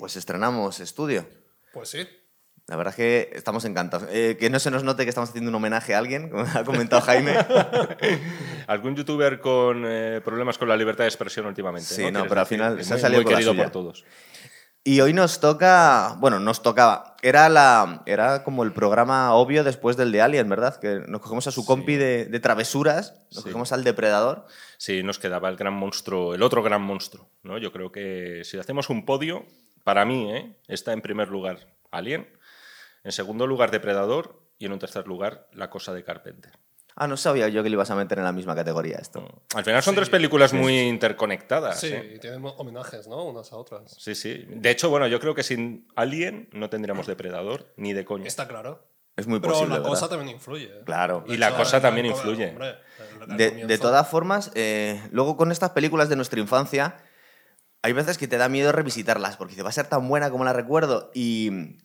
pues estrenamos estudio. Pues sí. La verdad es que estamos encantados. Eh, que no se nos note que estamos haciendo un homenaje a alguien, como ha comentado Jaime. Algún youtuber con eh, problemas con la libertad de expresión últimamente. Sí, ¿no? pero al final se ha salido muy con la querido suya. por todos. Y hoy nos toca, bueno, nos tocaba, era, la, era como el programa obvio después del de Alien, ¿verdad? Que nos cogemos a su compi de, de travesuras, nos Sí. cogemos al depredador. Sí, nos quedaba el gran monstruo, el otro gran monstruo. ¿no? Yo creo que si hacemos un podio, para mí ¿eh? está en primer lugar Alien, en segundo lugar Depredador y en un tercer lugar La Cosa de Carpenter. Ah, no sabía yo que le ibas a meter en la misma categoría esto. Al final son tres películas muy interconectadas. Sí, ¿eh? y tienen homenajes, ¿no? Unas a otras. Sí, sí. De hecho, bueno, yo creo que sin Alien no tendríamos Depredador ni de coña. Está claro. Es muy Pero posible, la cosa ¿verdad? también influye. ¿eh? Claro. Y la cosa también influye. De, de todas formas, eh, luego con estas películas de nuestra infancia, hay veces que te da miedo revisitarlas, porque dices, va a ser tan buena como la recuerdo. Y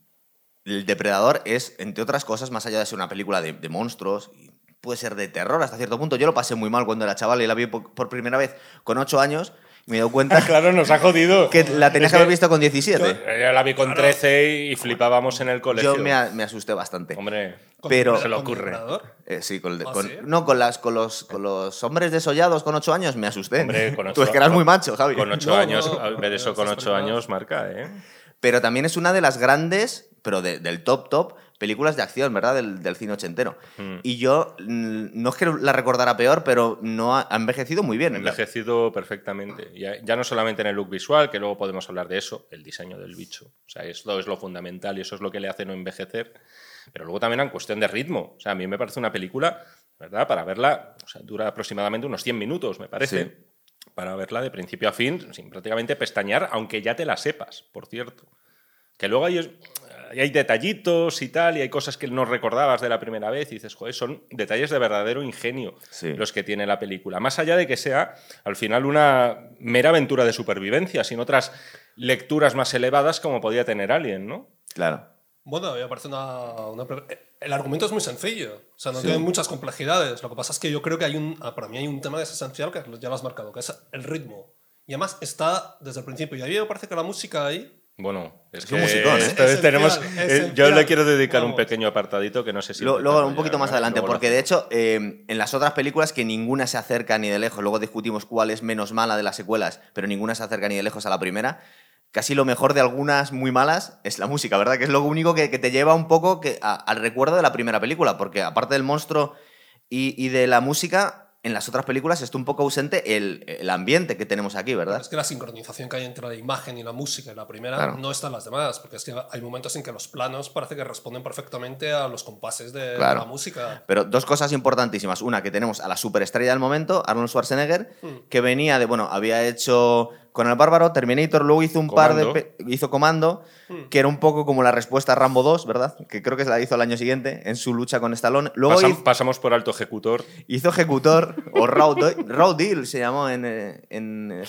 El Depredador es, entre otras cosas, más allá de ser una película de, monstruos, puede ser de terror hasta cierto punto. Yo lo pasé muy mal cuando era chaval y la vi por, primera vez con 8 años me he dado cuenta claro, nos ha jodido. que la tenías que haber visto con 17. Yo la vi con 13 y flipábamos en el colegio. Yo me, a- me asusté bastante. Hombre, ¿Con pero- Se le ocurre. Eh, sí, con el ¿Ah, con- sí? no, con, las, con, los, con los hombres desollados con 8 años me asusté. Hombre, con Tú ocho- es que eras muy macho, Javi. con 8 No, años, no, ver eso con 8 películas- años marca, ¿eh? Pero también es una de las grandes, pero de- del top top, películas de acción, ¿verdad? Del, del cine ochentero. Mm. Y yo, mm, no es que la recordara peor, pero no ha, ha envejecido muy bien. Envejecido perfectamente. Ya, ya no solamente en el look visual, que luego podemos hablar de eso, el diseño del bicho. O sea, esto es lo fundamental y eso es lo que le hace no envejecer. Pero luego también en cuestión de ritmo. O sea, a mí me parece una película, ¿verdad? Para verla, o sea, dura aproximadamente unos 100 minutos, me parece. Sí. Para verla de principio a fin, sin prácticamente pestañear, aunque ya te la sepas, por cierto. Que luego hay, hay detallitos y tal, y hay cosas que no recordabas de la primera vez, y dices, joder, son detalles de verdadero ingenio Sí. los que tiene la película. Más allá de que sea, al final, una mera aventura de supervivencia, sin otras lecturas más elevadas como podía tener Alien, ¿no? Claro. Bueno, a mí me parece una, una El argumento es muy sencillo, o sea, no tiene muchas complejidades. Lo que pasa es que yo creo que hay un, ah, para mí hay un tema que es esencial que ya lo has marcado, que es el ritmo. Y además está desde el principio. Y a mí me parece que la música ahí Bueno, es, Es un que musicón, ¿eh? tenemos, eh, yo le quiero dedicar un pequeño apartadito que no sé si... Lo- luego, un poquito más adelante, porque de hecho, eh, en las otras películas que ninguna se acerca ni de lejos, luego discutimos cuál es menos mala de las secuelas, pero ninguna se acerca ni de lejos a la primera, casi lo mejor de algunas muy malas es la música, ¿verdad? Que es lo único que, que te lleva un poco que, a- al recuerdo de la primera película, porque aparte del monstruo y, y de la música, en las otras películas está un poco ausente el, el ambiente que tenemos aquí, ¿verdad? es que la sincronización que hay entre la imagen y la música en la primera Claro. no está en las demás, porque es que hay momentos en que los planos parece que responden perfectamente a los compases de, la música. Pero dos cosas importantísimas. Una, que tenemos a la superestrella del momento, Arnold Schwarzenegger, que venía de, bueno, había hecho con el Bárbaro, Terminator, luego hizo un par de... hizo Comando, que era un poco como la respuesta a Rambo 2, ¿verdad? Que creo que se la hizo el año siguiente en su lucha con Stallone. Luego Pasam- hizo, pasamos por alto ejecutor. hizo Ejecutor, o Raw, Deal se llamó en, eh, en el, el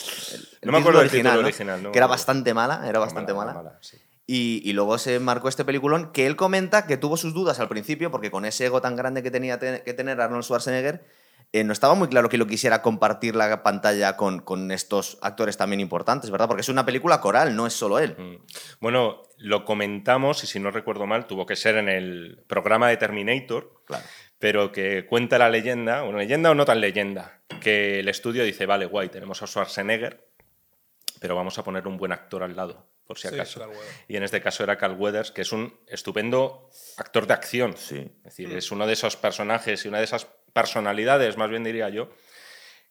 No me acuerdo del título título ¿no? original, no me que era bastante mala, era bastante mala. sí. Y, y luego se marcó este peliculón que él comenta que tuvo sus dudas al principio, porque con ese ego tan grande que tenía te- que tener Arnold Schwarzenegger, eh, no estaba muy claro que lo quisiera compartir la pantalla con, con estos actores también importantes, ¿verdad? Porque es una película coral, no es solo él. Mm. Bueno, lo comentamos, y si no recuerdo mal, tuvo que ser en el programa de Terminator, Claro. pero que cuenta la leyenda, bueno, leyenda o no tan leyenda, que el estudio dice, vale, guay, tenemos a Schwarzenegger, pero vamos a poner un buen actor al lado, por si acaso. Y en este caso era Carl Weathers, que es un estupendo actor de acción. Sí. Es decir, es uno de esos personajes y una de esas personalidades, más bien diría yo,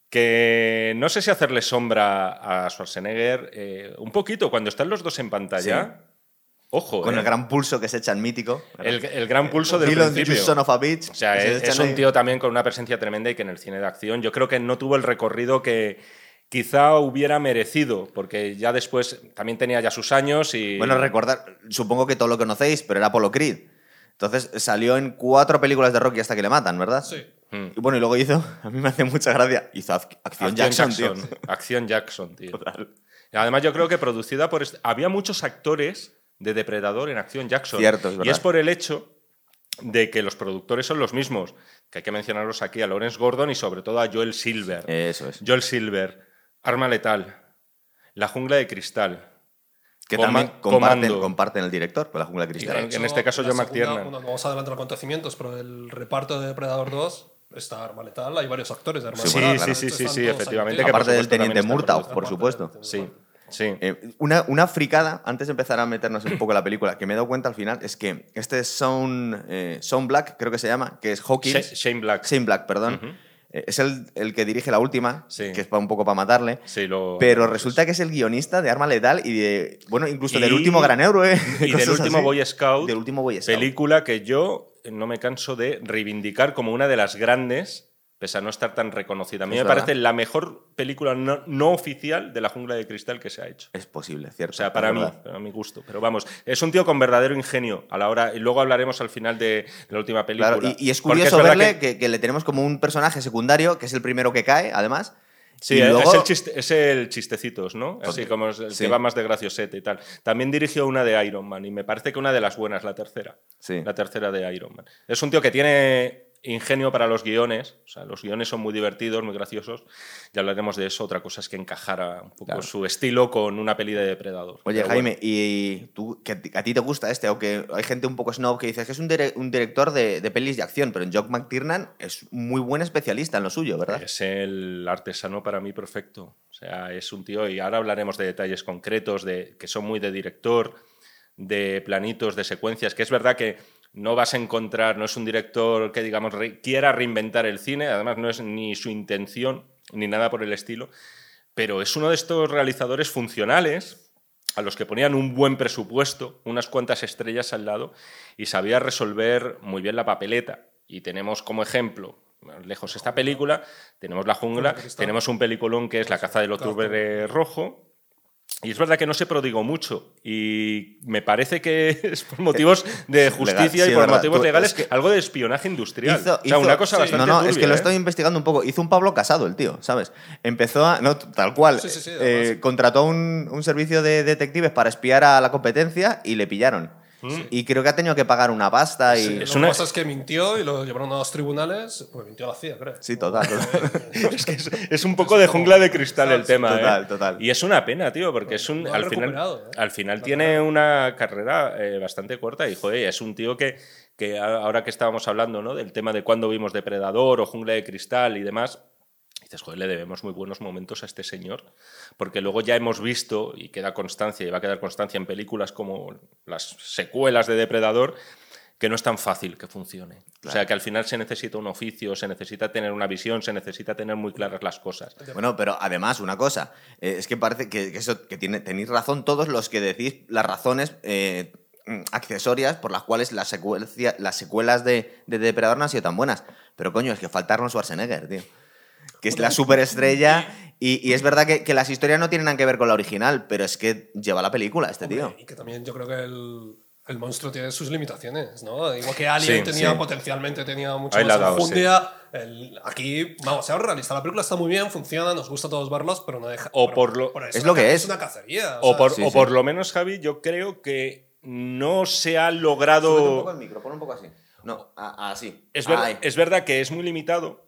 que no sé si hacerle sombra a Schwarzenegger eh, un poquito cuando están los dos en pantalla. Ojo, Con eh, el gran pulso que se echa en mítico. el, el gran pulso del Dylan, principio. son of a bitch. O sea, Se es, un ahí. tío también con una presencia tremenda y que en el cine de acción yo creo que no tuvo el recorrido que quizá hubiera merecido, porque ya después también tenía ya sus años y... Bueno, recordar, supongo que todo lo conocéis, pero era Apollo Creed. Entonces salió en cuatro películas de Rocky hasta que le matan, ¿verdad? Sí. Mm. Y bueno, y luego hizo, a mí me hace mucha gracia, hizo Ac- Acción, Jackson, tío. Acción Jackson, tío. Y Además, yo creo que producida por... est- Había muchos actores de Depredador en Acción Jackson. Cierto, es y verdad. es por el hecho de que los productores son los mismos, que hay que mencionarlos aquí, a Lawrence Gordon y sobre todo a Joel Silver. Eso es. Joel Silver, Arma Letal, La Jungla de Cristal, Que Coma- también comparten, comparten el director con la jungla de cristal. En- en este caso, John segunda- McTiernan. Bueno, no vamos a adelantar acontecimientos, pero el reparto de Depredador 2 está Arma Letal, hay varios actores de Arma Sí, Letal. sí, claro, sí, sí, sí, efectivamente, que Aparte del teniente Murtaugh, por supuesto. Sí, sí. Eh, una, una fricada, antes de empezar a meternos un poco en la película, que me he dado cuenta al final, es que este es Sean, eh, Sean Black, creo que se llama, que es Hawkins. Sha- Shane Black. Shane Black, perdón. Eh, es el, el que dirige la última, Sí. que es pa- un poco para matarle. Sí, lo- Pero resulta que es el guionista de Arma Letal y de. Bueno, incluso del último Gran Héroe. Y del último así. Boy Scout. Del último Boy Scout. Película que yo no me canso de reivindicar como una de las grandes, pese a no estar tan reconocida. A mí Es me verdad. parece la mejor película no, no oficial de la jungla de cristal que se ha hecho. Es posible, cierto. O sea, para mí, para mi gusto. Pero vamos, es un tío con verdadero ingenio a la hora. Y luego hablaremos al final de, de la última película. Claro, y, y es curioso verle que- que, que le tenemos como un personaje secundario, que es el primero que cae, además. Sí, es, el chiste- es el chistecitos, ¿no? Así como es el Sí. que va más de graciosete y tal. También dirigió una de Iron Man y me parece que una de las buenas, la tercera. Sí. La tercera de Iron Man. Es un tío que tiene ingenio para los guiones, o sea, los guiones son muy divertidos, muy graciosos. Ya hablaremos de eso. Otra cosa es que encajara un poco Claro. su estilo con una peli de Depredador. Oye, Pero Jaime, bueno. ¿y tú, que a ti- te gusta este? O que hay gente un poco snob que dice que es un, dire- un director de, de pelis de acción, pero en Jock McTiernan es muy buen especialista en lo suyo, ¿verdad? Es el artesano para mí perfecto. O sea, es un tío, y ahora hablaremos de detalles concretos, de, que son muy de director, de planitos, de secuencias, que es verdad que no vas a encontrar, no es un director que, digamos, re- quiera reinventar el cine, además no es ni su intención, ni nada por el estilo, pero es uno de estos realizadores funcionales a los que ponían un buen presupuesto, unas cuantas estrellas al lado, y sabía resolver muy bien la papeleta. Y tenemos como ejemplo, lejos esta película, tenemos La Jungla, Cristal. tenemos un peliculón que es La caza del octubre rojo, y es verdad que no se prodigó mucho. Y me parece que es por motivos de justicia Legal, sí, y por verdad. motivos Tú- legales, es que- algo de espionaje industrial. Hizo- o sea, hizo- una cosa sí. bastante No, no, es que lo ¿eh? estoy investigando un poco. Hizo un Pablo Casado el tío, ¿sabes? Empezó a. No, tal cual. Sí, sí, sí, eh, contrató un, un servicio de detectives para espiar a la competencia y le pillaron. Y creo que ha tenido que pagar una pasta y. Sí, Sí, Es lo una- que pasa es que mintió y lo llevaron a los tribunales, pues mintió a la CIA, creo. total. total. Es que es, es un poco de jungla de cristal el tema. Total, ¿eh? total. Y es una pena, tío, porque es un. al final, ¿eh? al final tiene una carrera eh, bastante corta y, joder, es un tío que, que ahora que estábamos hablando ¿no? del tema de cuándo vimos Depredador o Jungla de Cristal y demás. Dices, joder, le debemos muy buenos momentos a este señor, porque luego ya hemos visto, y queda constancia, y va a quedar constancia en películas como las secuelas de Depredador, que no es tan fácil que funcione. O sea, que al final se necesita un oficio, se necesita tener una visión, se necesita tener muy claras las cosas. Bueno, pero además, una cosa, eh, es que parece que, que eso, que tiene, tenéis razón todos los que decís las razones eh, accesorias por las cuales las, secuencia- las secuelas de, de Depredador no han sido tan buenas. Pero coño, es que faltaron Schwarzenegger, tío. Que es la superestrella. Y, y es verdad que, que las historias no tienen nada que ver con la original, pero es que lleva la película este tío. Hombre, Y que también yo creo que el, el monstruo tiene sus limitaciones, ¿no? Igual que Alien Sí, tenía sí. potencialmente tenía mucho Ahí más dado, enjundia. el- aquí, vamos, seamos realistas, la película está muy bien, funciona, nos gusta a todos verlos, pero no deja. O pero- por lo- pero es una lo que ca- es. una cacería. O sea, por, sí, o sí. por lo menos, Javi, yo creo que no se ha Súbete un logrado... poco el micro, pon un poco así. No, a- así. Es, ver- es verdad que es muy limitado,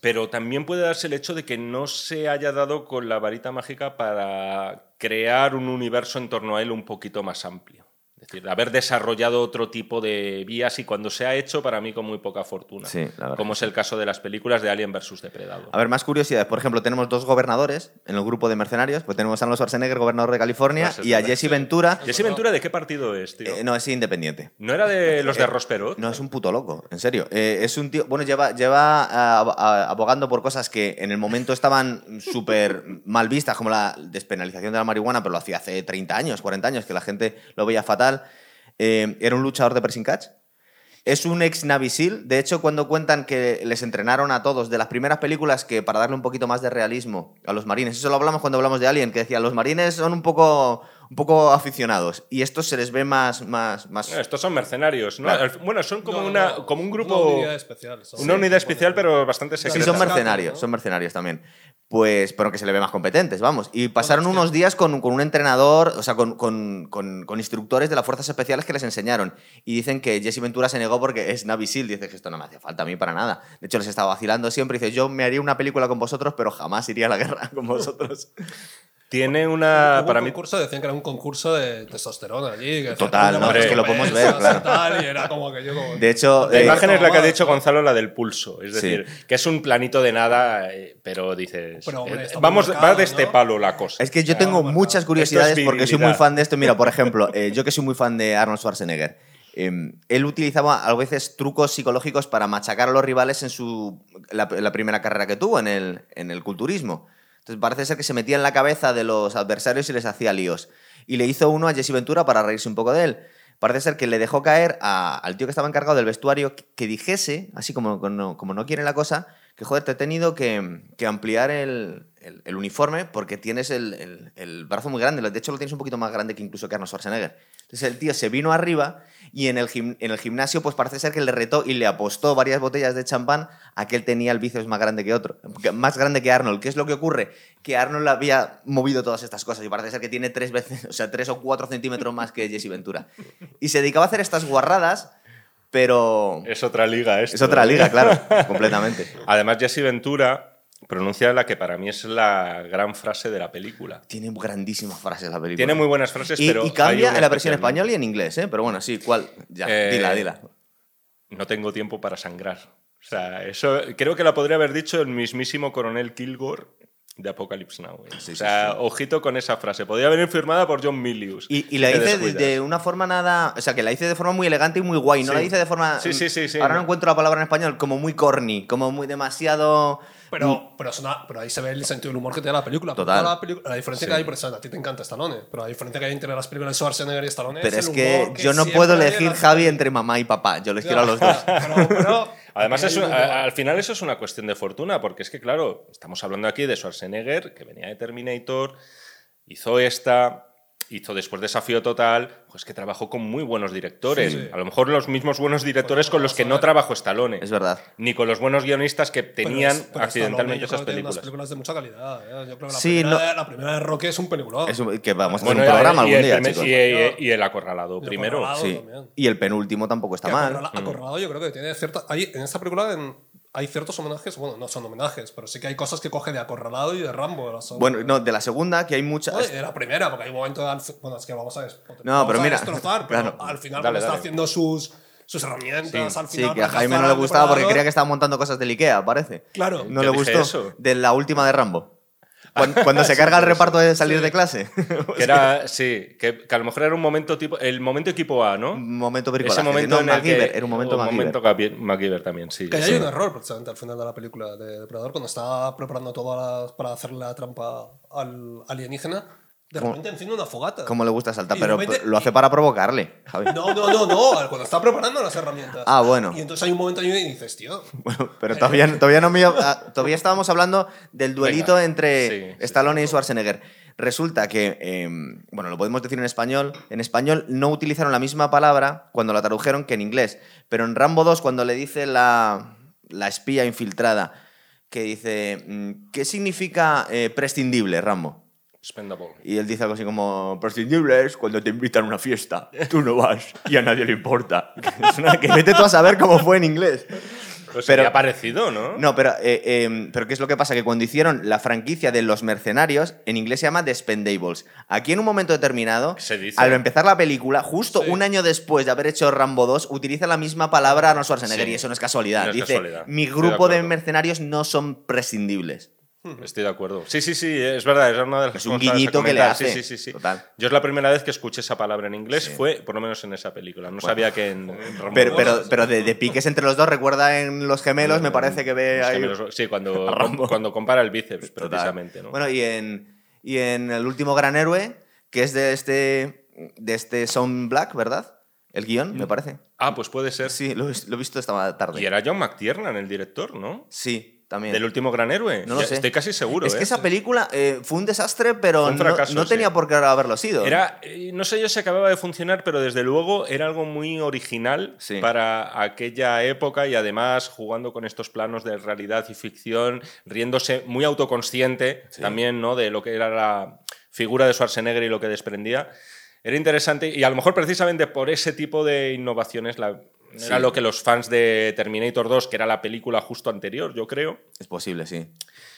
pero también puede darse el hecho de que no se haya dado con la varita mágica para crear un universo en torno a él un poquito más amplio. Es decir, haber desarrollado otro tipo de vías y cuando se ha hecho, para mí, con muy poca fortuna. Sí, la verdad como es el caso de las películas de Alien vs. Depredador. A ver, más curiosidades. Por ejemplo, tenemos dos gobernadores en el grupo de mercenarios. Pues tenemos a Arnold Schwarzenegger, gobernador de California, Pues es y a. Jesse Ventura. ¿Jesse Ventura de qué partido es, tío? Eh, no, es independiente. ¿No era de los de Rosperot? No, es un puto loco, en serio. Eh, es un tío. Bueno, lleva, lleva ab- abogando por cosas que en el momento estaban súper mal vistas, como la despenalización de la marihuana, pero lo hacía hace 30 años, 40 años, que la gente lo veía fatal. Eh, era un luchador de pressing catch. Es un ex Navy SEAL. De hecho, cuando cuentan que les entrenaron a todos de las primeras películas que para darle un poquito más de realismo a los marines, eso lo hablamos cuando hablamos de Alien, que decía, los marines son un poco, un poco aficionados y estos se les ve más... más, más... No, estos son mercenarios, ¿no? Claro. Bueno, son como, no, una, no, como un Una grupo... unidad especial. son- Una unidad especial, pero bastante Sí, secreta. son rescate, mercenarios, ¿no? son mercenarios también. Pues, pero que se le ve más competentes, vamos. Y pasaron unos días con, con un entrenador, o sea, con, con- con- con instructores de las fuerzas especiales que les enseñaron. Y dicen que Jesse Ventura se negó porque es Navy SEAL. Dice que esto no me hace falta a mí para nada. De hecho, les estaba vacilando siempre. Dice, yo me haría una película con vosotros, pero jamás iría a la guerra con vosotros. Tiene una. Hubo Para un mí. concurso, decían que era un concurso de testosterona allí. que Total, no, es que lo podemos ver, claro. y tal, y era como que yo como- De hecho, La eh, imagen es la que ha dicho. Gonzalo, la del pulso. Es Sí. decir, que es un planito de nada, eh, pero dices. Pero, hombre, eh, vamos, marcado, va de este ¿no? palo la cosa. Es que yo tengo bueno, muchas curiosidades es porque soy muy fan de esto. Mira, por ejemplo, eh, yo que soy muy fan de Arnold Schwarzenegger. eh, él utilizaba a veces trucos psicológicos para machacar a los rivales en su la, la primera carrera que tuvo, en el, en el culturismo. Entonces parece ser que se metía en la cabeza de los adversarios y les hacía líos. Y le hizo uno a Jesse Ventura para reírse un poco de él. Parece ser que le dejó caer al tío que estaba encargado del vestuario que, dijese, así como, como no, quiere la cosa, que joder, te he tenido que, ampliar el, uniforme porque tienes el- el brazo muy grande. De hecho, lo tienes un poquito más grande que incluso que Arnold Schwarzenegger. Entonces el tío se vino arriba y en el, gim- en el gimnasio pues parece ser que le retó y le apostó varias botellas de champán a que él tenía el bíceps más grande que otro, más grande que Arnold. ¿Qué es lo que ocurre? Que Arnold había movido todas estas cosas y parece ser que tiene tres veces, o sea, tres o cuatro centímetros más que Jesse Ventura. Y se dedicaba a hacer estas guarradas, pero Es otra liga esto. es otra ¿eh? liga, claro, completamente. Además, Jesse Ventura pronuncia la que para mí es la gran frase de la película. Tiene grandísimas frases la película. Tiene muy buenas frases, y, pero. y cambia en la versión española y en inglés, ¿eh? Pero bueno, sí, ¿cuál? Ya, Eh, dila, dila. No tengo tiempo para sangrar. O sea, eso creo que la podría haber dicho el mismísimo coronel Kilgore de Apocalypse Now. ¿eh? Sí, o sea, sí. ojito con esa frase. Podría venir firmada por John Milius. Y, y la hice de, una forma nada. O sea, que la hice de forma muy elegante y muy guay. No la hice de forma. Sí, sí, sí, sí. Ahora no encuentro la palabra en español. Como muy corny. Como muy demasiado. Pero, pero, es una- pero ahí se ve el sentido del humor que tiene la película. Total. La, diferencia Sí. que hay, por eso a ti te encanta Stallone, pero la diferencia que hay entre las películas de Schwarzenegger y Stallone Pero es el que humor yo no puedo elegir las- Javi entre mamá y papá. Yo les quiero a los dos. Pero- pero- Además, a- al final eso es una cuestión de fortuna, porque es que, claro, estamos hablando aquí de Schwarzenegger, que venía de Terminator, hizo esta, hizo después Desafío Total, pues que trabajó con muy buenos directores. Sí, sí. A lo mejor los mismos buenos directores Bueno, con los que no ver. trabajó Stallone. Es verdad. Ni con los buenos guionistas que pero tenían es- pero accidentalmente Stallone, yo creo esas películas. unas películas de mucha calidad. ¿eh? Yo creo que la, Sí, primera, no- de, la primera de Rocky es un peliculón. Es un- que vamos a hacer Bueno, un y- programa algún el día, primer- chicos. y- y- y el acorralado Y el primero. Acorralado. Sí. también. Y el penúltimo tampoco está Que mal. Acorrala- Acorralado yo creo que tiene cierta... Hay, en esta película en- hay ciertos homenajes, bueno, no son homenajes, pero sí que hay cosas que coge de Acorralado y de Rambo. de. Bueno, no, de la segunda, que hay muchas. No, de la primera, porque hay un momento... al fi- Bueno, es que vamos a, No, vamos pero a mira, destrozar, pero claro. al final Dale, cuando está dale. haciendo sus, sus herramientas, al Sí, final... que a Jaime no le al gustaba porque creía que estaba montando cosas del Ikea, parece. Claro. No le gustó. eso. De la última de Rambo. Cuando, cuando se carga el reparto de salir de clase. Que era, sí, que, que a lo mejor era un momento tipo, el momento equipo A, ¿no? momento Ese bricolaje. momento no, en el que, MacGyver, era un momento MacGyver. momento MacGyver también, sí. Que sí. hay un error precisamente al final de la película de Depredador, cuando está preparando todo para hacer la trampa al alienígena, de ¿Cómo? repente enciende una fogata. Cómo le gusta saltar, pero repente- lo hace para provocarle, Javi. No, no, no, no, cuando está preparando las herramientas. Ah, bueno. Y entonces hay un momento ahí y dices, tío, Bueno, pero todavía, todavía no me todavía estábamos hablando del duelito Venga. entre Sí, sí, Stallone y Schwarzenegger. Resulta que, eh, bueno, lo podemos decir en español. En español no utilizaron la misma palabra cuando la tradujeron que en inglés. Pero en Rambo 2, cuando le dice la, la espía infiltrada, que dice, mm, ¿qué significa eh, prescindible, Rambo? Expendable. Y él dice algo así como, prescindible es cuando te invitan a una fiesta, tú no vas y a nadie le importa. Es una que vete tú a saber cómo fue en inglés. Pues Pero- sería parecido, ¿no? No, pero, eh, eh, pero ¿qué es lo que pasa? Que cuando hicieron la franquicia de los mercenarios, en inglés se llama The Spendables. Aquí en un momento determinado, Se dice. al empezar la película, justo Sí. un año después de haber hecho Rambo 2, utiliza la misma palabra Arnold Schwarzenegger Sí. y eso no es casualidad. No es Dice, casualidad. mi grupo de de, mercenarios no son prescindibles. Estoy de acuerdo. Sí, sí, sí, es verdad, es una de las Es un cosas guiñito que le hace. Sí, sí, sí. Total. Yo es la primera vez que escuché esa palabra en inglés, fue por lo menos en esa película. No sabía que en, Pero, pero, pero de, de piques entre los dos, recuerda en Los Gemelos, me parece que ve los ahí... gemelos- sí, cuando, cuando compara el bíceps, Total. precisamente. ¿no? Bueno, y en, y en El último gran héroe, que es de este, de este Sound Black, ¿verdad? El guion, me parece. ah, pues puede ser. Sí, lo, he- lo he visto esta tarde. Y era John McTiernan el director, ¿no? Sí, también. Del último gran héroe. No lo sé. Estoy casi seguro. es que ¿eh? esa película eh, fue un desastre, pero un no- fracaso, no, tenía sí. por qué haberlo sido. Era, eh, no sé yo si acababa de funcionar, pero desde luego era algo muy original Sí. para aquella época y además jugando con estos planos de realidad y ficción, riéndose muy autoconsciente también ¿no? de lo que era la figura de Schwarzenegger y lo que desprendía. Era interesante y a lo mejor precisamente por ese tipo de innovaciones la, Era lo que los fans de Terminator 2, que era la película justo anterior, yo creo, Es posible, sí.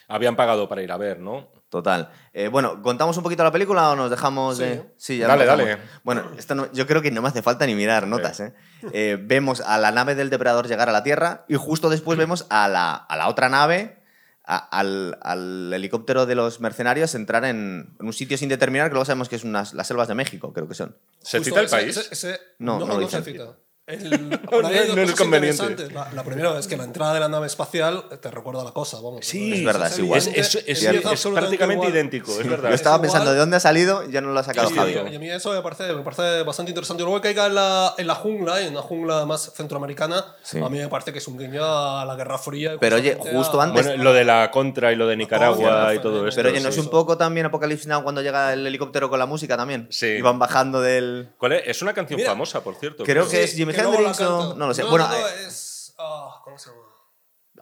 habían pagado para ir a ver, ¿no? Total. Eh, bueno, ¿contamos un poquito la película o nos dejamos de...? Sí, Dale, nos dale. dejamos. Bueno, esto no- yo creo que no me hace falta ni mirar notas, ¿eh? Eh, Vemos a la nave del depredador llegar a la Tierra y justo después vemos a la, a la otra nave, a- al, al helicóptero de los mercenarios, entrar en, en un sitio sin determinar, que luego sabemos que es unas, las selvas de México, creo que son. ¿Se Justo cita el ese- país? ese- ese- No, no, no no, dicen. se cita. El- no es conveniente. La, la primera es que la entrada de la nave espacial te recuerda la cosa, vamos. Sí, es verdad, es igual. Es, es- es- empieza es absolutamente prácticamente igual. idéntico, es verdad. Yo estaba Es pensando, igual. ¿de dónde ha salido? Ya no lo ha sacado Sí, Javi. y a mí eso me parece, me parece bastante interesante. Luego que caiga en la, en la jungla, en una jungla más centroamericana, Sí. a mí me parece que es un guiño a la Guerra Fría. y Pero oye, justamente justo a- antes- Bueno, lo de la contra y lo de Nicaragua y todo esto. Pero oye, ¿no es un poco también Apocalypse Now cuando llega el helicóptero con la música también? Sí. Y van bajando del... ¿Cuál es? Es una canción famosa, por cierto. creo que es Hendrix o- no lo sé. No, Bueno, no, no, eh, es. ah, ¿Cómo se llama?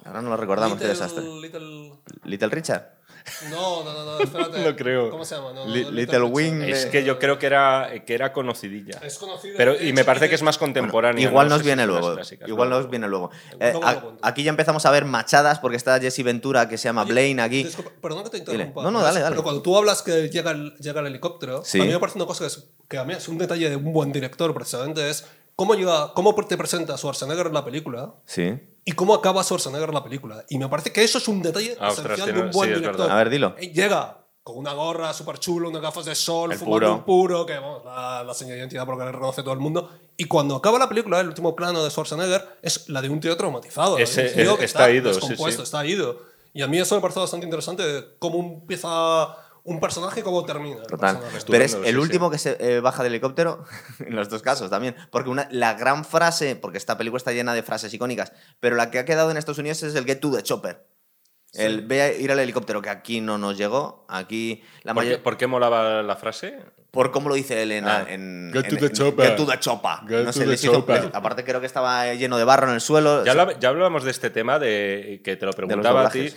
Ahora no lo recordamos, qué Little- desastre. Little. Little Richard. No, no, no, no, espérate. No creo. ¿Cómo se llama? No, no, Li- no, Little Richard. Wing, Es eh, que yo creo que era, que era conocidilla. Es conocido. Pero, y me parece que es más contemporánea. Igual no nos sé si viene luego. clásicas. Igual Luego. nos viene luego. Eh, aquí ya empezamos a ver machadas porque está Jesse Ventura que se llama Oye, Blaine aquí. Disculpa, perdón que te interrumpa. No, no, pero dale, dale. Pero cuando tú hablas que llega el, llega el helicóptero, Sí. a mí me parece una cosa que, es, que a mí es un detalle de un buen director, precisamente, es cómo, llega, cómo te presenta Schwarzenegger en la película Sí. y cómo acaba Schwarzenegger en la película. Y me parece que eso es un detalle Ah, ostras, esencial tiene- de un buen sí, director. A ver, dilo. Eh, Llega con una gorra súper chulo, unas gafas de sol, El fumando puro. un puro, que vamos, la, la señal de identidad porque le reconoce todo el mundo. Y cuando acaba la película, el último plano de Schwarzenegger es la de un tío traumatizado. Ese- un tío es- que está ido, sí, descompuesto, sí. está ido. Y a mí eso me parece bastante interesante, cómo empieza un personaje cómo termina. Total. Pero es el sí, último que se eh, baja del helicóptero, en los dos casos también. Porque una, la gran frase, porque esta película está llena de frases icónicas, pero la que ha quedado en Estados Unidos es el Get to the Chopper. El ve a ir al helicóptero, que aquí no nos llegó. Aquí la ¿Por qué, por qué molaba la frase? Por cómo lo dice él en. Ah, en get to the chopper. Get to the chopper. Get No sé, les hizo- les- aparte, creo que estaba lleno de barro en el suelo. Ya, hablábamos de este tema de que te lo preguntaba a ti.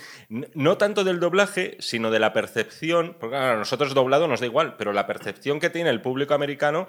No tanto del doblaje, sino de la percepción. Porque a nosotros doblado nos da igual, pero la percepción que tiene el público americano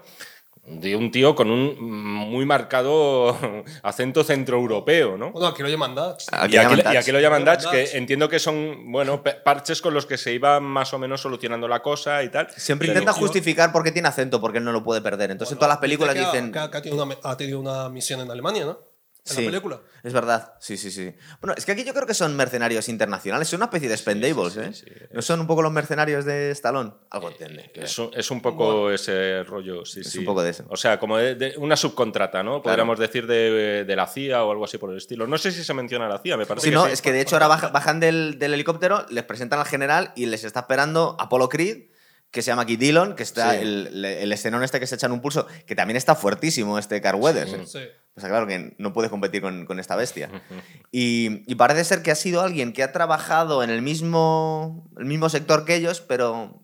de un tío con un muy marcado acento centroeuropeo, ¿no? Bueno, aquí lo llaman Dutch. Aquí y, aquí, llaman y Dutch. aquí lo llaman Dutch, Dutch. que entiendo que son, bueno, parches con los que se iba más o menos solucionando la cosa y tal. Siempre Pero- intenta justificar por qué tiene acento, porque él no lo puede perder. Entonces, en todas las películas Dice que ha- dicen. Que, ha- que ha, tenido una, ha tenido una misión en Alemania, ¿no? En Sí, la película. Es verdad, sí, sí, sí. Bueno, es que aquí yo creo que son mercenarios internacionales, son una especie de Spendables, ¿eh? ¿No son un poco los mercenarios de Stallone? Algo entiende. creo. Es un, es un poco ese rollo, sí, Es sí. un poco de eso. O sea, como de, de una subcontrata, ¿no? Podríamos decir de, de la CIA o algo así por el estilo. No sé si se menciona la CIA, me parece Sí, que no, sí. es que de hecho ahora baja- bajan del, del helicóptero, les presentan al general y les está esperando Apollo Creed, que se llama aquí Dillon, que está Sí. el, el escenón este que se echan un pulso, que también está fuertísimo este Carl Weathers. ¿eh? Sí. O sea, claro que no puede competir con, con esta bestia. Y, y parece ser que ha sido alguien que ha trabajado en el mismo, el mismo sector que ellos, pero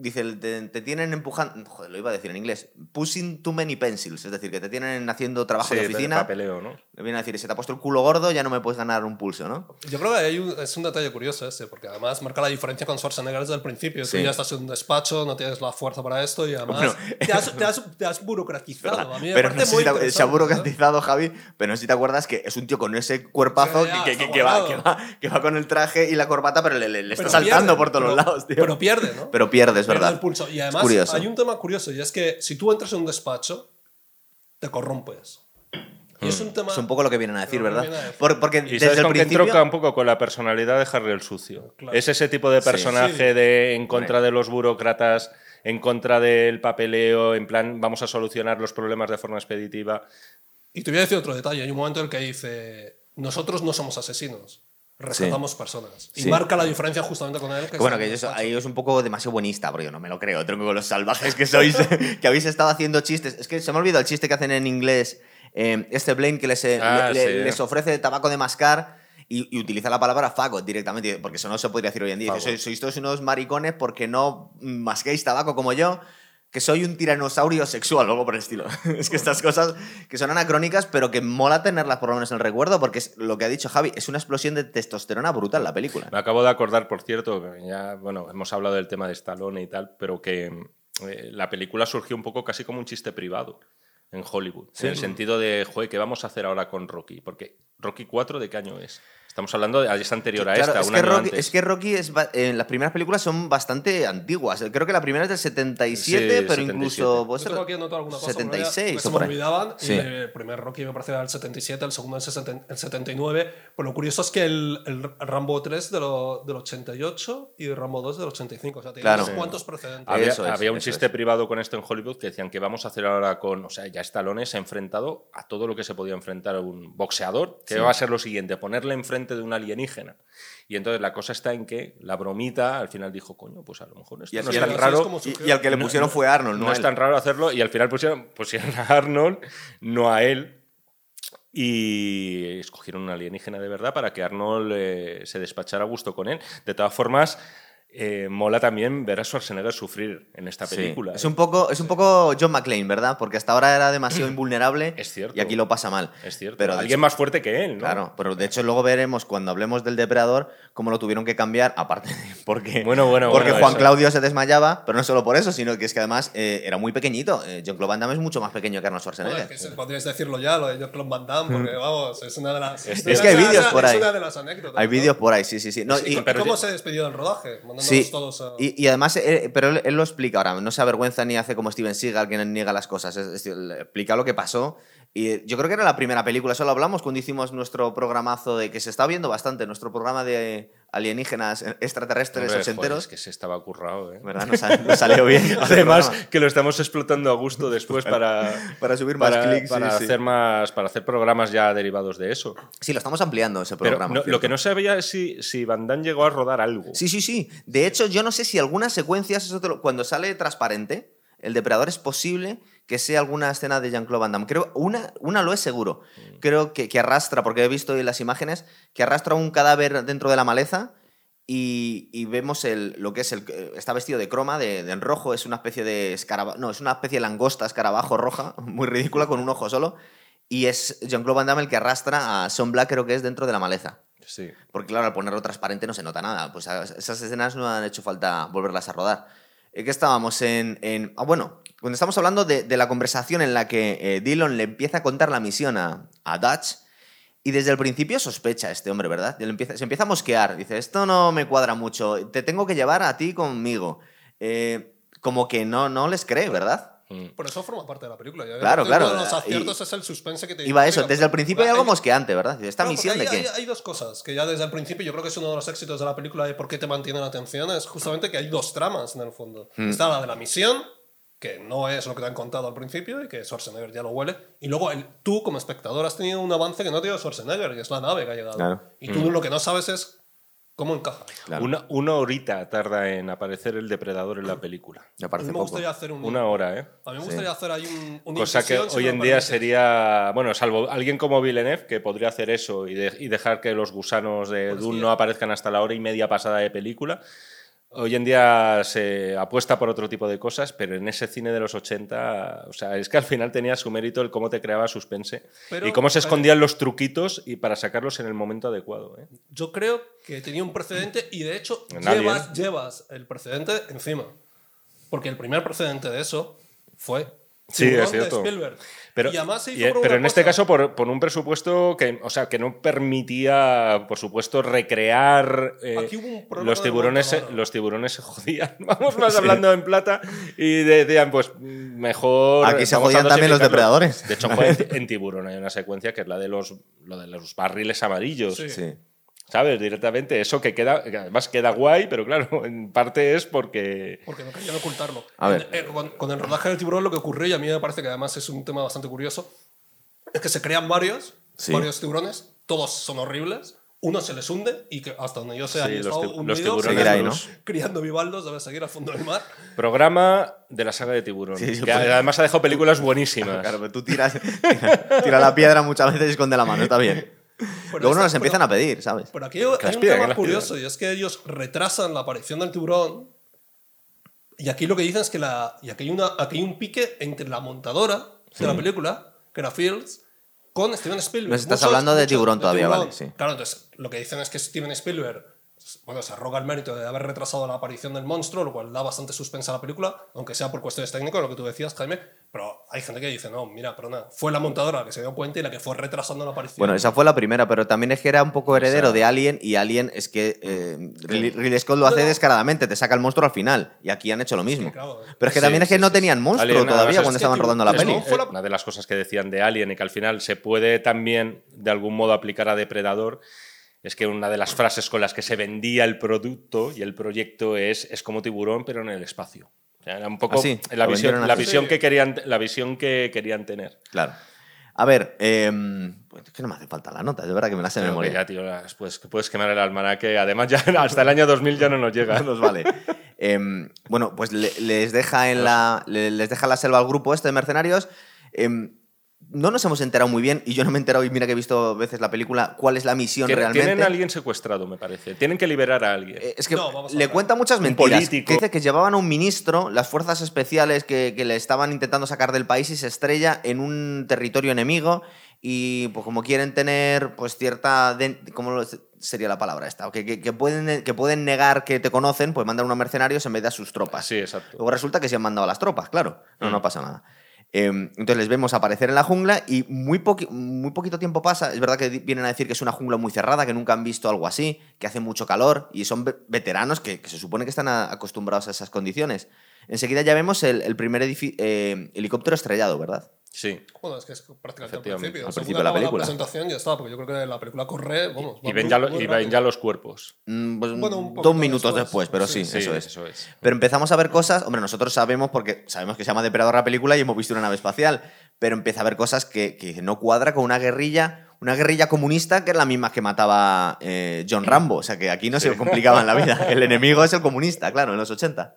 dice, te, te tienen empujando, joder, lo iba a decir en inglés, pushing too many pencils, es decir, que te tienen haciendo trabajo Sí, de oficina. papeleo, ¿no? Le viene a decir, se te ha puesto el culo gordo, ya no me puedes ganar un pulso, ¿no? Yo creo que hay un- es un detalle curioso ese, porque además marca la diferencia con Schwarzenegger desde el principio. Sí. Tú ya estás en un despacho, no tienes la fuerza para esto y además Bueno, te, has, te has- te has burocratizado. A mí me pero no parece sé muy si te- se ha burocratizado, Javi, pero no sé si te acuerdas que es un tío con ese cuerpazo Sí, ya, que, que- está que va, que, va, que va con el traje y la corbata, pero le, le- le está Pero saltando pierde, por todos pero- los lados, tío. Pero pierde, ¿no? Pero pierde, es verdad. el pulso. Y además curioso. hay un tema curioso y es que si tú entras en un despacho, te corrompes. Y es un tema... Mm. Es un poco lo que vienen a decir, que ¿verdad? a decir. Por- porque Y desde sabes el con principio... troca un poco con la personalidad de Harry el Sucio. Claro. Es ese tipo de personaje Sí. de en contra de los burócratas, en contra del papeleo, en plan vamos a solucionar los problemas de forma expeditiva. Y te voy a decir otro detalle. Hay un momento en el que dice, nosotros no somos asesinos, rescatamos personas. Y Sí. marca la diferencia justamente con él. Que bueno, que despacho. ahí es un poco demasiado buenista, porque yo no me lo creo, con los salvajes que sois, que habéis estado haciendo chistes. Es que se me ha olvidado el chiste que hacen en inglés, eh, este Blaine que les, eh, Ah, le- sí. les ofrece tabaco de mascar y, y utiliza la palabra fagot directamente, porque eso no se podría decir hoy en día. Dice, sois, sois todos unos maricones porque no masquéis tabaco como yo, que soy un tiranosaurio sexual, o algo por el estilo. es que estas cosas que son anacrónicas, pero que mola tenerlas por lo menos en el recuerdo, porque es lo que ha dicho Javi, es una explosión de testosterona brutal la película. Me acabo de acordar, por cierto, que ya, bueno, hemos hablado del tema de Stallone y tal, pero que eh, la película surgió un poco casi como un chiste privado. en Hollywood. En el sentido de, joder, ¿qué vamos a hacer ahora con Rocky? Porque Rocky 4, ¿de qué año es? Estamos hablando de es anterior a Claro, esta, es, un que año Rocky, antes. es que Rocky es eh, las primeras películas son bastante antiguas. Creo que la primera es del 77, Sí, pero 77. incluso puede Yo ser tengo aquí anotado alguna cosa. pero ya- 76 porque se me olvidaban. Sí. Y el primer Rocky me parece del 77, el segundo del 60 el 79. Pero lo curioso es que el, el Rambo 3 de lo- del 88 y el Rambo 2 del 85. O sea, tiene Claro. unos cuantos precedentes. Había, Eso es, había un eso chiste es. privado con esto en Hollywood que decían que vamos a hacer ahora con. O sea, ya Stallone se ha enfrentado a todo lo que se podía enfrentar a un boxeador. que va a ser lo siguiente? Ponerle enfrente de un alienígena. Y entonces la cosa está en que la bromita al final dijo, coño, pues a lo mejor esto Y no es tan es raro. Y, y al que le pusieron no, fue Arnold, no ¿no? es tan raro hacerlo y al final pusieron, pusieron a Arnold, no a él. Y escogieron un alienígena de verdad para que Arnold eh, se despachara a gusto con él. De todas formas, eh, mola también ver a Schwarzenegger sufrir en esta Sí. película. Es ¿eh? un poco, es un poco John McClane, ¿verdad? Porque hasta ahora era demasiado invulnerable Es cierto. y aquí lo pasa mal. Es cierto. Pero Alguien hecho- más fuerte que él, ¿no? Claro, pero de hecho luego veremos cuando hablemos del depredador cómo lo tuvieron que cambiar, aparte de porque, Bueno, bueno, porque bueno, Juan eso. Claudio se desmayaba, pero no solo por eso, sino que es que además eh, era muy pequeñito. Eh, John Claude Van Damme es mucho más pequeño que Arnold Schwarzenegger. que se- podríais decirlo ya, lo de Jean-Claude Van Damme, porque vamos, es una de las. Es- es que hay vídeos por es ahí. una de las anécdotas. Hay ¿no? vídeos por ahí, sí, sí, sí. No, ¿Y, y- y pero cómo ya- se despidió del rodaje? Sí, todos a. y, y además, eh, pero él, él lo explica ahora, no se avergüenza ni hace como Steven Seagal, que niega las cosas, es- es- él explica lo que pasó. Y eh, yo creo que era la primera película, eso lo hablamos cuando hicimos nuestro programazo de que se está viendo bastante, nuestro programa de alienígenas extraterrestres Hombre, joder, ochenteros. es que se estaba currado, ¿eh? ¿Verdad? Nos salió bien. Además, que lo estamos explotando a gusto después para, Para subir más para, clics, para sí. hacer más, para hacer programas ya derivados de eso. Sí, lo estamos ampliando ese Pero programa. no- lo que no sabía es si, si Van Damme llegó a rodar algo. Sí, sí, sí. De hecho, yo no sé si algunas secuencias, eso te lo- cuando sale transparente, el depredador es posible que sea alguna escena de Jean-Claude Van Damme. Creo, una, una lo es seguro. Creo que, que arrastra, porque he visto las imágenes, que arrastra un cadáver dentro de la maleza y, y vemos el, lo que es el. Está vestido de croma, de, de en rojo, es una especie de escarabajo. No, es una especie de langosta escarabajo roja, muy ridícula, con un ojo solo. Y es Jean-Claude Van Damme el que arrastra a Son Black, creo que es dentro de la maleza. Sí. Porque claro, al ponerlo transparente no se nota nada. Pues esas escenas no han hecho falta volverlas a rodar. Eh, que estábamos en, en- Ah, bueno, cuando estamos hablando de, de la conversación en la que eh, Dillon le empieza a contar la misión a, a Dutch y desde el principio sospecha este hombre, ¿verdad? Empieza- se empieza a mosquear. Dice, esto no me cuadra mucho. Te tengo que llevar a ti conmigo. Eh, como que no, no les cree, ¿verdad? Mm. Por eso forma parte de la película. Ya Claro, uno claro, de los y- aciertos es el suspense que te Iba a eso. Desde el principio hay algo mosqueante, ¿verdad? ¿Esta No, misión de hay, qué? Hay, hay dos cosas que ya desde el principio yo creo que es uno de los éxitos de la película de por qué te mantiene la atención es justamente que hay dos tramas en el fondo. Hmm. Está la de la misión, que no es lo que te han contado al principio y que Schwarzenegger ya lo huele. Y luego el, tú como espectador has tenido un avance que no te dio Schwarzenegger, que es la nave que ha llegado. Claro. Y tú lo que no sabes es cómo encaja. Claro. Una, una horita tarda en aparecer el depredador en la película. Me A mí me poco. gustaría hacer un... Una hora, ¿eh? A mí me gustaría hacer ahí un, una Cosa que hoy en día sería, bueno, salvo alguien como Villeneuve, que podría hacer eso y, de- y dejar que los gusanos de Pues Dune no aparezcan hasta la hora y media pasada de película. Hoy en día se apuesta por otro tipo de cosas, pero en ese cine de los 80, o sea, es que al final tenía su mérito el cómo te creaba suspense Pero- y cómo se escondían los truquitos y para sacarlos en el momento adecuado. ¿eh? Yo creo que tenía un precedente y de hecho Nadie, llevas, ¿eh? llevas el precedente encima. Porque el primer precedente de eso fue Sí, Tiburón es cierto. de Spielberg. Pero, y además se hizo y- por pero una en este caso por, por un presupuesto que, o sea, que no permitía, por supuesto, recrear eh, Aquí hubo un problema los tiburones. monta. Los tiburones se jodían. Vamos más hablando en plata y decían, pues mejor. Aquí se jodían también los depredadores. De hecho, en tiburón hay una secuencia que es la de los, lo de los barriles amarillos. Sí. Sí. ¿Sabes? Directamente. Eso que queda, que además queda guay, pero claro, en parte es porque. Porque no querían ocultarlo. A ver. En- eh, con, con el rodaje del tiburón lo que ocurrió, y a mí me parece que además es un tema bastante curioso, es que se crean varios, Sí. varios tiburones, todos son horribles, uno se les hunde y que hasta donde yo sé, Sí, ahí los ti- los tiburones Seguirá ahí, los- criando bivaldos, debe seguir al fondo del mar. Programa de la saga de tiburón. Sí, que pues- además ha dejado películas buenísimas. Claro, pero tú tiras, tira, tira la piedra muchas veces y esconde la mano, está bien. Pero Luego no las empiezan pero- a pedir, ¿sabes? Pero aquí hay un pidan, que tema curioso y es que ellos retrasan la aparición del tiburón. Y aquí lo que dicen es que la, y aquí, hay una, aquí hay un pique entre la montadora de la película, que era Fields, con Steven Spielberg. Nos estás hablando de Tiburón todavía, vale, sí. Claro, entonces lo que dicen es que Steven Spielberg bueno, se arroga el mérito de haber retrasado la aparición del monstruo, lo cual da bastante suspensa a la película, aunque sea por cuestiones técnicas, lo que tú decías, Jaime. Pero hay gente que dice, no, mira, perdona, fue la montadora la que se dio cuenta y la que fue retrasando la aparición. Bueno, esa fue la primera, pero también es que era un poco heredero de Alien y Alien es que eh, Ridley Scott lo hace descaradamente, te saca el monstruo al final y aquí han hecho lo mismo. claro. Pero es que Sí, también es que sí, no sí, tenían monstruo Alien, todavía cuando estaban rodando la peli. la- Una de las cosas que decían de Alien y que al final se puede también de algún modo aplicar a Depredador es que una de las frases con las que se vendía el producto y el proyecto es es como tiburón pero en el espacio. O sea, era un poco Ah, la visión, la visión Sí. que querían la visión que querían tener. Claro. A ver, eh, es que no me hace falta la nota, de verdad que me la sé de memoria. ya, tío, las- pues, que puedes quemar el almanaque. Además, ya hasta el año 2000 ya no nos llega. nos vale. Em, bueno, pues le- les deja en la. le- les deja la selva al grupo este de mercenarios. Em, no nos hemos enterado muy bien, y yo no me he enterado, y mira que he visto veces la película, cuál es la misión Tienen, realmente. tienen a alguien secuestrado, me parece. Tienen que liberar a alguien. Eh, Es que No, vamos a le cuenta muchas mentiras. político. Que dice que llevaban a un ministro, las fuerzas especiales que, que le estaban intentando sacar del país y se estrella en un territorio enemigo. Y pues como quieren tener pues cierta... de- ¿Cómo lo- sería la palabra esta? Que, que- que pueden, que pueden negar que te conocen, pues mandan unos mercenarios en vez de a sus tropas. Sí, exacto. Luego resulta que se han mandado a las tropas, claro. No, Mm. no pasa nada. Eh, entonces les vemos aparecer en la jungla y muy, muy poquito tiempo pasa. Es verdad que vienen a decir que es una jungla muy cerrada, que nunca han visto algo así, que hace mucho calor y son ve- veteranos que, se supone que están acostumbrados a esas condiciones. Enseguida ya vemos el, primer eh, helicóptero estrellado, ¿verdad? Sí. Bueno, es que es prácticamente al principio. al principio de la película. presentación ya está, porque yo creo que la película corre, vamos. Y va ven, ya, lo- y ven ya los cuerpos. Mm, pues, Bueno, un dos minutos después, después, pero sí. sí, Sí, eso es. Eso es. Pero empezamos a ver cosas, hombre, nosotros sabemos porque sabemos que se llama Depredador la película y hemos visto una nave espacial, pero empieza a ver cosas que, que no cuadra con una guerrilla, una guerrilla comunista que es la misma que mataba eh, John Rambo, o sea que aquí no se complicaba en la vida, el enemigo es el comunista, claro, en los 80.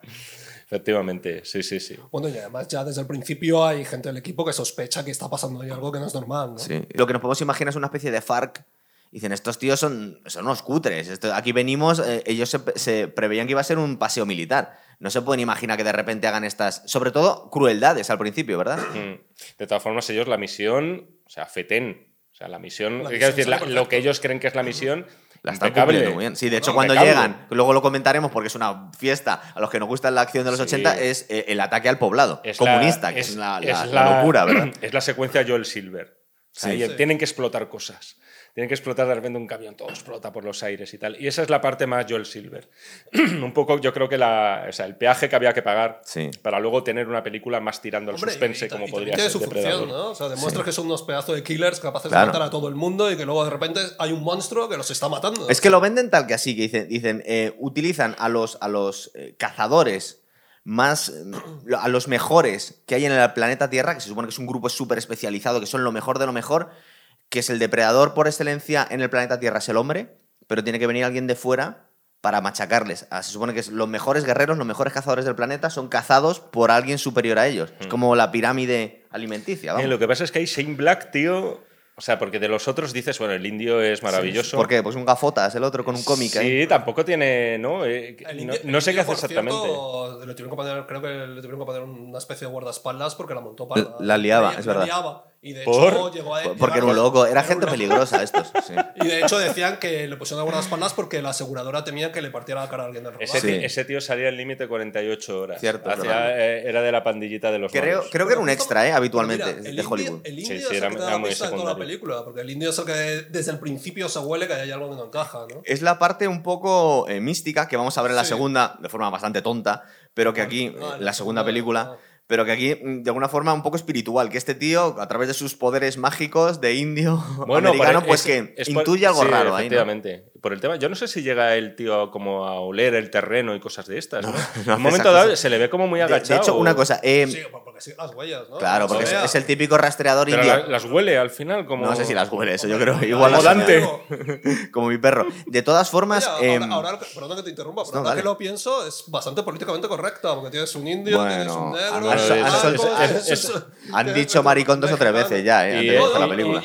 Efectivamente, sí, sí, sí. Bueno, y además ya desde el principio hay gente del equipo que sospecha que está pasando ahí algo que no es normal, ¿no? Sí. Lo que nos podemos imaginar es una especie de FARC. Dicen, estos tíos son, son unos cutres. Esto- aquí venimos, eh, ellos se, se preveían que iba a ser un paseo militar. No se pueden imaginar que de repente hagan estas, sobre todo, crueldades al principio, ¿verdad? Mm. De todas formas, ellos la misión, o sea, FETEN, o sea, la misión, La quiero misión decir, sale la- perfecto. lo que ellos creen que es la misión, La están impecable. cumpliendo muy bien. Sí, de hecho, No, cuando impecable. llegan, luego lo comentaremos porque es una fiesta a los que nos gusta la acción de los Sí. 80, es eh, el ataque al poblado Es la- comunista, que es, la, la- es la locura, ¿verdad? Es la secuencia Joel Silver. O sea, Sí. y Sí. Tienen que explotar cosas. Tienen que explotar de repente un camión, todo explota por los aires y tal. Y esa es la parte más Joel Silver. un poco, yo creo que la, o sea, el peaje que había que pagar Sí. para luego tener una película más tirando al Hombre, suspense, y- como y podría también ser tiene su Depredador. función, ¿no? O sea, demuestra que son unos pedazos de killers capaces Claro. de matar a todo el mundo y que luego de repente hay un monstruo que los está matando. Es que lo venden tal que así, que dicen, dicen eh, utilizan a los, a los eh, cazadores más, eh, a los mejores que hay en el planeta Tierra, que se supone que es un grupo súper especializado, que son lo mejor de lo mejor, que es el depredador por excelencia en el planeta Tierra, es el hombre, pero tiene que venir alguien de fuera para machacarles. Ah, Se supone que los mejores guerreros, los mejores cazadores del planeta son cazados por alguien superior a ellos. Es como la pirámide alimenticia. Eh, vamos. lo que pasa es que hay Shane Black, tío. O sea, porque de los otros dices, bueno, el indio es maravilloso. ¿Por qué? Pues un gafotas, el otro con un cómic ahí. Sí, tampoco tiene. No, Eh, no, sé qué hace exactamente. cierto, le tuvieron que poner, creo que le tuvieron que poner una especie de guardaespaldas porque la montó para. La liaba, la es verdad. liaba. Y de ¿Por? hecho llegó a. Porque era un loco, era gente peligrosa estos. sí. Y de hecho decían que le pusieron de guardaespaldas porque la aseguradora temía que le partiera la cara a alguien del Ese. Sí. ese tío salía al límite 48 horas. Cierto, eh, era de la pandillita de los Creo, malos. creo que era un extra, ¿eh? Habitualmente, mira, de el indio- Hollywood. El Sí, indio sí, es el era- muy pista de toda la película, porque el indio es el que desde el principio se huele que hay algo que no encaja, ¿no? Es la parte un poco eh, mística que vamos a ver en la Sí. segunda, de forma bastante tonta, pero que aquí, Ah, eh, la segunda película. Pero que aquí, mm, de alguna forma, un poco espiritual, que este tío, a través de sus poderes mágicos de indio americano, por- pues es- que es intuye algo sí, raro ahí, ¿no? Por el tema, yo no sé si llega el tío como a oler el terreno y cosas de estas. ¿no? no en un momento dado se le ve como muy De, de agachado. hecho, una cosa, eh, Sí, porque sigue las huellas, ¿no? claro, porque es, el típico rastreador Pero indio. la- las huele al final como. No sé si las huele eso, yo creo. Igual como Dante. como mi perro. De todas formas, Oye, em, ahora, ahora- perdona que te interrumpa, pero no, ahora dale. que lo pienso, es bastante políticamente correcta, porque tienes un indio, Bueno, tienes un negro, han- es- dicho maricón dos o tres veces ya, ¿eh? Y, antes de empezar la película.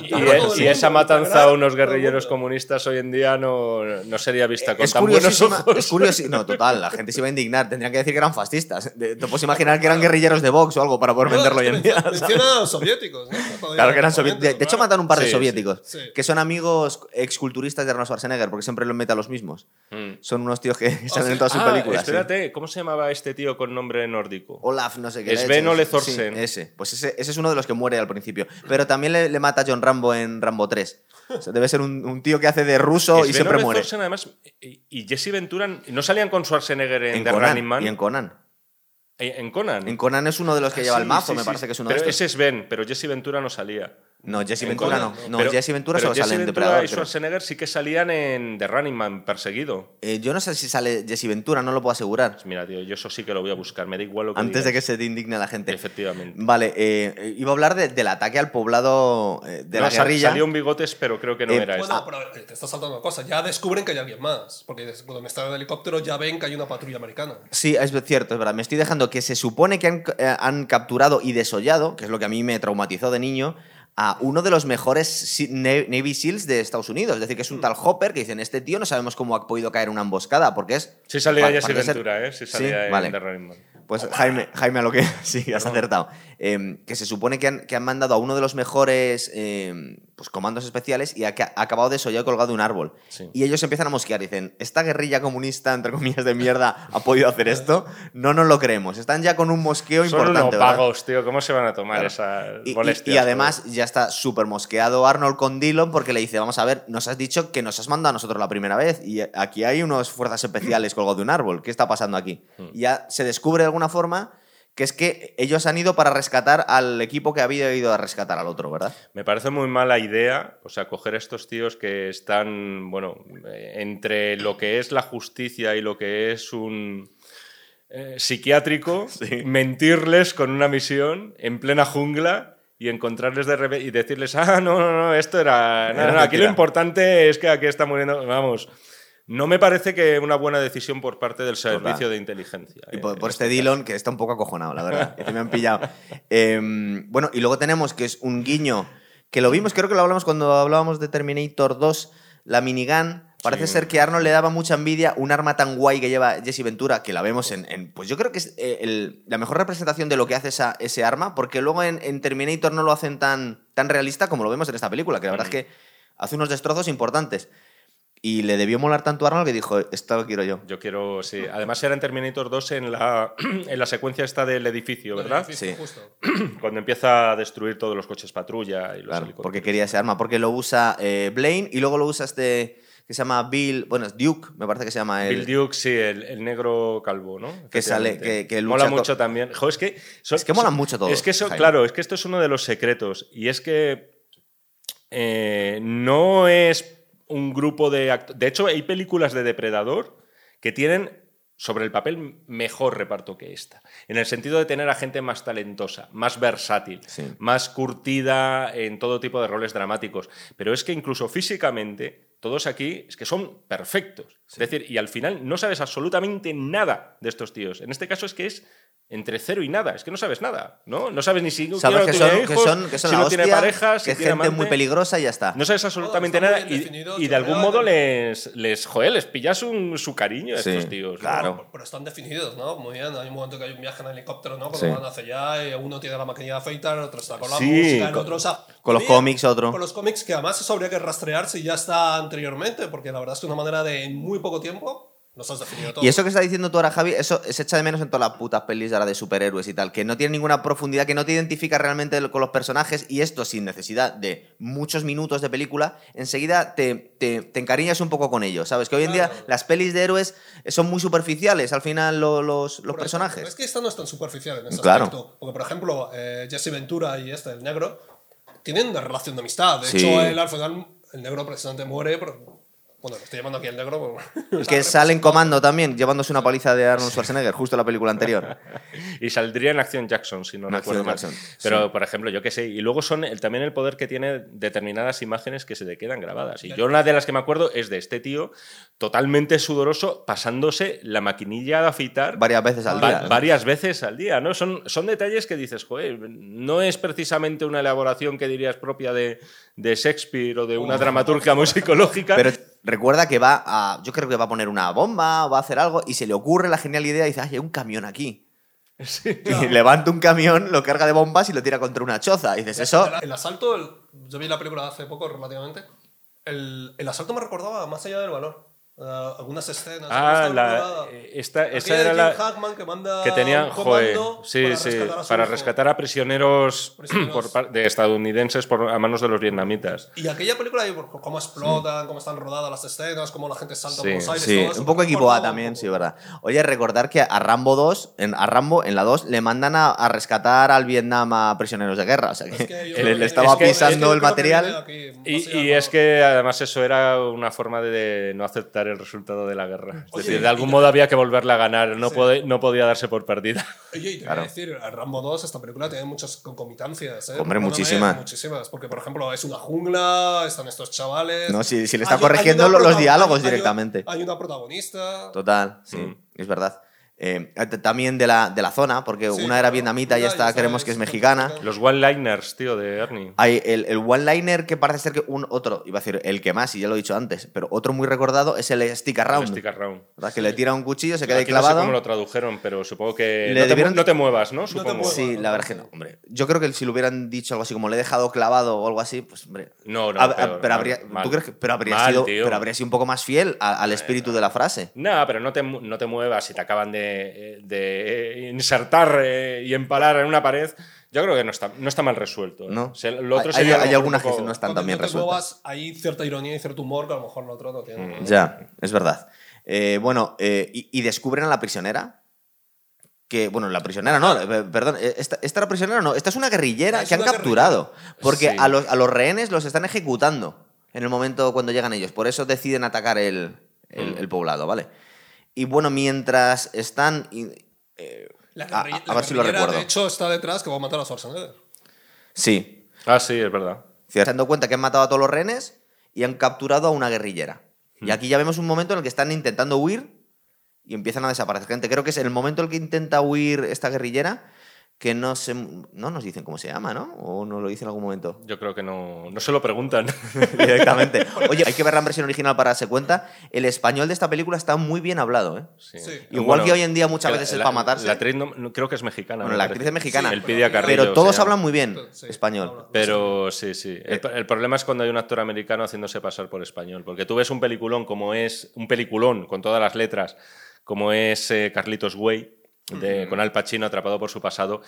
y- esa matanza a unos guerrilleros comunistas hoy en día no, no, no sería vista con Es tan buenos ojos. es curiosi- No, total, la gente se iba a indignar. Tendrían que decir que eran fascistas. De- Te puedes imaginar que eran guerrilleros de Vox o algo para poder venderlo hoy en día. soviéticos, ¿no? Claro que eran soviéticos. De, de hecho, matan un par de Sí, soviéticos. sí. Que son amigos exculturistas de Arnold Schwarzenegger, porque siempre los mete a los mismos. Mm. Son unos tíos que salen sí. en todas sus Ah, películas. sí. espérate, ¿cómo se llamaba este tío con nombre nórdico? Olaf, no sé qué. Sven. Ole Thorsen. Sí, ese. Pues ese, ese es uno de los que muere al principio. Pero también le, le mata a John Rambo en Rambo 3. O sea, debe ser un, un tío que hace de ruso y siempre muere. Thorsen, además, y, Jesse Ventura no salían con Schwarzenegger en, En The Conan, Running Man. y en Conan. Eh, en Conan. En Conan es uno de los que Ah, lleva sí, el mazo, sí, me parece que es uno pero de estos. Ese es Ben, pero Jesse No no salía. No, Jesse En Ventura Conan, no. no. Pero- Jesse Ventura pero solo sale Jesse en Ventura Depredador. y creo. Schwarzenegger sí que salían en The Running Man perseguido. Eh, yo no sé si sale Jesse Ventura, no lo puedo asegurar. Pues mira, tío, yo eso sí que lo voy a buscar. Me da igual lo que Antes de que se te indigne la gente. Efectivamente. Vale, eh, eh, iba a hablar de- del ataque al poblado eh, de No, la sal- guerrilla. Salió un bigotes, pero creo que no Eh, era Bueno, pero eh, te está saltando una cosa. Ya descubren que hay alguien más. Porque cuando están en el helicóptero ya ven que hay una patrulla americana. Sí, es cierto, es verdad. Me estoy dejando que se supone que han, eh, han capturado y desollado, que es lo que a mí me traumatizó de niño, a uno de los mejores Navy SEAls de Estados Unidos. Es decir, que es un tal Hopper que dicen, este tío no sabemos cómo ha podido caer una emboscada, porque es... Sí salía Jesse Ventura, ¿eh? Sí salía Sí, vale. Pues Jaime, Jaime, a lo que sí, has acertado. Eh, que se supone que han, que han mandado a uno de los mejores eh, pues, comandos especiales y ha, ha acabado desollado y colgado de un árbol. Sí. Y ellos empiezan a mosquear. Dicen, ¿esta guerrilla comunista, entre comillas, de mierda, ha podido hacer esto? No nos lo creemos. Están ya con un mosqueo Son importante. ¿verdad? vagos, tío. ¿Cómo se van a tomar Claro. esas Y- y, molestias? y además ya está súper mosqueado Arnold con Dillon porque le dice, vamos a ver, nos has dicho que nos has mandado a nosotros la primera vez y aquí hay unos fuerzas especiales colgados de un árbol. ¿Qué está pasando aquí? Hmm. Ya se descubre de alguna forma que es que ellos han ido para rescatar al equipo que había ido a rescatar al otro, ¿verdad? Me parece muy mala idea, o sea, coger a estos tíos que están, bueno, eh, entre lo que es la justicia y lo que es un eh, psiquiátrico, mentirles con una misión en plena jungla y encontrarles de repente y decirles, ah, no, no, no, esto era... no, Era no, aquí lo importante es que aquí está muriendo, vamos. No me parece que una buena decisión por parte del servicio de inteligencia. Y eh, por, en por este este Dillon, que está un poco acojonado, la verdad. que me han pillado. Em, bueno, y luego tenemos que es un guiño que lo vimos, creo que lo hablamos cuando hablábamos de Terminator 2, la minigun. Parece Sí. ser que Arnold le daba mucha envidia un arma tan guay que lleva Jesse Ventura, que la vemos en. en- pues yo creo que es eh, el- la mejor representación de lo que hace esa, ese arma, porque luego en, en Terminator no lo hacen tan, tan realista como lo vemos en esta película, que la verdad es que hace unos destrozos importantes. Y le debió molar tanto a Arnold que dijo: Esto lo quiero yo. Yo quiero, sí. Además era en Terminator 2 en la, en la secuencia esta del edificio, ¿verdad? Edificio, Sí. justo. Cuando empieza a destruir todos los coches patrulla y los Claro, helicópteros. porque quería ese arma, porque lo usa eh, Blaine y luego lo usa este que se llama Bill, bueno, es Duke, me parece que se llama él. Bill Duke, sí, el, el negro calvo, ¿no? Que sale- que- que Mola lucha co- mucho también. Jo, es que, son- Es que molan mucho todos, Es que eso, Jaime. claro, es que esto es uno de los secretos. Y es que eh, no es un grupo de actores. De hecho, hay películas de Depredador que tienen sobre el papel mejor reparto que esta. En el sentido de tener a gente más talentosa, más versátil, Sí. más curtida en todo tipo de roles dramáticos. Pero es que incluso físicamente, todos aquí es que son perfectos. Es decir, y al final no sabes absolutamente nada de estos tíos. En este caso es que es entre cero y nada. Es que no sabes nada, ¿no? No sabes ni si Sabes que tiene son, hijos, que son, que son si no tiene hostia, parejas, que si tiene gente muy peligrosa y ya está. No sabes absolutamente nada y, de algún modo les, les, joder, les pillas un- su cariño a Sí, estos tíos. ¿no? claro. Pero, pero están definidos, ¿no? Muy bien. Hay un momento que hay un viaje en helicóptero, ¿no? Cuando Sí. van hacia allá, y uno tiene la maquinilla de afeitar, otro está con la Sí, música, el con- otro... o sea, con los bien, cómics otro. Con los cómics, que además eso habría que rastrear si ya está anteriormente, porque la verdad es que una manera de, en muy poco tiempo, los has definido todo. Y eso que está diciendo tú ahora, Javi, eso se echa de menos en todas las putas pelis ahora de superhéroes y tal, que no tiene ninguna profundidad, que no te identifica realmente con los personajes y esto sin necesidad de muchos minutos de película, enseguida te, te, te encariñas un poco con ellos, ¿sabes? Que hoy en día las pelis de héroes son muy superficiales al final lo- los, los personajes. ejemplo, Es que esta no es tan superficial en ese Claro. aspecto. Porque, por ejemplo, eh, Jesse Ventura y este, el negro, tienen una relación de amistad. De Sí. hecho, él al final, el negro precisamente muere. Pero, bueno, le estoy llamando aquí el negro. pero- Que sale en comando también, llevándose una paliza de Arnold Schwarzenegger, justo en la película anterior. Y saldría en Acción Jackson, si no En recuerdo mal. Jackson, Pero, por ejemplo, yo qué sé. Y luego son el, también el poder que tiene determinadas imágenes que se te quedan grabadas. Y yo una de las que me acuerdo es de este tío totalmente sudoroso pasándose la maquinilla de afeitar Varias veces al va- día. varias veces al día, ¿no? Son, son detalles que dices, joder, no es precisamente una elaboración que dirías propia de, de Shakespeare o de una dramaturgia muy psicológica, Pero- recuerda que va a. Yo creo que va a poner una bomba o va a hacer algo y se le ocurre la genial idea y dice, ay, hay un camión aquí. Y levanta un camión, lo carga de bombas y lo tira contra una choza. Y dices, eso. El, el asalto, el- yo vi la película hace poco relativamente. El, el asalto me recordaba más allá del valor. Eh, algunas escenas. Ah, la, temporadas. esta, era la Hackman que manda que tenía, un joder, sí, para sí, rescatar a para rescatar a prisioneros, Prisioneros. por de estadounidenses por, a manos de los vietnamitas. Y aquella película, cómo explotan, cómo están rodadas las escenas, cómo la gente salta Sí, por los aires. Sí, todo eso, un poco me equipo A recordaba un también, poco. sí, verdad. Oye, recordar que a Rambo 2, en, a Rambo en la 2, le mandan a, a rescatar al Vietnam a prisioneros de guerra. O sea que, Es que le, le estaba es que- pisando es que el material. aquí, Y, y es que además eso era una forma de no aceptar el resultado de la guerra. Es Oye, decir, de algún modo había que volverla a ganar, no, Sí. puede- no podía darse por perdida. Oye, y te Claro. voy a decir, Rambo 2, esta película tiene muchas concomitancias. ¿eh? Hombre, muchísimas. Muchísimas, porque por ejemplo es una jungla, están estos chavales. No, si- si le está Hay- corrigiendo hay los diálogos hay- hay una- directamente. Hay una protagonista. Total, sí, Mm. es verdad. Eh, también de la, de la zona, porque Sí, una era vietnamita y esta creemos que es mexicana. Los one-liners, tío, de Ernie. Hay el, el one-liner que parece ser que un otro, iba a decir el que más, y ya lo he dicho antes, pero otro muy recordado es el stick El around. stick around. ¿verdad? Que le tira un cuchillo, se queda Aquí no sé clavado. cómo lo tradujeron, pero supongo que Le no, te, debieron- no te muevas, ¿no? te Supongo. muevas. Sí, la verdad es que no, hombre. Yo creo que si lo hubieran dicho algo así como le he dejado clavado o algo así, pues hombre. No, no, peor, pero, habría, mal. ¿tú crees que- pero habría Mal, sido, tío. pero habría sido un poco más fiel a- al espíritu de la frase. No, pero no te, no te muevas si te acaban de, de insertar eh, y empalar en una pared. Yo creo que no está, no está mal resuelto. ¿eh? No. O sea, lo otro Hay- sería lo hay algunas poco- que no están tan bien resueltas. hay cierta ironía y cierto humor que a lo mejor en otro no tiene. Mm. Ya, es verdad. Eh, bueno, eh, y, y descubren a la prisionera. Que, bueno, la prisionera no, eh, perdón, esta, esta era prisionera no, esta es una guerrillera Es que han una capturado. Porque Sí. a, los, a los rehenes los están ejecutando en el momento cuando llegan ellos. Por eso deciden atacar el, el- Mm. el poblado, ¿vale? Y bueno, mientras están. eh, La a- a- guerrilla- a la ver si lo recuerdo. De hecho, está detrás que va a matar a Schwarzenegger. Sí. Ah, sí, es verdad. Se han dado cuenta que han matado a todos los rehenes y han capturado a una guerrillera. Y aquí ya vemos un momento en el que están intentando huir y empiezan a desaparecer gente. Creo que es el momento en el que intenta huir esta guerrillera que no se, no nos dicen cómo se llama, ¿no? O nos lo dicen en algún momento. Yo creo que no, no se lo preguntan. Directamente. Oye, hay que ver la versión original para darse cuenta. El español de esta película está muy bien hablado, ¿eh? Sí. Sí. Igual que hoy en día muchas veces es para matarse. La actriz no- no- creo que es mexicana. Bueno, la actriz es mexicana. Sí, el Pidia Carrillo. Pero todos hablan muy bien Sí, español. Pero sí, sí. El, el problema es cuando hay un actor americano haciéndose pasar por español. Porque tú ves un peliculón como es. Un peliculón con todas las letras, como es eh, Carlitos Way. De- Con Al Pacino atrapado por su pasado.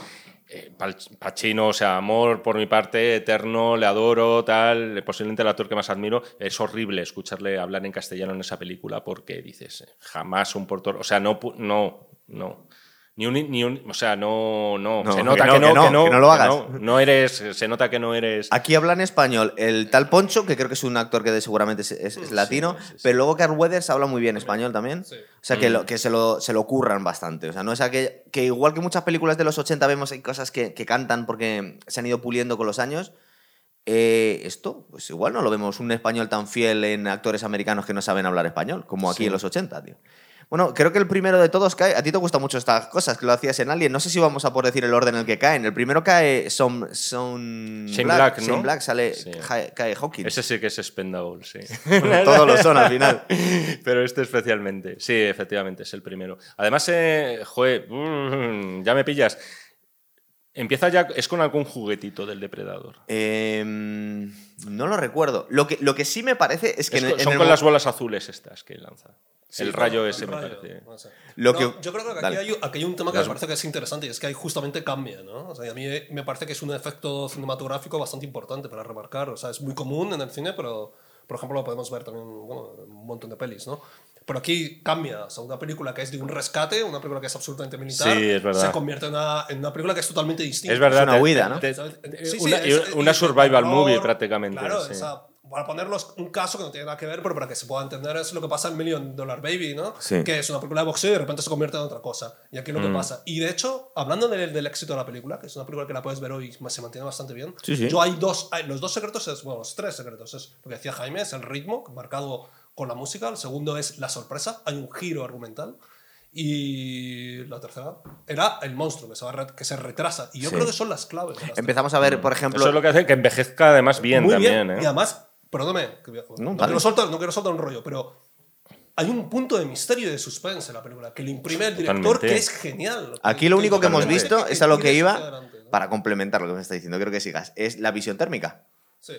Eh, Pacino, o sea, amor por mi parte, eterno, le adoro, tal. Posiblemente el actor que más admiro. Es horrible escucharle hablar en castellano en esa película porque dices, jamás un portor. O sea, no, no, no. Ni un, ni un- o sea, no, no, No, se nota que que no, no, que no, que no lo hagas. no, no eres, se nota que no eres. Aquí habla en español el tal Poncho, que creo que es un actor que seguramente es, es- es latino, sí, sí. pero luego Carl Weathers habla muy bien español también. Sí. O sea, que, Mm. lo, que se, lo, se lo curran bastante. O sea, no es aquel, que igual que muchas películas de los 80 vemos hay cosas que, que cantan porque se han ido puliendo con los años. eh, esto, pues igual no lo vemos un español tan fiel en actores americanos que no saben hablar español, como aquí Sí. en los 80, tío. Bueno, creo que el primero de todos cae. A ti te gustan mucho estas cosas, que lo hacías en Alien. No sé si vamos a poder decir el orden en el que caen. El primero cae Son. son Shane Black, ¿no? Shane Black sale. Sí. cae, cae Hawkins. Ese sí que es Spendable, sí. Todos lo son al final. Pero este especialmente. Sí, efectivamente, es el primero. Además, eh, joder, mm, ya me pillas. Empieza ya, es con algún juguetito del depredador. Em, no lo recuerdo. Lo que, lo que sí me parece es que. Es en con- el- en son el con las bolas azules estas que lanza. Sí, el rayo el ese me rayo, parece. no sé. Lo No, que- yo creo que aquí hay, aquí hay un tema que Las- me parece que es interesante y es que ahí justamente cambia, ¿no? O sea, y a mí me parece que es un efecto cinematográfico bastante importante para remarcar. O sea, es muy común en el cine, pero por ejemplo lo podemos ver también bueno, en un montón de pelis, ¿no? Pero aquí cambia. O sea, una película que es de un rescate, una película que es absolutamente militar, Sí, es se convierte en una, en una película que es totalmente distinta. Es verdad. una te- huida, te- ¿no? te- te- Sí, sí, una, es- una survival terror, movie prácticamente. Claro, sí. o sea, para ponerlos un caso que no tiene nada que ver, pero para que se pueda entender es lo que pasa en Million Dollar Baby, ¿no? Sí. Que es una película de boxeo y de repente se convierte en otra cosa. Y aquí es lo Mm. que pasa. Y de hecho, hablando del, del éxito de la película, que es una película que la puedes ver hoy y se mantiene bastante bien, Sí, sí. yo hay dos, hay- los dos secretos, es, bueno, los tres secretos, es lo que decía Jaime, es el ritmo, marcado con la música, el segundo es la sorpresa, hay un giro argumental. Y la tercera era el monstruo que se, va que se retrasa. Y yo Sí. creo que son las claves. las Empezamos a ver, por ejemplo. Eso es lo que hace que envejezca además bien muy también. bien. ¿eh? Y además, Perdóname, que- no, dale. quiero soltar, no quiero soltar un rollo, pero hay un punto de misterio y de suspense en la película que le imprime el director Totalmente. que es genial. Aquí lo único que hemos visto es a lo que iba, adelante, ¿no? para complementar lo que me está diciendo, quiero que sigas, es la visión térmica. Sí.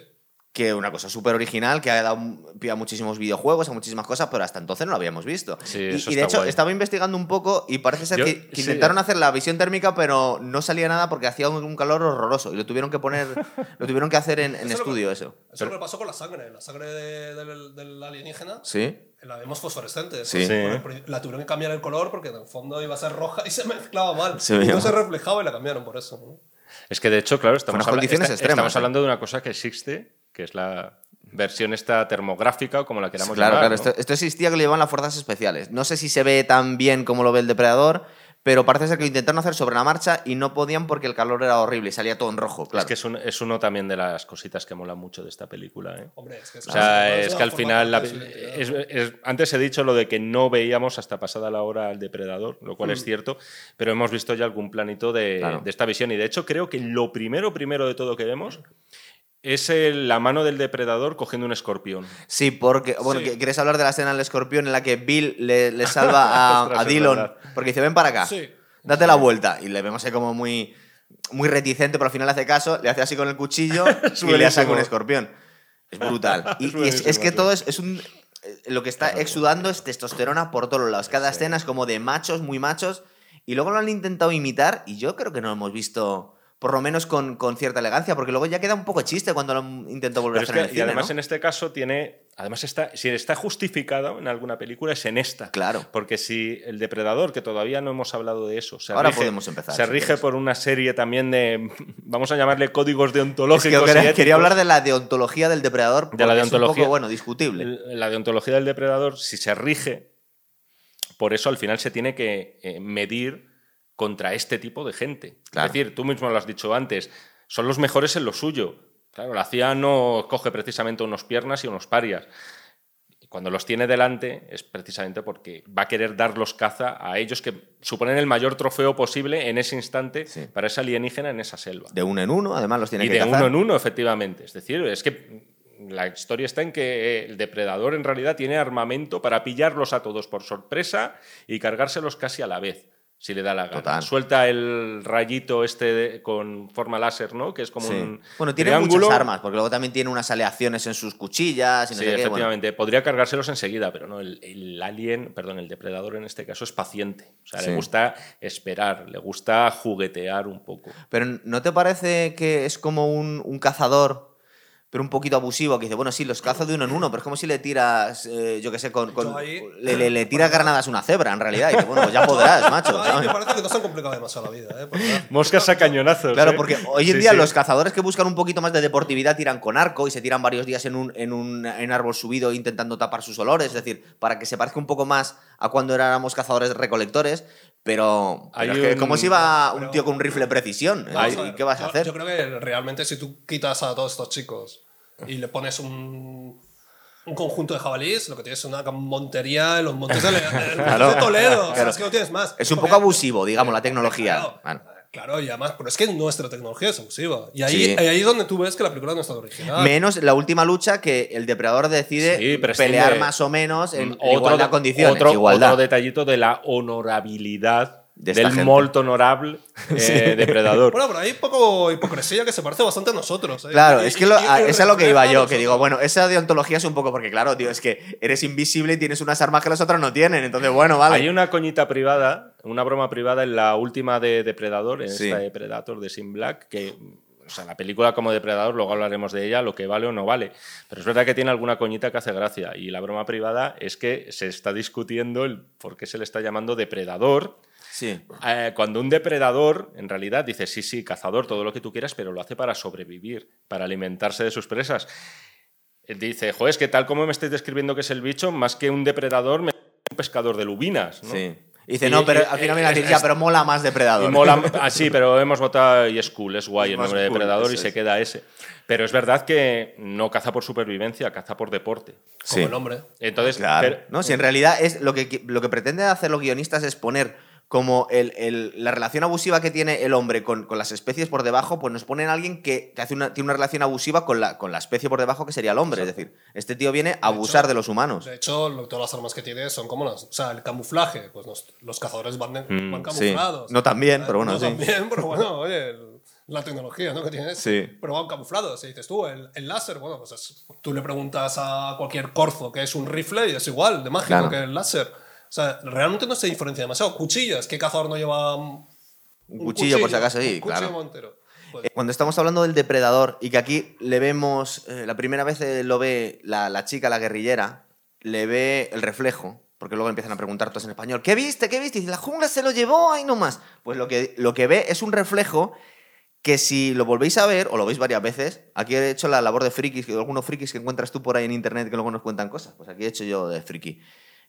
Que una cosa súper original, que ha dado pie a muchísimos videojuegos, a muchísimas cosas, pero hasta entonces no lo habíamos visto. Sí, y, eso y de hecho, guay. estaba investigando un poco y parece ser Yo- que, que sí. intentaron hacer la visión térmica, pero no salía nada porque hacía un, un calor horroroso. Y lo tuvieron que poner, lo tuvieron que hacer en, en Eso es lo que- estudio, eso. Eso es lo que pasó con la sangre. La sangre de- del, del alienígena Sí. la vemos fosforescente. Sí. Sí. Porque La tuvieron que cambiar el color porque en el fondo iba a ser roja y se mezclaba mal. Se y no se reflejaba y la cambiaron por eso. ¿no? Es que de hecho, claro, estamos, habla- extremas, estamos ¿eh? hablando de una cosa que existe, que es la versión esta termográfica o como la queramos Claro, llamar. claro. ¿no? Esto, esto existía que lo llevaban las fuerzas especiales. No sé si se ve tan bien como lo ve el depredador, pero parece ser que lo intentaron hacer sobre la marcha y no podían porque el calor era horrible y salía todo en rojo, claro. Es que es, un- es uno también de las cositas que mola mucho de esta película. ¿eh? Hombre, es que, O sea, es que al final, la- es- es- antes he dicho lo de que no veíamos hasta pasada la hora al depredador, lo cual es cierto, pero hemos visto ya algún planito de, Claro. de esta visión. Y de hecho creo que lo primero, primero de todo que vemos es el- la mano del depredador cogiendo un escorpión. Sí, porque, bueno, Sí. ¿quieres hablar de la escena del escorpión en la que Bill le, le salva a, Ostras, a Dillon? Porque dice, ven para acá, Sí. date la vuelta. Y le vemos ahí como muy, muy reticente, pero al final hace caso, le hace así con el cuchillo y le saca un escorpión. Es brutal. Y, Es y es, es buenísimo, que todo es, es un... eh, Lo que está exudando es testosterona por todos lados. Cada escena es como de machos, muy machos. Y luego lo han intentado imitar y yo creo que no lo hemos visto, por lo menos con, con cierta elegancia, porque luego ya queda un poco chiste cuando lo han intentado volver Pero es a hacer que, el y cine, además ¿no? en este caso tiene, además está, si está justificado en alguna película es en esta. Claro. Porque si el depredador, que todavía no hemos hablado de eso, se Ahora rige, podemos empezar, se si rige quieres. por una serie también de, vamos a llamarle códigos Es que deontológicos. quería, hablar de la deontología del depredador, De la porque es un deontología. poco, bueno, discutible. La deontología del depredador, si se rige, por eso al final se tiene que eh, medir contra este tipo de gente. Claro. Es decir, tú mismo lo has dicho antes, son los mejores en lo suyo. Claro, la CIA no coge precisamente unos piernas y unos parias. Y cuando los tiene delante es precisamente porque va a querer darlos caza a ellos que suponen el mayor trofeo posible en ese instante Sí. para ese alienígena en esa selva. De uno en uno, además los tiene Y que de cazar. uno en uno, efectivamente. Es decir, es que la historia está en que el depredador en realidad tiene armamento para pillarlos a todos por sorpresa y cargárselos casi a la vez, si le da la gana. Total. Suelta el rayito este de- con forma láser, ¿no? Que es como Sí. un Bueno, tiene triángulo. muchas armas, porque luego también tiene unas aleaciones en sus cuchillas y no Sí, sé qué, bueno. efectivamente. Podría cargárselos enseguida, pero no. El, el alien, perdón, el depredador en este caso es paciente. O sea, Sí. le gusta esperar, le gusta juguetear un poco. Pero ¿no te parece que es como un, un cazador, pero un poquito abusivo? Que dice, bueno, sí, los cazo de uno en uno, pero es como si le tiras, eh, yo qué sé, con, ahí- le, le- le tiras granadas a una cebra, en realidad. Y dice, bueno, pues ya podrás, macho. Me parece que no se han complicado demasiado la vida. ¿eh? Porque- Moscas a cañonazos. Claro, ¿eh? porque hoy en Sí, día sí. los cazadores que buscan un poquito más de deportividad tiran con arco y se tiran varios días en un, en un en árbol subido intentando tapar sus olores, es decir, para que se parezca un poco más a cuando éramos cazadores recolectores, pero, pero Hay es que un- ¿cómo se iba un tío con un rifle de precisión? ¿Y qué vas a hacer? Yo creo que realmente si tú quitas a todos estos chicos y le pones un, un conjunto de jabalíes, lo que tienes es una montería en los montes de, montes Claro. de Toledo. O sea, Claro. es que no tienes más. Es un poco abusivo, digamos, la tecnología. Claro, Bueno. Claro, y además, pero es que nuestra tecnología es abusiva. Y ahí, Sí. ahí es donde tú ves que la película no está original. Menos la última lucha que el depredador decide Sí, pelear más o menos en Otro igualdad de- de condiciones. Otro, igualdad. otro detallito de la honorabilidad De del gente. honorable eh, depredador. Bueno, pero hay poco hipocresía que se parece bastante a nosotros. ¿eh? Claro, Y- es que lo, a- es a lo que iba yo, que digo, bueno, esa deontología es un poco porque, claro, tío, es que eres invisible y tienes unas armas que los otros no tienen. Entonces, bueno, vale. Hay una coñita privada, una broma privada en la última de Depredador, en Sí. esta de Predator de Sin Black, que, o sea, la película como Depredador, luego hablaremos de ella, lo que vale o no vale. Pero es verdad que tiene alguna coñita que hace gracia. Y la broma privada es que se está discutiendo el por qué se le está llamando Depredador. Sí. Eh, cuando un depredador, en realidad, dice, sí, sí, cazador, todo lo que tú quieras, pero lo hace para sobrevivir, para alimentarse de sus presas. Eh, Dice, joder, es que tal como me estáis describiendo que es el bicho, más que un depredador, me un pescador de lubinas, ¿no? Sí. Y dice, Y- no, pero al final me y- a decir, es- ya, pero mola más depredador. Mola, ah, sí, pero hemos votado y es cool, es guay Es el más nombre de cool, depredador y eso se es. queda ese. Pero es verdad que no caza por supervivencia, caza por deporte. Como Sí. el nombre. Entonces, Claro. pero- no, si en realidad es lo que, lo que pretende hacer los guionistas es poner como el- el- la relación abusiva que tiene el hombre con, con las especies por debajo, pues nos ponen a alguien que, hace una, tiene una relación abusiva con la, con la especie por debajo que sería el hombre. Es decir, este tío viene a abusar hecho, de los humanos. De hecho, lo- todas las armas que tiene son como las. O sea, el camuflaje. Pues los, los cazadores van, de- van sí. camuflados. No tan bien, pero bueno, No sí. tan bien, pero bueno, oye. el- la tecnología ¿no? que tienes. Sí. Pero van camuflados. Y dices tú, el, el láser, bueno, pues es- tú le preguntas a cualquier corzo que es un rifle y es igual de mágico Claro. que el láser. O sea, realmente no se diferencia demasiado. Cuchillas, ¿qué cazador no lleva un, Un cuchillo, por si acaso, sí, un cuchillo claro. montero? Pues, Eh, Cuando estamos hablando del depredador y que aquí le vemos, eh, la primera vez eh, lo ve la, la chica, la guerrillera, le ve el reflejo, porque luego empiezan a preguntar todos en español, ¿qué viste? ¿Qué viste? Y dice, la jungla se lo llevó ahí nomás. Pues lo que, lo que ve es un reflejo que si lo volvéis a ver, o lo veis varias veces, aquí he hecho la labor de frikis, que algunos frikis que encuentras tú por ahí en internet que luego nos cuentan cosas, pues aquí he hecho yo de friki.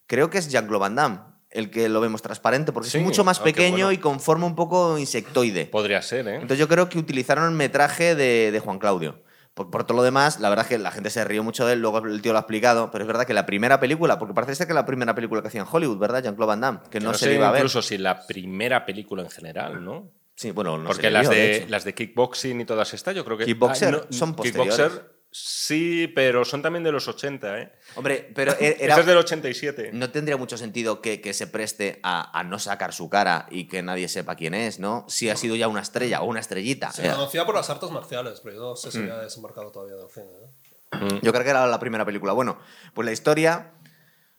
Creo que es Jean-Claude Van Damme el que lo vemos transparente, porque Sí, es mucho más ah, pequeño bueno. y con forma un poco insectoide. Podría ser, ¿eh? Entonces yo creo que utilizaron el metraje de, de Juan Claudio. Por, por todo lo demás, la verdad es que la gente se rió mucho de él, luego el tío lo ha explicado, pero es verdad que la primera película, porque parece ser que la primera película que hacía en Hollywood, ¿verdad? Jean-Claude Van Damme, que no, no se sé iba a ver. incluso si la primera película en general, ¿no? Sí, bueno, no se Porque le las, de, hecho. las de kickboxing y todas estas, yo creo que. Kickboxer Ah, son posteriores. Kickboxer, sí, pero son también de los 80, ¿eh? Hombre, pero e- era, Esa es del 87. no tendría mucho sentido que, que se preste a, a no sacar su cara y que nadie sepa quién es, ¿no? Si ha sido ya una estrella o una estrellita. se conocía por las artes marciales, pero yo no sé si Mm. ha desembarcado todavía del cine. ¿eh? Yo creo que era la primera película. Bueno, pues la historia,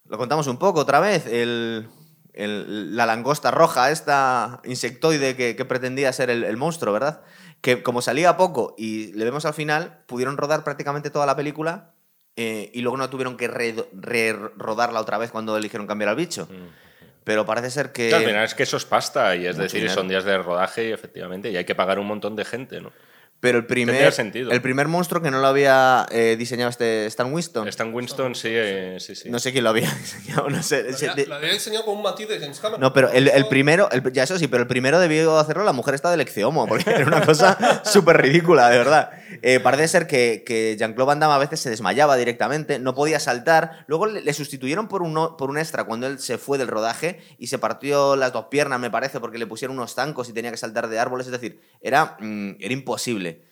lo contamos un poco otra vez. El, el- la langosta roja, esta insectoide que, que pretendía ser el, el monstruo, ¿verdad? Que como salía poco y le vemos al final, pudieron rodar prácticamente toda la película eh, y luego no tuvieron que re- re- otra vez cuando eligieron cambiar al bicho. Pero parece ser que... Que al final es que eso es pasta, y es decir, dinero. son días de rodaje, y efectivamente, y hay que pagar un montón de gente, ¿no? Pero el primer, sentido. el primer monstruo que no lo había eh, diseñado este Stan Winston. Stan Winston, sí, eh, sí, sí. No sé quién lo había diseñado, no sé. Lo había, de- lo había diseñado con un matiz de James Cameron. No, pero el, el primero, el- ya eso sí, pero el primero debió hacerlo la mujer esta del Exceomo, porque era una cosa súper ridícula, de verdad. Eh, parece ser que, Jean-Claude Van a veces se desmayaba directamente, no podía saltar. Luego le, sustituyeron por un, por un extra cuando él se fue del rodaje y se partió las dos piernas, me parece, porque le pusieron unos zancos y tenía que saltar de árboles. Es decir, era, mm, era imposible.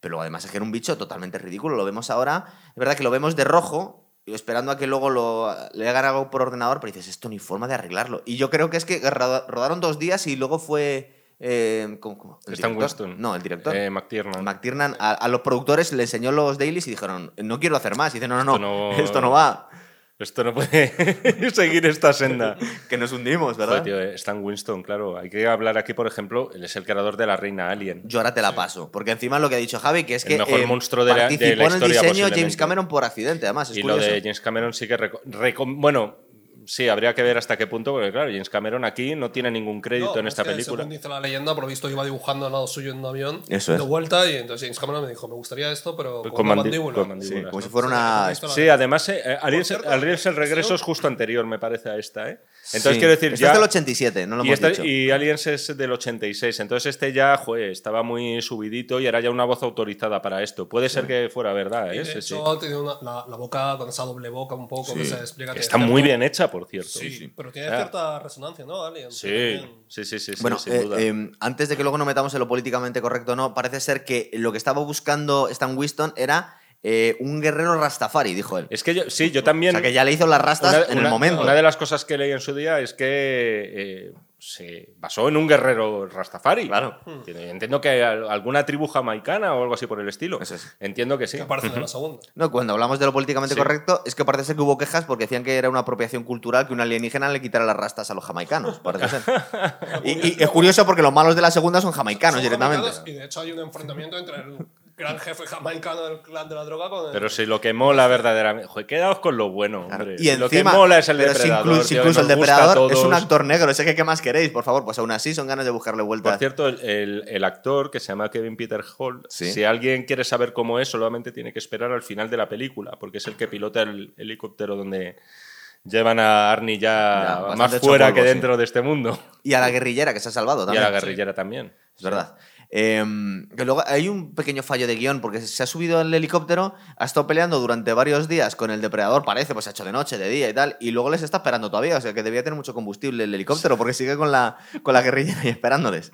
Pero además es que era un bicho totalmente ridículo. Lo vemos ahora, es verdad que lo vemos de rojo, esperando a que luego lo, le hagan algo por ordenador, pero dices, esto ni forma de arreglarlo. Y yo creo que es que roda- rodaron dos días y luego fue... eh, ¿cómo- cómo? ¿El Stan? Winston. No, el director. Eh, McTiernan. McTiernan a, a los productores le enseñó los dailies y dijeron, no quiero hacer más. Y dicen, no, no, no, Esto no- esto no va. Esto no puede seguir esta senda. Que nos hundimos, ¿verdad? Tío, eh, Stan Winston, claro. Hay que hablar aquí, por ejemplo, él es el creador de la Reina Alien. Yo ahora te la paso. Porque encima lo que ha dicho Javi, que es El que mejor eh, monstruo de la- de la participó en el historia, diseño James. Cameron por accidente, además. Es y lo de James Cameron sí que... bueno, sí, habría que ver hasta qué punto, porque claro, James Cameron aquí no tiene ningún crédito No, en esta es que, película. Según dice la leyenda, por lo visto iba dibujando al lado suyo en un avión Eso de es. vuelta y entonces James Cameron me dijo, me gustaría esto, pero con, Con mandi- mandíbula. con mandíbula. Sí, como si fuera Sí, una... sí, Sí, además, eh, Aliens el regreso sí. es justo anterior, me parece, a esta, ¿eh? Entonces Sí. quiero decir, Este ya... es del 87, no lo y, hemos esta- dicho. y Aliens es del 86, entonces este ya, joder, estaba muy subidito y era ya una voz autorizada para esto. Puede ser que fuera verdad, Y ¿eh? de Sí, sí. hecho, tiene una- la, la boca con esa doble boca un poco que se explica Está es muy bien hecha, por cierto. Sí, pero tiene Ah. cierta resonancia, ¿no? Alien. Sí, También. sí, sí, sí, sí, Bueno, sin eh, duda. eh, antes de que luego nos metamos en lo políticamente correcto o no, parece ser que lo que estaba buscando Stan Winston era eh, un guerrero Rastafari, dijo él. es que yo, sí, yo O también... sea, que ya le hizo las rastas una, en el momento. una de las cosas que leí en su día es que eh, se basó en un guerrero Rastafari. Claro. Entiendo que al- alguna tribu jamaicana o algo así por el estilo. Eso es. Entiendo que sí. Que aparece en la segunda. No, cuando hablamos de lo políticamente Sí. correcto, es que parece ser que hubo quejas porque decían que era una apropiación cultural que un alienígena le quitara las rastas a los jamaicanos. Parece ser. y, y es curioso porque los malos de la segunda son jamaicanos Son directamente. jamaicanos, Y de hecho hay un enfrentamiento entre el gran jefe jamaicano del clan de la droga con el... Pero si lo que mola verdaderamente. Joder, quedaos con lo bueno, hombre. Y lo encima, que mola es el depredador. incluso, tío, incluso el depredador es un actor negro, ese que qué más queréis, por favor, pues aún así son ganas de buscarle vueltas. Por cierto, el, el- el actor que se llama Kevin Peter Hall, Sí. si alguien quiere saber cómo es, solamente tiene que esperar al final de la película, porque es el que pilota el helicóptero donde llevan a Arnie Ya, ya, más fuera polvo, que sí. dentro de este mundo. Y a la guerrillera que se ha salvado Y a también. la guerrillera también. Es verdad. Em, que luego hay un pequeño fallo de guion, porque se ha subido el helicóptero, ha estado peleando durante varios días con el depredador, parece, pues ha hecho de noche, de día y tal, y luego les está esperando todavía, o sea que debía tener mucho combustible el helicóptero, porque sigue con la, con la guerrilla ahí esperándoles.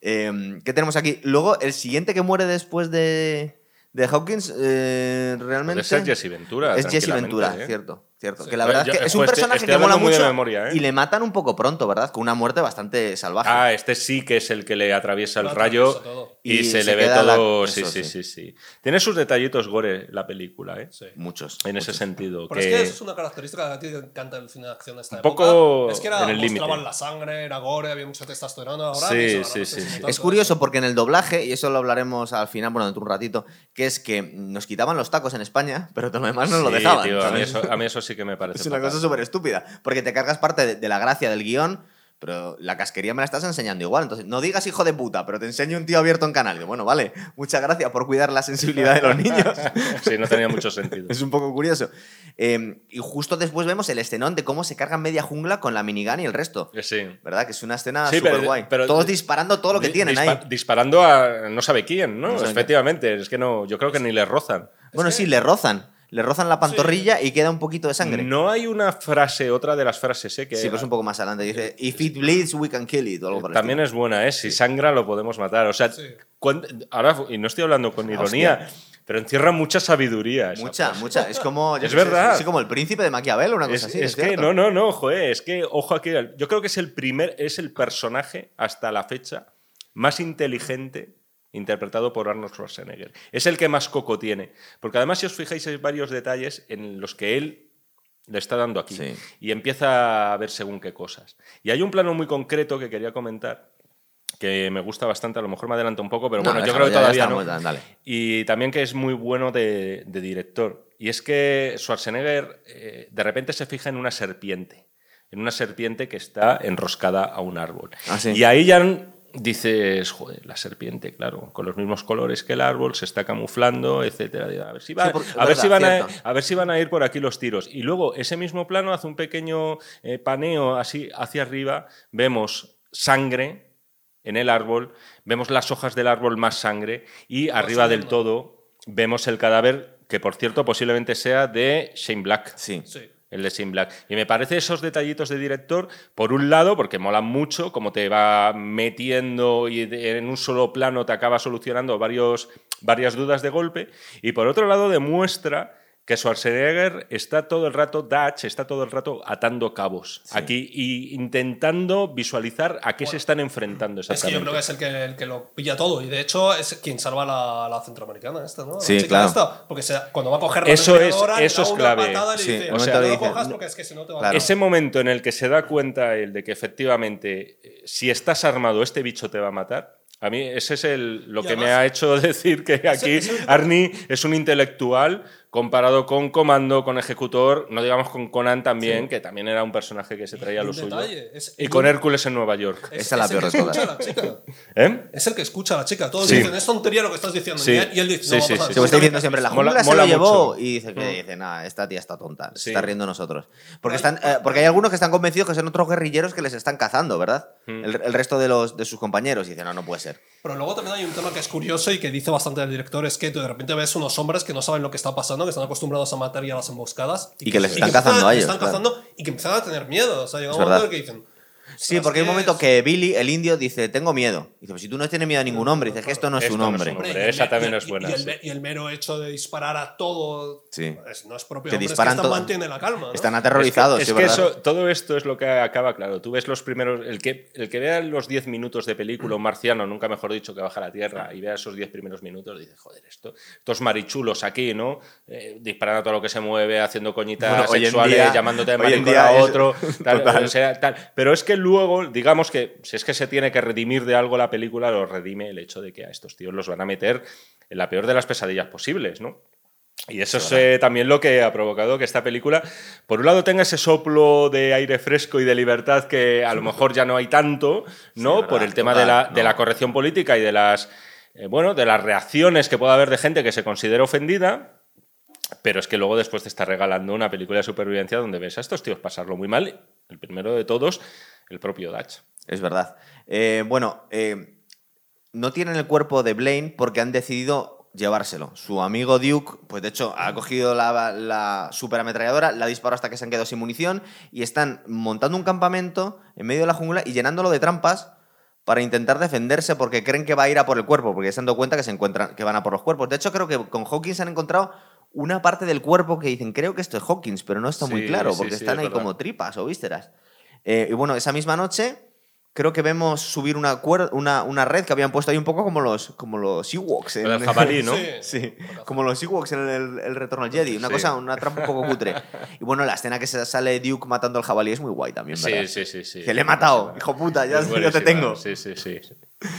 Em, ¿Qué tenemos aquí? Luego, el siguiente que muere después de, de Hawkins, eh, realmente... Puede ser Jesse Ventura. Es Jesse Ventura, ¿eh? cierto. Cierto, Sí. que la verdad Yo- es que es un pues, personaje estoy que mola mucho memoria, ¿eh? y le matan un poco pronto, ¿verdad? Con una muerte bastante salvaje. Ah, este sí que es el que le atraviesa el rayo y, Y se, se le ve la- todo. eso, sí, sí, sí. sí, sí. Tiene sus detallitos gore la película, ¿eh? Sí. Muchos. En ese sentido. Pero que... es que eso es una característica que a ti te encanta el cine de acción de esta Un época. poco es que era, en el límite. mostraban la sangre, era gore, había mucha testosterona. Ahora Sí, sí, sí, sí. Es curioso porque en el doblaje, y eso lo hablaremos al final, bueno, dentro de un ratito, que es que nos quitaban los tacos en España, pero todo lo demás nos lo Sí, dejaban. a, mí eso, eso sí que me parece. Es una fatal. cosa súper estúpida, porque te cargas parte de, de la gracia del guion, pero la casquería me la estás enseñando igual. Entonces, no digas hijo de puta, pero te enseño un tío abierto en canal. Y bueno, vale, muchas gracias por cuidar la sensibilidad de los niños. sí, no tenía mucho sentido. Es un poco curioso. Eh, y justo después vemos el escenón de cómo se cargan media jungla con la minigun y el resto. Eh, Sí. ¿Verdad? Que es una escena súper guay. pero- Todos disparando todo lo que Di- tienen dispa- ahí. Disparando a no sabe quién, ¿no? No sabe Efectivamente, es que no, yo creo que ni le rozan. Bueno, sí, le rozan. Le rozan la pantorrilla y queda un poquito de sangre. No hay una frase, otra de las frases, ¿eh? Que Sí, pero es un poco más adelante. Dice, if it bleeds, we can kill it. O algo También estilo. es buena, ¿eh? Si sangra lo podemos matar. O sea, Sí. ahora, y no estoy hablando con ironía, pero encierra mucha sabiduría. esa Mucha, mucha. Es como. Es sé, verdad. así como el príncipe de Maquiavelo, una cosa Es, así. es es que, cierto. no, no, no, joder, es que, ojo aquí, yo creo que es el primer, es el personaje hasta la fecha más inteligente interpretado por Arnold Schwarzenegger. Es el que más coco tiene. Porque además, si os fijáis, hay varios detalles en los que él le está dando aquí. Sí. Y empieza a ver según qué cosas. Y hay un plano muy concreto que quería comentar, que me gusta bastante, a lo mejor me adelanto un poco, pero No, bueno, yo creo que ya- todavía no. Y también que es muy bueno de, de director. Y es que Schwarzenegger eh, de repente se fija en una serpiente. En una serpiente que está enroscada a un árbol. Ah, sí. Y ahí ya dices, joder, la serpiente, claro, con los mismos colores que el árbol, se está camuflando, etcétera. A ver si, va- Sí, porque- a ver si verdad, van a, cierto. a ver si van a ir por aquí los tiros. Y luego ese mismo plano hace un pequeño eh, paneo así hacia arriba. Vemos sangre en el árbol, vemos las hojas del árbol más sangre y arriba del todo vemos el cadáver que por cierto posiblemente sea de Shane Black. Sí. Sí. El de Shane Black. Y me parece esos detallitos de director, por un lado, porque molan mucho, como te va metiendo y en un solo plano te acaba solucionando varios, varias dudas de golpe, y por otro lado demuestra que Schwarzenegger está todo el rato, Dutch está todo el rato atando cabos aquí y intentando visualizar a qué se están enfrentando Es que exactamente. yo creo que es el que, el que lo pilla todo. Y de hecho es quien salva a la, la centroamericana esta, ¿no? La Sí, claro. esta, porque se- cuando va a coger la Eso es- eso es clave. Sí, dice, o sea, no le lo dice, cojas no- porque es que si no te va Claro. a Ese momento en el que se da cuenta él de que efectivamente, eh, si estás armado, este bicho te va a matar. A mí ese es el, lo Y que me ha hecho decir que aquí ese- Arnie es un intelectual comparado con Comando, con Ejecutor, no digamos con Conan también, que también era un personaje que se traía lo suyo. es- y con Hércules en Nueva York. Es, Esa es la es el peor que de todas. escucha a la chica. ¿Eh? Es el que escucha a la chica. Todos Sí. dicen, es tontería lo que estás diciendo. Sí. Y él- dice, no, sí, vamos a sí. Se me está diciendo siempre, la Mola- se mola lo llevó. mucho. Y dice, que dice, nada, esta tía está tonta. Se Sí. está riendo nosotros. Porque, están, eh, porque hay algunos que están convencidos que son otros guerrilleros que les están cazando, ¿verdad? Hmm. El, el resto de, los, de sus compañeros. Y dicen, no, no puede ser. Pero luego también hay un tema que es curioso y que dice bastante el director, es que tú de repente ves unos hombres que no saben lo que está pasando, que están acostumbrados a matar y a las emboscadas. Y que les están cazando a ellos, Están claro. cazando y que empiezan a tener miedo. O sea, llega Es un momento que dicen... Sí, "Ostras, porque hay un ¿qué momento es?". que Billy, el indio, dice, tengo miedo. Dice, pues si tú no tienes miedo a ningún hombre, dices que esto no es Esto un no es hombre. un Hombre, Hombre, y el esa también y- es buena, Y el, sí. y el mero hecho de disparar a todo Sí. es- no es propio Que hombre, es disparan que todo- están mantiene la calma. ¿no? Están aterrorizados, Es sí, que, eso, todo esto es lo que acaba claro. Tú ves los primeros. El que, el que vea los 10 minutos de película, un marciano, nunca mejor dicho, que baja a la tierra, y vea esos 10 primeros minutos, dice, joder, esto, estos marichulos aquí, ¿no? Eh, disparando a todo lo que se mueve, haciendo coñitas Bueno, sexuales, día- llamándote de maricón a es- otro, tal, o sea, tal. Pero es que luego, digamos que si es que se tiene que redimir de algo la película, lo redime el hecho de que a estos tíos los van a meter en la peor de las pesadillas posibles, ¿no? Y eso es eh, también lo que ha provocado que esta película, por un lado, tenga ese soplo de aire fresco y de libertad que a lo mejor ya no hay tanto, ¿no? verdad, por el tema de, la, de la corrección política y de las, eh, bueno, de las reacciones que pueda haber de gente que se considera ofendida. Pero es que luego después te está regalando una película de supervivencia donde ves a estos tíos pasarlo muy mal. El primero de todos, el propio Dutch. Es verdad. Eh, bueno, eh, no tienen el cuerpo de Blaine porque han decidido llevárselo. Su amigo Duke, pues de hecho, ha cogido la, la superametralladora, la ha disparado hasta que se han quedado sin munición y están montando un campamento en medio de la jungla y llenándolo de trampas para intentar defenderse porque creen que va a ir a por el cuerpo, porque se han dado cuenta que se encuentran, que van a por los cuerpos. De hecho, creo que con Hawkins han encontrado una parte del cuerpo que dicen, creo que esto es Hawkins, pero no está muy claro, sí, porque sí, están es ahí verdad. como tripas o vísceras. Eh, y bueno, esa misma noche creo que vemos subir una, cuer- una, una red que habían puesto ahí un poco como los, como los Ewoks. en- El jabalí, ¿no? Sí. Sí, como los Ewoks en el, el retorno al Jedi. Una Sí. cosa, una trampa un poco cutre. Y bueno, la escena que se sale Duke matando al jabalí es muy guay también, ¿verdad? Sí, sí, sí, sí. Que le he matado, hijo puta, ya, te tengo. Sí, sí, sí.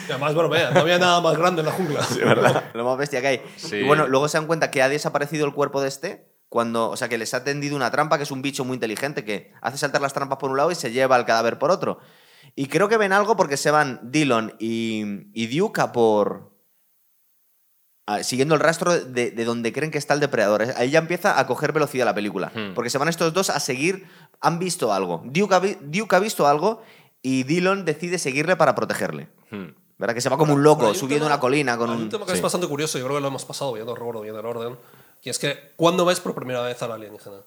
Y además, bromea, no había nada más grande en la jungla. De verdad, lo más bestia que hay. Sí. Y bueno, luego se dan cuenta que ha desaparecido el cuerpo de este, cuando, o sea, que les ha tendido una trampa, que es un bicho muy inteligente que hace saltar las trampas por un lado y se lleva el cadáver por otro. Y creo que ven algo porque se van Dillon y, y Duke a por. a- siguiendo el rastro de, de donde creen que está el depredador. Ahí ya empieza a coger velocidad la película. Hmm. Porque se van estos dos a seguir. Han visto algo. Duke ha, vi- Duke ha visto algo y Dillon decide seguirle para protegerle. Hmm. ¿Verdad? Que se va como un loco, Bueno, un subiendo tema- una colina con hay un. un tema que sí. es bastante curioso, yo creo que lo hemos pasado viendo Robo, viendo el orden, y es que cuando ves por primera vez al alienígena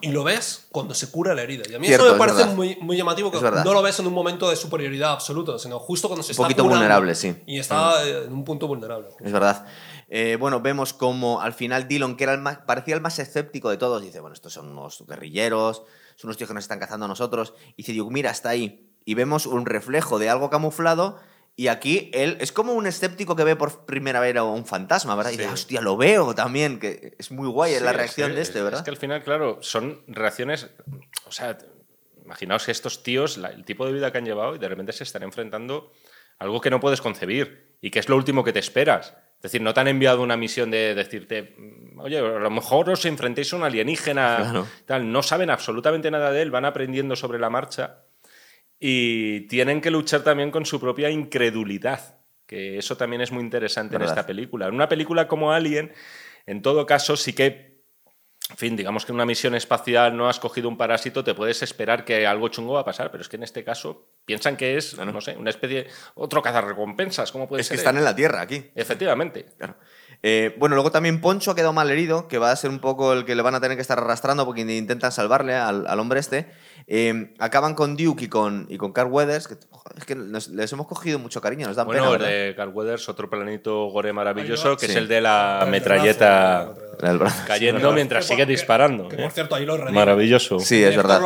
y lo ves cuando se cura la herida. Y a mí Cierto, eso es me parece muy, muy llamativo que no lo ves en un momento de superioridad absoluta, sino justo cuando se Un está poquito curando vulnerable, sí. Y está eh, en un punto vulnerable. Es verdad. Eh, bueno, vemos como al final Dillon, que era el más, parecía el más escéptico de todos, dice, bueno, estos son unos guerrilleros, son unos tíos que nos están cazando a nosotros. Y dice, mira, está ahí. Y vemos un reflejo de algo camuflado y aquí él es como un escéptico que ve por primera vez a un fantasma, ¿verdad? Y dice, Sí. hostia, lo veo también, que es muy guay Sí, la es reacción que- de este, es- ¿verdad? Es que al final, claro, son reacciones. O sea, imaginaos que estos tíos, la- el tipo de vida que han llevado, y de repente se están enfrentando a algo que no puedes concebir y que es lo último que te esperas. Es decir, no te han enviado una misión de decirte, "Mm, oye, a lo mejor os enfrentéis a un alienígena, Claro. tal. No saben absolutamente nada de él, van aprendiendo sobre la marcha y tienen que luchar también con su propia incredulidad, que eso también es muy interesante en esta película. En una película como Alien, en todo caso, sí que, en fin, digamos que en una misión espacial no has cogido un parásito, te puedes esperar que algo chungo va a pasar, pero es que en este caso piensan que es, no sé, una especie, otro cazarrecompensas, ¿cómo puede Es que ser? están en la Tierra aquí. Efectivamente. Claro. Eh, bueno, luego también Poncho ha quedado mal herido, que va a ser un poco el que le van a tener que estar arrastrando porque intentan salvarle al, al hombre este. Eh, acaban con Duke y con, y con Carl Weathers, que joder, es que nos- les hemos cogido mucho cariño, nos dan Bueno, pena. el ¿verdad? de Carl Weathers, otro planito gore maravilloso, que Sí. es el de la El metralleta brazo, El brazo. cayendo mientras Que sigue que- disparando. Que, por cierto, ahí lo redime. Maravilloso. Sí, es verdad.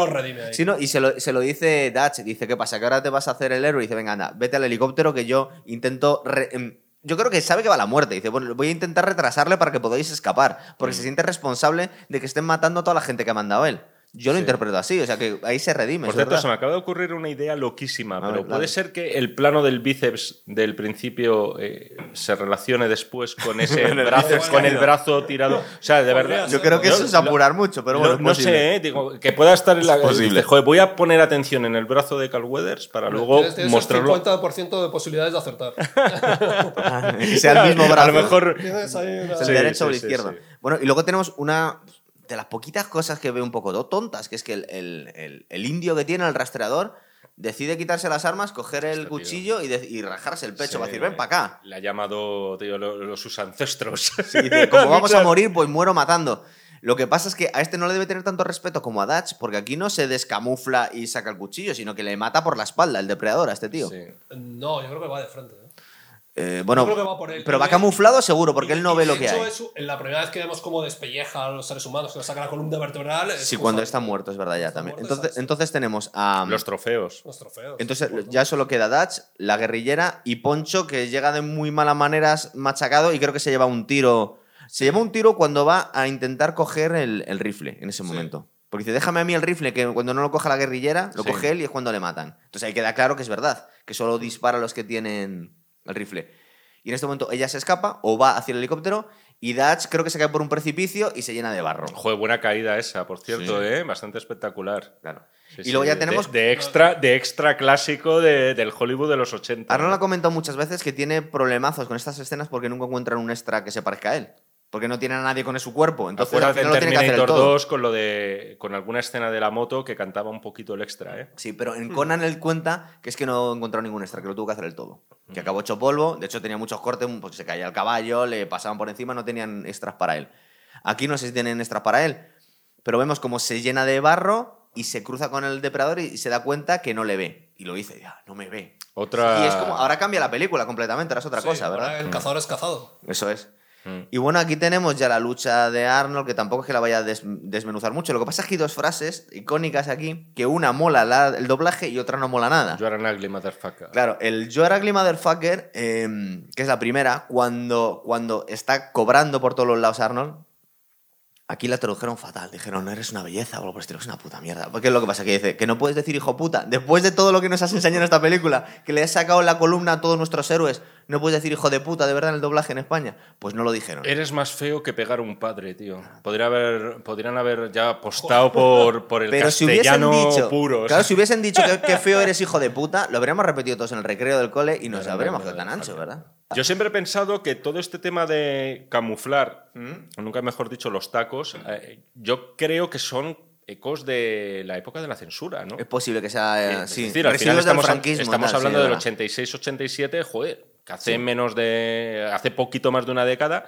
Sí, ¿no? Y se lo, se lo dice Dutch, dice, ¿qué pasa? Que ahora te vas a hacer el héroe y dice, venga, anda, vete al helicóptero que yo intento... re- em, yo creo que sabe que va a la muerte. Dice, bueno, voy a intentar retrasarle para que podáis escapar, porque Mm. se siente responsable de que estén matando a toda la gente que ha mandado él. Yo lo Sí. interpreto así, o sea que ahí se redime. Por es cierto, verdad. se me acaba de ocurrir una idea loquísima, A pero ver, puede dale. ser que el plano del bíceps del principio eh, se relacione después con ese brazo, bíceps con el brazo tirado. O sea, de verdad. Yo creo que Yo eso es lo- apurar mucho, pero bueno, lo- es no posible. sé, eh, digo, que pueda estar en la. posible. dices, Joder, voy a poner atención en el brazo de Carl Weathers para luego Tienes, tienes mostrarlo. el 50% de posibilidades de acertar. que sea el mismo brazo. A lo mejor. Es el Sí, derecho sí, o izquierdo. sí. Bueno, y luego tenemos una de las poquitas cosas que veo un poco tontas, que es que el, el- el- el indio que tiene el rastreador decide quitarse las armas, coger el Este cuchillo y, de- y rajarse el pecho. Sí, Va a decir, ven para acá. Le ha llamado tío, lo- lo- sus ancestros. Dice, como vamos a morir, pues muero matando. Lo que pasa es que a este no le debe tener tanto respeto como a Dutch, porque aquí no se descamufla y saca el cuchillo, sino que le mata por la espalda el depredador a este tío. Sí. No, yo creo que va de frente. ¿eh? Eh, bueno, Yo creo que va por él. pero va camuflado seguro, porque Y- él no ve lo que hay. en la primera vez que vemos cómo despelleja a los seres humanos, que le saca la columna vertebral. es Sí, cuando ahí. está muerto, es verdad, ya también. Entonces, entonces tenemos a... Los trofeos. Los trofeos. Entonces ya solo queda Dutch, la guerrillera y Poncho, que llega de muy malas maneras machacado y creo que se lleva un tiro. Se lleva un tiro cuando va a intentar coger el, el rifle en ese momento. Porque dice, déjame a mí el rifle, que cuando no lo coja la guerrillera, lo Sí. coge él y es cuando le matan. Entonces ahí queda claro que es verdad, que solo dispara a los que tienen el rifle. Y en este momento ella se escapa o va hacia el helicóptero y Dutch creo que se cae por un precipicio y se llena de barro. Joder, buena caída esa, por cierto, Sí. ¿eh? Bastante espectacular. Claro. Sí, y luego ya de- tenemos... De, extra, de extra clásico de- del Hollywood de los 80. Arnold ¿no? ha comentado muchas veces que tiene problemazos con estas escenas porque nunca encuentran un extra que se parezca a él. Porque no tienen a nadie con su cuerpo. Entonces, al Acuérdate en lo tiene que hacer el todo. 2 con lo de con alguna escena de la moto que cantaba un poquito el extra, ¿eh? Sí, pero en Conan él cuenta que es que no encontró ningún extra, que lo tuvo que hacer el todo. Que acabó hecho polvo, de hecho tenía muchos cortes, porque se caía el caballo, le pasaban por encima, no tenían extras para él. Aquí no sé si tienen extras para él, pero vemos como se llena de barro y se cruza con el depredador y se da cuenta que no le ve. Y lo dice, ya, no me ve. Otra Y es como, ahora cambia la película completamente, ahora es otra Sí, cosa, ahora ¿verdad? El cazador es cazado. Eso es. Mm. Y bueno, aquí tenemos ya la lucha de Arnold, que tampoco es que la vaya a des- desmenuzar mucho. Lo que pasa es que hay dos frases icónicas aquí, que una mola la- el doblaje y otra no mola nada. You are an ugly motherfucker. Claro, el You Are Ugly Motherfucker, eh, que es la primera, cuando, cuando está cobrando por todos los lados Arnold, aquí la tradujeron fatal. Dijeron, no eres una belleza o algo por estilo, es una puta mierda. Porque es lo que pasa, que dice, que no puedes decir hijo puta. Después de todo lo que nos has enseñado en esta película, que le has sacado la columna a todos nuestros héroes, no puedes decir hijo de puta de verdad en el doblaje en España. Pues no lo dijeron. Eres más feo que pegar a un padre, tío. Podría haber, podrían haber ya apostado por, por el Pero si castellano dicho, puro. o claro, sea. si hubiesen dicho que, que feo eres hijo de puta, lo habríamos repetido todos en el recreo del cole y nos Claro, habríamos quedado tan ancho, ¿verdad? Yo siempre he pensado que todo este tema de camuflar, ¿Mm? o nunca mejor dicho, los tacos, eh, yo creo que son ecos de la época de la censura, ¿no? Es posible que sea, eh, Es sí, decir, al final residuos del estamos, estamos sí, hablando de del verdad. 86-87, joder, que hace menos de. hace poquito más de una década,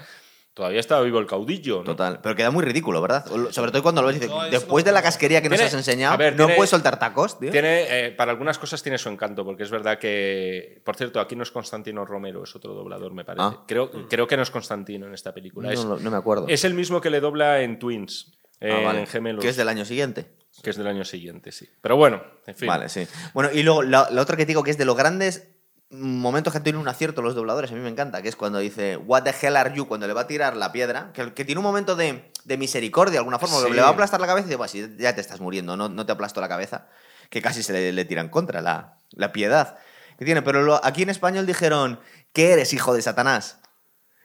todavía estaba vivo el caudillo, ¿no? Total, pero queda muy ridículo, ¿verdad? Sobre todo cuando lo ves, dices, No, después no- de la casquería que nos has enseñado, a ver, no tiene- puedes soltar tacos, tío. Tiene, eh, para algunas cosas tiene su encanto, porque es verdad que. Por cierto, aquí no es Constantino Romero, es otro doblador, me parece. Ah. Creo, creo que no es Constantino en esta película. No, es, lo- no me acuerdo. es el mismo que le dobla en Twins, Ah, en vale. Gemelos. Que es del año siguiente. que es del año siguiente, sí. Pero bueno, en fin. Vale, sí. Bueno, y luego la, la otra que te digo que es de los grandes momentos que tienen un acierto los dobladores, a mí me encanta, que es cuando dice What the hell are you? Cuando le va a tirar la piedra, que, que tiene un momento de, de misericordia de alguna forma, Sí. le va a aplastar la cabeza y dice, "Buah, si ya te estás muriendo, no, no te aplasto la cabeza, que casi se le, le tira en contra la, la piedad que tiene. Pero lo- aquí en español dijeron, ¿qué eres, hijo de Satanás?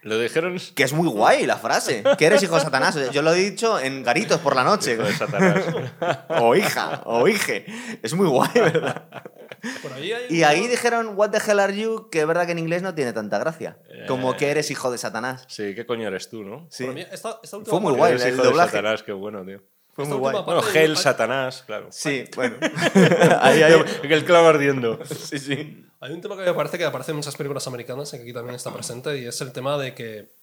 Lo dijeron. Que es muy guay la frase. Que eres hijo de Satanás. Yo lo he dicho en garitos por la noche. Hijo de Satanás. O hija, o hije. Es muy guay, ¿verdad? Por ahí hay Y ahí dijeron, What the hell are you? Que es verdad que en inglés no tiene tanta gracia. Como que eres hijo de Satanás. Sí, ¿qué coño eres tú, no? Sí. Por mí, esta- esta última Fue muy guay. Eres el hijo doblaje. de Satanás, qué bueno, tío. Fue Esta muy guay. Bueno, hay- Satanás, claro. Sí, bueno. ahí, ahí. El clavo ardiendo. Sí, sí. Hay un tema que me parece que aparece en muchas películas americanas y que aquí también está presente y es el tema de que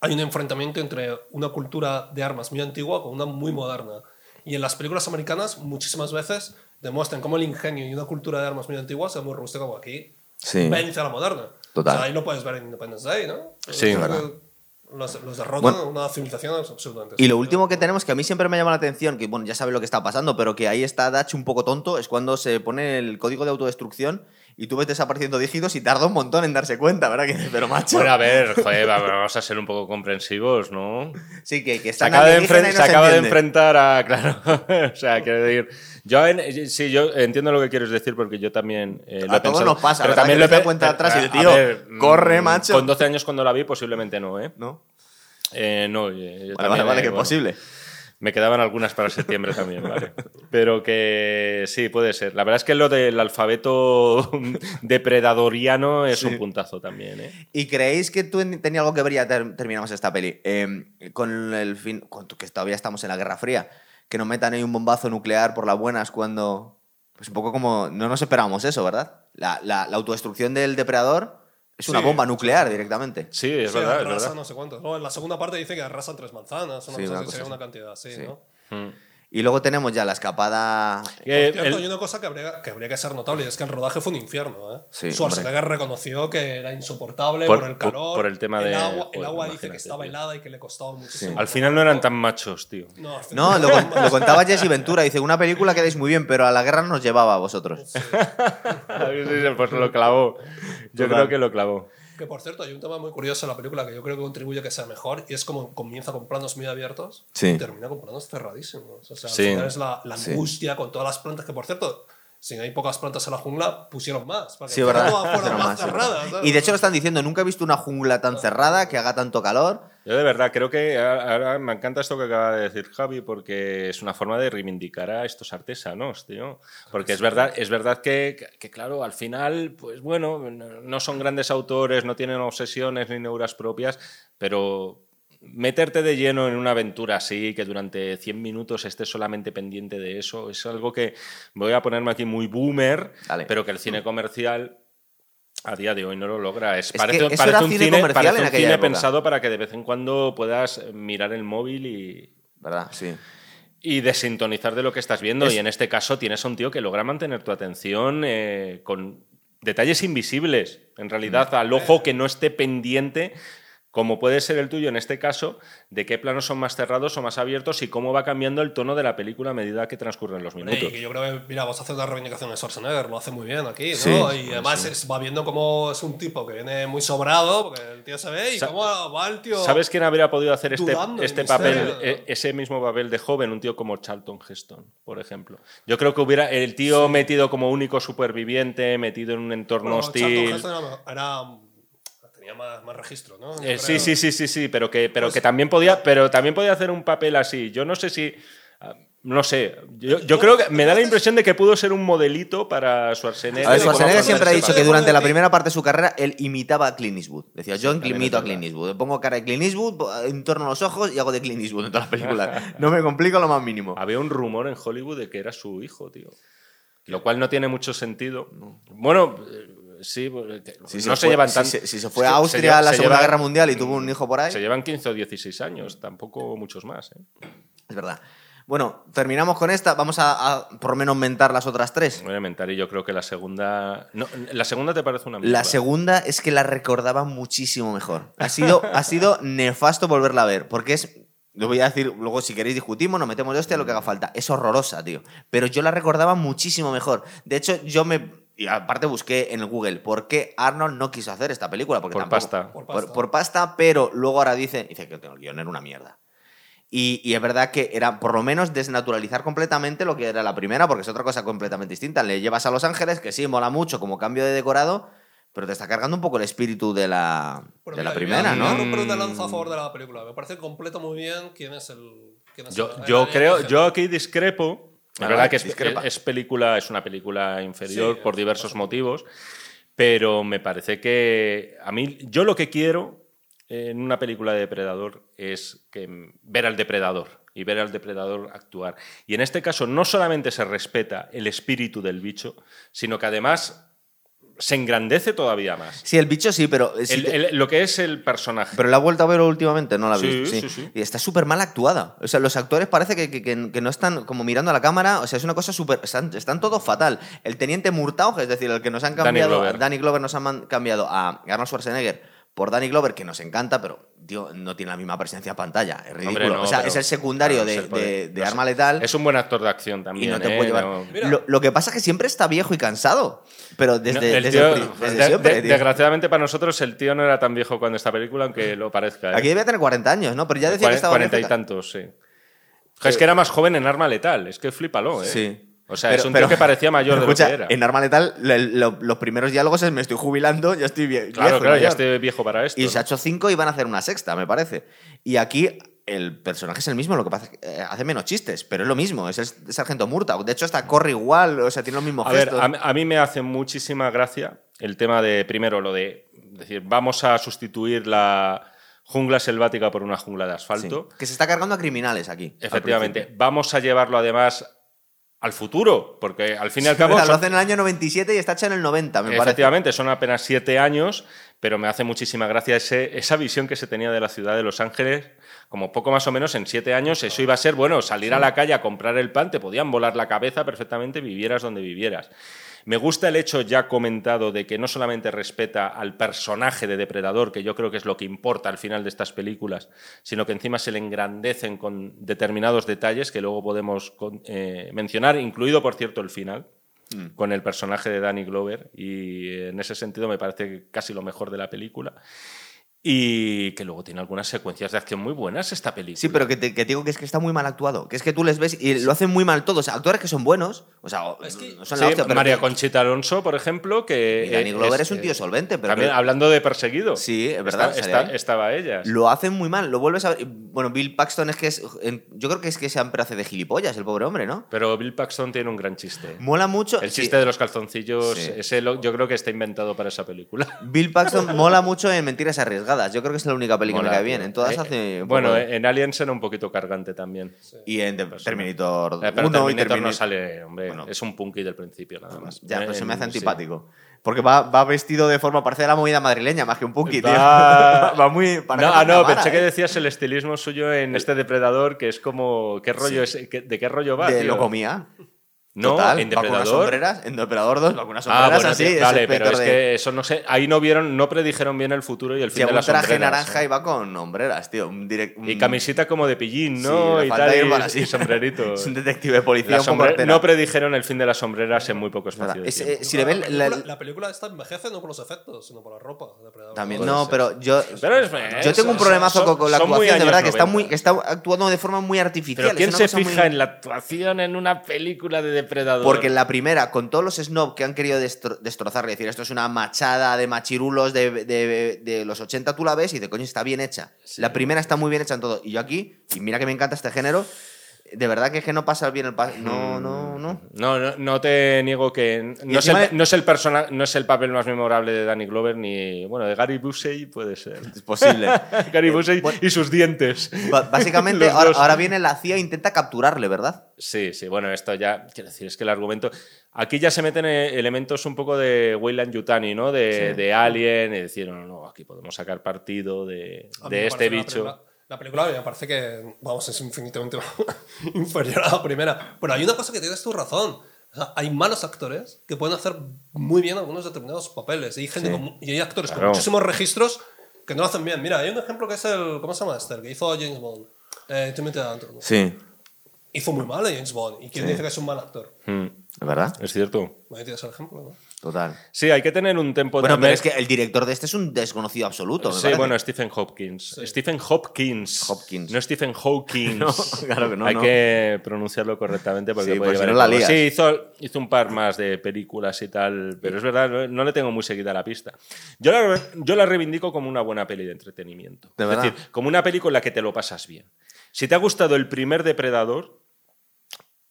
hay un enfrentamiento entre una cultura de armas muy antigua con una muy moderna. Y en las películas americanas muchísimas veces demuestran cómo el ingenio y una cultura de armas muy antigua es muy robusta como aquí Sí. vence a la moderna. Total. O sea, ahí lo puedes ver en Independence Day, ¿no? Sí, verdad. Los, los derrotan Bueno. una civilización absolutamente. Y lo último que tenemos, que a mí siempre me llama la atención, que bueno, ya sabe lo que está pasando, pero que ahí está Dutch un poco tonto, es cuando se pone el código de autodestrucción y tú ves desapareciendo dígitos y tarda un montón en darse cuenta, ¿verdad? Que pero macho. Bueno, a ver, joder, vamos a ser un poco comprensivos, ¿no? sí, que, que Se acaba, de, enfren- no se acaba de enfrentar a. Claro. o sea, quiero decir. Yo, en- sí, yo entiendo lo que quieres decir porque yo también. eh, lo A he todos pensado. nos pasa, Pero también lo he cuenta pero, atrás y "Tío, corre, mm, macho". Con 12 años cuando la vi, posiblemente no, ¿eh? ¿No? Eh, no, eh, yo Vale, vale, también, vale, eh, que es posible. Me quedaban algunas para septiembre también, ¿vale? Pero que sí, puede ser. La verdad es que lo del alfabeto depredadoriano es Sí. un puntazo también, ¿eh? ¿Y creéis que tú en- tenía algo que ver, ya ter- terminamos esta peli, eh, con el fin, con que todavía estamos en la Guerra Fría, que nos metan ahí un bombazo nuclear por las buenas cuando, pues un poco como, no nos esperábamos eso, ¿verdad? La, la- la autodestrucción del depredador es una Sí, bomba sí, nuclear directamente. Sí, es Sí, verdad, es arrasa verdad. no sé cuántos. No, en la segunda parte dice que arrasan tres manzanas, una Sí, cosa una así, cosa sería así. una cantidad así, Sí. ¿no? Mm. Y luego tenemos ya la escapada... Que Por cierto, el- hay una cosa que habría, que habría que ser notable, y es que el rodaje fue un infierno. ¿eh? Sí, Schwarzenegger reconoció que era insoportable Por- por, el calor. por el tema de- agua, el agua dice que estaba helada y que le costaba muchísimo. Al final no eran tan machos, tío. No, lo, lo contaba Jesse Ventura, dice, una película quedáis muy bien, pero a la guerra nos llevaba a vosotros. Sí. Pues lo clavó. Yo Total. creo que lo clavó. Que por cierto, hay un tema muy curioso en la película que yo creo que contribuye a que sea mejor, y es como comienza con planos muy abiertos Sí. y termina con planos cerradísimos. O sea, Sí. al final es la, la Sí. angustia con todas las plantas, que por cierto, si hay pocas plantas en la jungla, pusieron más. Para que Sí, ¿verdad? todas fueran Pero más más, sí, cerradas. ¿verdad? ¿sabes? Y de hecho lo están diciendo, nunca he visto una jungla tan cerrada que haga tanto calor. Yo de verdad creo que a- ahora me encanta esto que acaba de decir Javi porque es una forma de reivindicar a estos artesanos, tío. Porque es verdad, es verdad que, que- claro, al final, pues bueno, no no son grandes autores, no tienen obsesiones ni neuras propias, pero meterte de lleno en una aventura así, que durante 100 minutos estés solamente pendiente de eso, es algo que voy a ponerme aquí muy boomer, Dale. pero que el cine comercial a día de hoy no lo logra. Es, que parece, eso parece un cine cine, comercial parece en un aquella cine época. pensado para que de vez en cuando puedas mirar el móvil y, ¿Verdad? Sí. y desintonizar de lo que estás viendo. Es- Y en este caso tienes a un tío que logra mantener tu atención eh, con detalles invisibles, en realidad, Mm. al ojo que no esté pendiente, como puede ser el tuyo en este caso, de qué planos son más cerrados o más abiertos y cómo va cambiando el tono de la película a medida que transcurren los minutos. que yo creo que, mira, vas a hacer una reivindicación de Schwarzenegger, lo hace muy bien aquí, ¿no? Sí, y además es- va viendo cómo es un tipo que viene muy sobrado, porque el tío se ve, y Sa- cómo va el tío. ¿Sabes quién habría podido hacer este, este el papel, e- ese mismo papel de joven? Un tío como Charlton Heston, por ejemplo. Yo creo que hubiera el tío metido como único superviviente, metido en un entorno Bueno, hostil. Charlton Heston era, era- tenía más, más registro, ¿no? Eh, sí, sí, sí, sí, sí, pero que, pero Pues- que también podía, pero también podía hacer un papel así. Yo no sé si, ah, no sé. Yo, yo creo que me da la impresión de que pudo ser un modelito para Schwarzenegger. A ver, Schwarzenegger siempre ha dicho que durante la primera parte de su carrera él imitaba a Clint Eastwood. Decía, yo imito a Clint. Eastwood. Pongo cara de Clint Eastwood, entorno los ojos y hago de Clint Eastwood en todas las películas. No me complico lo más mínimo. Había un rumor en Hollywood de que era su hijo, tío. Lo cual no tiene mucho sentido. Bueno, eh, sí, porque Si no se se, fue- llevan si tan. se- si se fue a Austria lleva- a la se Segunda llevan- Guerra Mundial y tuvo un hijo por ahí. Se llevan 15 o 16 años, tampoco muchos más. ¿eh? Es verdad. Bueno, terminamos con esta. Vamos a, a por lo menos mentar las otras tres. Elemental, y yo creo que la segunda. No, ¿La segunda te parece una mierda? La segunda es que la recordaba muchísimo mejor. Ha sido, ha sido nefasto volverla a ver, porque es. Lo voy a decir, luego si queréis discutimos, nos metemos de hostia, lo que haga falta. Es horrorosa, tío. Pero yo la recordaba muchísimo mejor. De hecho, yo me. Y aparte busqué en el Google por qué Arnold no quiso hacer esta película. Porque Por tampoco- pasta. Por Por, pasta. por pasta, pero luego ahora dice, dice que el guion era una mierda. Y, y es verdad que era por lo menos desnaturalizar completamente lo que era la primera, porque es otra cosa completamente distinta. Le llevas a Los Ángeles, que sí, mola mucho como cambio de decorado, pero te está cargando un poco el espíritu de la, Pero de la mira, primera, voy a- voy a ¿no? romper una lanza a favor de la película. Me parece completo muy bien quién es el. Quién es Yo, el- yo el creo, alienígena. yo aquí discrepo. Es Ah, verdad vale, que es, película, es una película inferior Sí, por diversos motivos, pero me parece que a mí, yo lo que quiero en una película de depredador es que ver al depredador y ver al depredador actuar. Y en este caso no solamente se respeta el espíritu del bicho, sino que además se engrandece todavía más. Sí, el bicho sí, pero... sí El- te- el- lo que es el personaje. pero la he vuelto a ver últimamente, no la Sí, visto. sí, sí. Y está súper mal actuada. O sea, los actores parece que, que- no están como mirando a la cámara. O sea, es una cosa súper. Están, están todos fatal. El teniente Murtaugh, es decir, el que nos han Danny cambiado. Glover. Danny Glover nos han cambiado a Arnold Schwarzenegger por Danny Glover, que nos encanta, pero tío, no tiene la misma presencia en pantalla. Es ridículo. Hombre, no, o sea, es el secundario claro, de, de- de. Arma Letal. Es un buen actor de acción y también. no te ¿eh? puede llevar. No-. Lo, lo que pasa es que siempre está viejo y cansado. Pero desde, el desde, tío- el pri- desde de- siempre. de- tío. desgraciadamente para nosotros el tío no era tan viejo cuando esta película, aunque lo parezca. ¿eh? Aquí debía tener 40 años, ¿no? Pero ya decía que estaba en 40 y tantos, sí. Es que era más joven en Arma Letal, es que flipalo, ¿eh? Sí. O sea, Pero- es un pero- tío que parecía mayor de lo que era. En Arma Letal, le- lo- los primeros diálogos es: Me estoy jubilando, ya estoy vie- viejo. Claro, claro, ya mayor". estoy viejo para esto. Y se ha hecho cinco y van a hacer una sexta, me parece. Y aquí el personaje es el mismo, lo que pasa es que eh, hace menos chistes, pero es lo mismo, es el sargento Murtaugh. De hecho, hasta corre igual, o sea, tiene los mismos A ver, a, mí- a mí me hace muchísima gracia el tema de, primero, lo de decir, vamos a sustituir la jungla selvática por una jungla de Sí, asfalto. Que se está cargando a criminales aquí. Efectivamente. Vamos a llevarlo además al futuro, porque al fin y al cabo... lo son- hacen en el año 97 y está hecho en el 90, me parece. Efectivamente, son apenas siete años, pero me hace muchísima gracia ese- esa visión que se tenía de la ciudad de Los Ángeles. Como poco más o menos en siete años, eso iba a ser, bueno, salir a la calle a comprar el pan, te podían volar la cabeza perfectamente, vivieras donde vivieras. Me gusta el hecho ya comentado de que no solamente respeta al personaje de Depredador, que yo creo que es lo que importa al final de estas películas, sino que encima se le engrandecen con determinados detalles que luego podemos eh, mencionar, incluido, por cierto, el final con el personaje de Danny Glover y en ese sentido me parece casi lo mejor de la película. Y que luego tiene algunas secuencias de acción muy buenas esta película. Sí, pero que te, que te digo que es que está muy mal actuado. Que es que tú les ves y lo hacen muy mal todos. Actores que son buenos. O sea, o- Es que- no son Sí, la hostia, pero María que- Conchita Alonso, por ejemplo, que... Y Danny Glover es, un tío solvente, pero También que hablando de perseguido. Sí, es verdad, Está- está- estaba ella. lo hacen muy mal. Lo vuelves a Bueno, Bill Paxton es que es. Yo creo que es que siempre hace de gilipollas, el pobre hombre, ¿no? Pero Bill Paxton tiene un gran chiste. Mola mucho. El sí, chiste de los calzoncillos, Sí. ese lo- yo creo que está inventado para esa película. Bill Paxton mola mucho en Mentiras Arriesgadas. Cargadas. Yo creo que es la única película que me cae bien. En todas Eh, hace. un Bueno, poco de- en Aliens era un poquito cargante también. y en The- Terminator Eh, pero 1 y Terminator no Terminator. sale, hombre, Bueno. es un punky del principio nada más. Ya, pero se me hace En- sí. antipático. Porque va, va vestido de forma, parece la movida madrileña más que un punky, tío. Va- Va muy. parece No, ah, no, pensé que ¿eh? decías el estilismo suyo en este depredador, que es como. ¿Qué rollo es? ¿Qué- ¿De qué rollo va? De tío? lo comía. No, Total, en Depredador. sombreras, en Depredador 2 va con unas Ah, sombreras bueno, así. sí, es vale, el pero es de- que eso no sé. Ahí no vieron, no predijeron bien el futuro y el fin de un las traje sombreras. naranja ¿eh? y va con hombreras, tío. Un direct- Y un- camisita como de pillín, Sí, ¿no? le y tal, y, así. y sombrerito. Es un detective de policía La un poco no predijeron el fin de las sombreras en muy poco espacio Es, eh, si le ven la, la- película, la película esta envejece no por los efectos, sino por la ropa. de Depredador. También, no, pero yo. Pero es- Yo es- tengo un problemazo son- con, la actuación, de verdad, que está, 90. muy, que está actuando de forma muy artificial. Pero ¿quién se fija en la actuación en una película de depredador? Porque en la primera, con todos los snob que han querido destro- destrozar decir esto es una machada de machirulos de, de- de los 80, tú la ves y de coño está bien hecha. La primera está muy bien hecha en todo. Y yo aquí, y mira que me encanta este género, de verdad que es que no pasa bien el pa- No, no, no. No, no, no te niego que no es, el, de- no, es el persona, no es el papel más memorable de Danny Glover ni. Bueno, de Gary Busey puede ser. Es posible. Gary Busey bueno. y sus dientes. Básicamente, ahora, viene la CIA e intenta capturarle, ¿verdad? Sí, sí, bueno, esto ya, quiero decir, es que el argumento... Aquí ya se meten eh, elementos un poco de Weyland Yutani, ¿no? De, Sí. de Alien, y decir, no, no, aquí podemos sacar partido de, de este bicho. película- La película me parece que, vamos, es infinitamente inferior a la primera. Pero hay una cosa que tienes tu razón. O sea, hay malos actores que pueden hacer muy bien algunos determinados papeles. Y hay, gente Sí. con- y hay actores Claro. con muchísimos registros que no lo hacen bien. Mira, hay un ejemplo que es el. ¿Cómo se llama este? El que hizo James Bond. Eh, Timothy Dalton. Sí. Hizo muy mal a James Bond. ¿Y quién dice que es un mal actor? Hmm, ¿Es verdad? es cierto. Ahí tienes el ejemplo, ¿no? Total. Sí, hay que tener un tempo Bueno, también- pero es que el director de este es un desconocido absoluto. Sí, parece. bueno, Stephen Hopkins. Stephen Hopkins. Hopkins. No Stephen Hawkins. No, claro que no, Hay no. que pronunciarlo correctamente porque Sí, puede si llevar no la lías. Sí, hizo, hizo un par más de películas y tal, pero es verdad, no, no le tengo muy seguida la pista. Yo la, yo la reivindico como una buena peli de entretenimiento. ¿De es verdad? decir, como una peli con la que te lo pasas bien. Si te ha gustado el primer Depredador,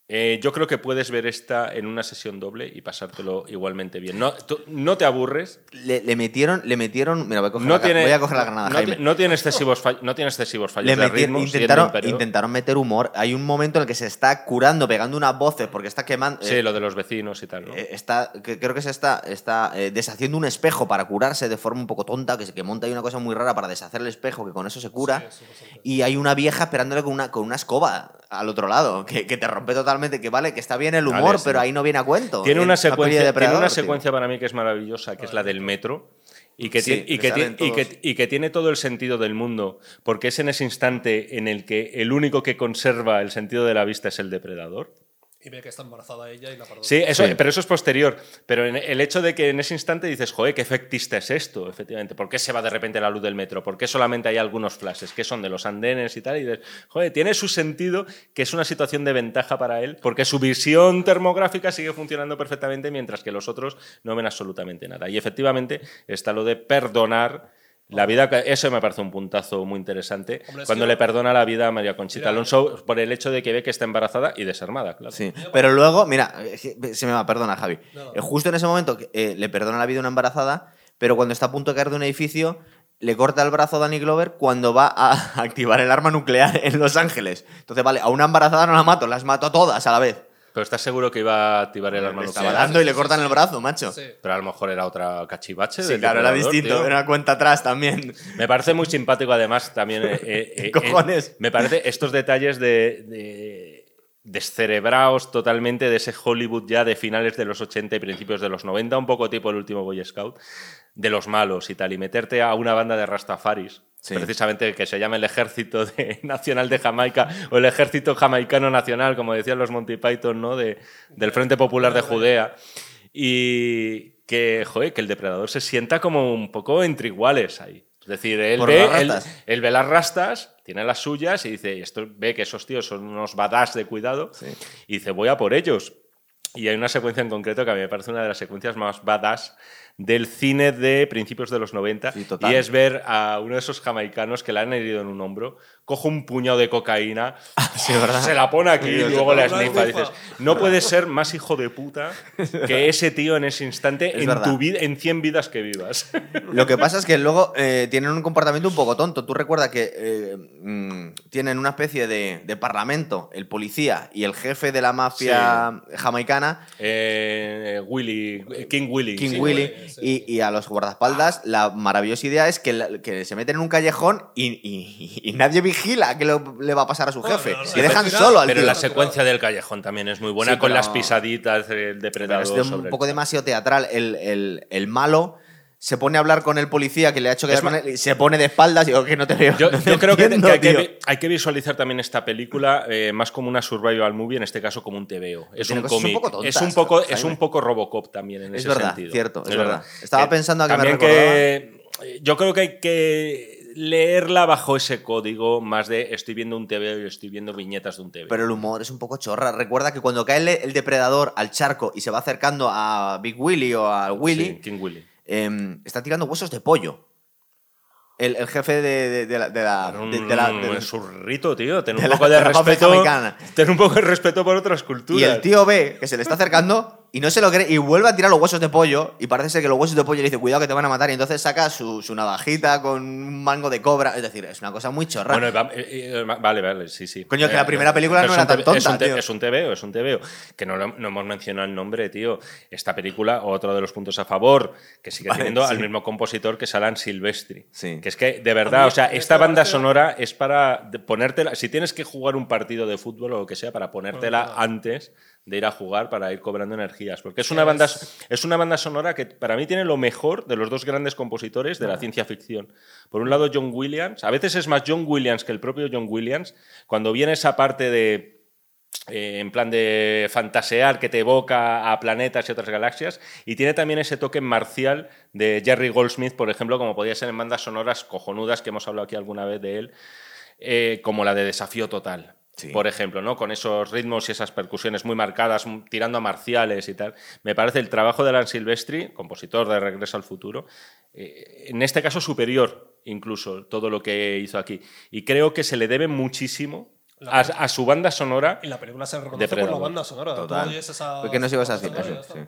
eh, yo creo que puedes ver esta en una sesión doble y pasártelo igualmente bien. No, tú- no te aburres, Le, le metieron, le metieron. Mira, voy a coger, no la, tiene, voy a coger la granada, no, Jaime. no tiene excesivos fall- no tiene excesivos fallos Le de metieron- ritmo, intentaron, meter humor. Hay un momento en el que se está curando, pegando unas voces porque está quemando. Sí, eh, lo de los vecinos y tal, ¿no? eh, está, que creo que se está, está eh, deshaciendo un espejo para curarse de forma un poco tonta, que, se- que monta ahí una cosa muy rara para deshacer el espejo, que con eso se cura. Sí, y hay una vieja esperándole con una, con una escoba al otro lado, que, que te rompe totalmente, que vale, que está bien el humor, Vale, pero ahí no viene a cuento. Tiene En una, secuencia, tiene una tío. secuencia para mí que es maravillosa, que es la del metro. Y que, Sí, ti- y, que que ti- salen y que- todos. y que tiene todo el sentido del mundo, porque es en ese instante en el que el único que conserva el sentido de la vista es el depredador. Y ve que está embarazada ella y la perdona. Sí, eso, Sí. pero eso es posterior. Pero en el hecho de que en ese instante dices, joder, qué efectista es esto, efectivamente. ¿Por qué se va de repente la luz del metro? ¿Por qué solamente hay algunos flashes? ¿Qué son de los andenes y tal? Y dices, joder, tiene su sentido que es una situación de ventaja para él, porque su visión termográfica sigue funcionando perfectamente, mientras que los otros no ven absolutamente nada. Y efectivamente está lo de perdonar. La vida, eso me parece un puntazo muy interesante. Hombre, cuando le perdona la vida a María Conchita Mira, Alonso por el hecho de que ve que está embarazada y desarmada, claro. Sí, pero luego, mira, se me va, perdona, Javi. No, no. Eh, Justo en ese momento que, eh, le perdona la vida a una embarazada, pero cuando está a punto de caer de un edificio, le corta el brazo a Danny Glover cuando va a activar el arma nuclear en Los Ángeles. Entonces, vale, a una embarazada no la mato, las mato a todas a la vez. Pero estás seguro que iba a activar el arma Le nuclear. estaba dando y le cortan el brazo, macho. Sí. Pero a lo mejor era otra cachivache. Sí, del claro, era depredador, distinto, tío. era una cuenta atrás también. Me parece muy simpático, además, también. eh, eh, eh, cojones? eh, me parece estos detalles de. de descerebraos totalmente de ese Hollywood ya de finales de los 80 y principios de los 90, un poco tipo el último Boy Scout, de los malos y tal, y meterte a una banda de Rastafaris, Sí. precisamente que se llama el Ejército de- Nacional de Jamaica o el Ejército Jamaicano Nacional, como decían los Monty Python, ¿no? De, del Frente Popular de Judea. Y que, joder, que el depredador se sienta como un poco entre iguales ahí. Es decir, él Por ve, él, rastas. él ve las rastas, tiene las suyas y dice, esto ve que esos tíos son unos badass de cuidado Sí. y dice, voy a por ellos. Y hay una secuencia en concreto que a mí me parece una de las secuencias más badass del cine de principios de los 90 Sí, total. y es ver a uno de esos jamaicanos que le han herido en un hombro coge un puñado de cocaína, Sí, ¿verdad? se la pone aquí y luego la snifa. Dices, no puede ser más hijo de puta que ese tío en ese instante Es en, verdad. tu vida, en 100 vidas que vivas. Lo que pasa es que luego eh, tienen un comportamiento un poco tonto. Tú recuerdas que eh, mm, tienen una especie de, de parlamento, el policía y el jefe de la mafia jamaicana, Eh, Willy, King Willy. King sí. Willy, y, y a los guardaespaldas la maravillosa idea es que, la- que se meten en un callejón y, y- y nadie vigila qué lo- le va a pasar a su Bueno, jefe. pero y dejan final- solo al Pero tío. la secuencia del callejón también es muy buena Sí, con pero- las pisaditas del Pero depredador. es de sobre un el- poco demasiado teatral. El, el- el malo se pone a hablar con el policía que le ha hecho y se pone de espaldas y digo que no te veo. Yo, no te yo creo que, entiendo, que hay, que, hay que visualizar también esta película eh, más como una survival movie, en este caso como un TVO. Es un cómic. poco tontas, es un poco, es un poco Robocop también en Es ese verdad, sentido. cierto, es verdad. Estaba Que pensando a que me también que eh, yo creo que hay que leerla bajo ese código más de estoy viendo un TVO y estoy viendo viñetas de un TVO. Pero el humor es un poco chorra. Recuerda que cuando cae el, el depredador al charco y se va acercando a Big Willy o a Willy, Sí, King Willy. em, está tirando huesos de pollo. El, el jefe de, de- de la. de la- de- de la- de- surrito, tío. Ten un poco de, respeto. Ten un poco de respeto por otras culturas. y el tío ve que se le está acercando y no se lo cree y vuelve a tirar los huesos de pollo y parece ser que los huesos de pollo le dice cuidado que te van a matar y entonces saca su, su navajita con un mango de cobra. Es decir, es una cosa muy chorra. Bueno, va- eh, eh, vale, vale, sí, sí. Coño, que la primera película no era tan TV es tonta, un te- tío. Es un TVO, es un TVO. Que no, lo- no hemos mencionado el nombre, tío. Esta película, otro de los puntos a favor, que sigue Vale, teniendo al mismo compositor que es Alan Silvestri. Sí. Que es que, de verdad, mí o sea, esta banda sonora es para ponértela. Si tienes que jugar un partido de fútbol o lo que sea, para ponértela antes de ir a jugar para ir cobrando energías. Porque es una, banda, es una banda sonora que para mí tiene lo mejor de los dos grandes compositores de la ciencia ficción. Por un lado, John Williams. A veces es más John Williams que el propio John Williams. Cuando viene esa parte de. eh, en plan de fantasear que te evoca a planetas y otras galaxias y tiene también ese toque marcial de Jerry Goldsmith, por ejemplo, como podía ser en bandas sonoras cojonudas que hemos hablado aquí alguna vez de él, eh, como la de Desafío Total. Sí. Por ejemplo, ¿no? Con esos ritmos y esas percusiones muy marcadas, m- tirando a marciales y tal. Me parece el trabajo de Alan Silvestri, compositor de Regreso al Futuro, eh, en este caso superior incluso todo lo que hizo aquí. Y creo que se le debe muchísimo a, a su banda sonora. Y la película se reconoce por la banda sonora. Total. esa- ¿Por qué no ibas a decir eso? Sí.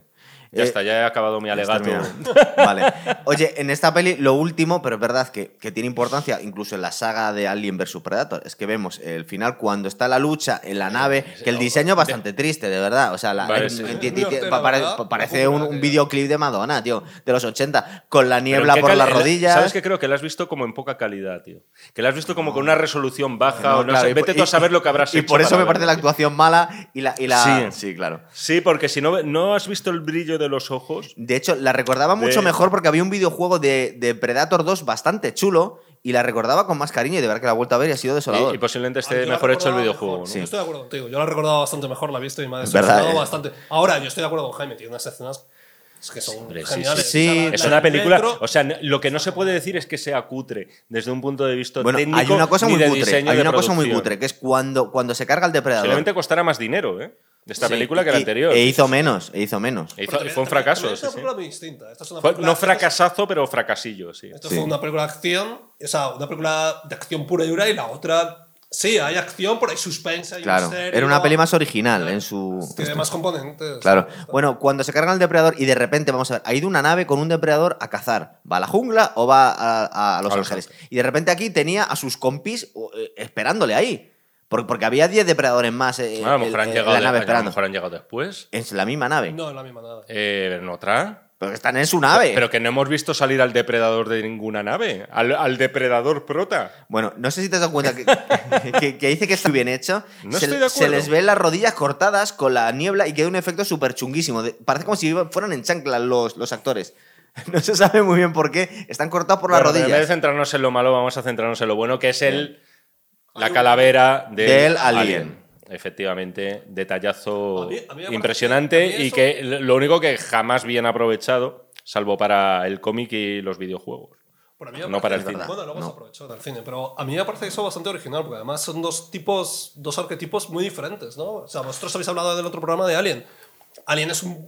Ya Eh, está, ya he acabado mi alegato. Vale. Oye, en esta peli, lo último, pero es verdad que, que tiene importancia, incluso en la saga de Alien vs Predator, es que vemos el final cuando está la lucha en la nave, que el diseño es bastante triste, de verdad. O sea, la- Vale, sí. parece un, un videoclip de Madonna, tío, de los 80, con la niebla ¿en qué por las rodillas. ¿Sabes qué creo? Que la has visto como en poca calidad, tío. Que la has visto como con una resolución baja No, o no claro, sé. y- Vete tú a y- saber lo que habrás Y hecho por eso me parece la actuación mala y la. Y la Sí. sí, claro. Sí, porque si no, no has visto el brillo de los ojos. De hecho, la recordaba mucho De- mejor porque había un videojuego de, de Predator 2 bastante chulo y la recordaba con más cariño y de verdad que la he vuelto a ver y ha sido desolador. Y, y posiblemente esté mejor hecho el recordaba videojuego. ¿no? Yo estoy de acuerdo contigo. Yo la he recordado bastante mejor, la he visto y me ha decepcionado eh. bastante. Ahora, yo estoy de acuerdo con Jaime, tiene unas escenas es que son Hombre, sí, sí, sí. Es una película. O sea, lo que no se puede decir es que sea cutre desde un punto de vista bueno, técnico. hay una cosa muy de cutre. diseño Hay una cosa muy cutre, que es cuando, cuando se carga el depredador. Posiblemente costará más dinero, ¿eh? De esta Sí, película que la anterior. E hizo menos, e hizo menos. E hizo- también- fue un fracaso. también Es sí, una sí. película muy distinta. Esta es una Fue- película- no fracasazo, pero fracasillo, sí. Esto Sí. fue una película de acción, o sea, una película de acción pura y dura, y la otra, sí, hay acción, pero hay suspense, hay Claro, misterio, era una peli más original en su... Tiene más componentes. Claro. Bueno, cuando se cargan el depredador y de repente, vamos a ver, ha ido una nave con un depredador a cazar. ¿Va a la jungla o va a, a Los A Los Ángeles? Y de repente aquí tenía a sus compis eh, esperándole ahí. Porque, porque había 10 depredadores más eh, Ah, a lo mejor en- han en llegado la de- nave a lo esperando. mejor han llegado después. Es la misma nave. No, es la misma nada. Eh, ¿En otra? Pero que están en su nave. Pero que no hemos visto salir al depredador de ninguna nave. Al, al depredador prota. Bueno, no sé si te has dado cuenta que, que- que dice que está bien hecho. No se, estoy de se acuerdo. les ven las rodillas cortadas con la niebla y queda un efecto súper chunguísimo. Parece como si fueran en chancla los, los actores. No se sabe muy bien por qué. Están cortados por las Bueno, pero En vez de rodillas. centrarnos en lo malo, vamos a centrarnos en lo bueno, que es el la calavera del, Del alien. Efectivamente, detallazo A mí- a mí me parece- impresionante a y eso- que lo único que jamás bien aprovechado, salvo para el cómic y los videojuegos. Por a mí me No para el cine. Bueno, luego no. se aprovechó del cine, pero a mí me parece eso bastante original, porque además son dos tipos, dos arquetipos muy diferentes, ¿no? O sea, vosotros habéis hablado del otro programa de Alien. Alien es un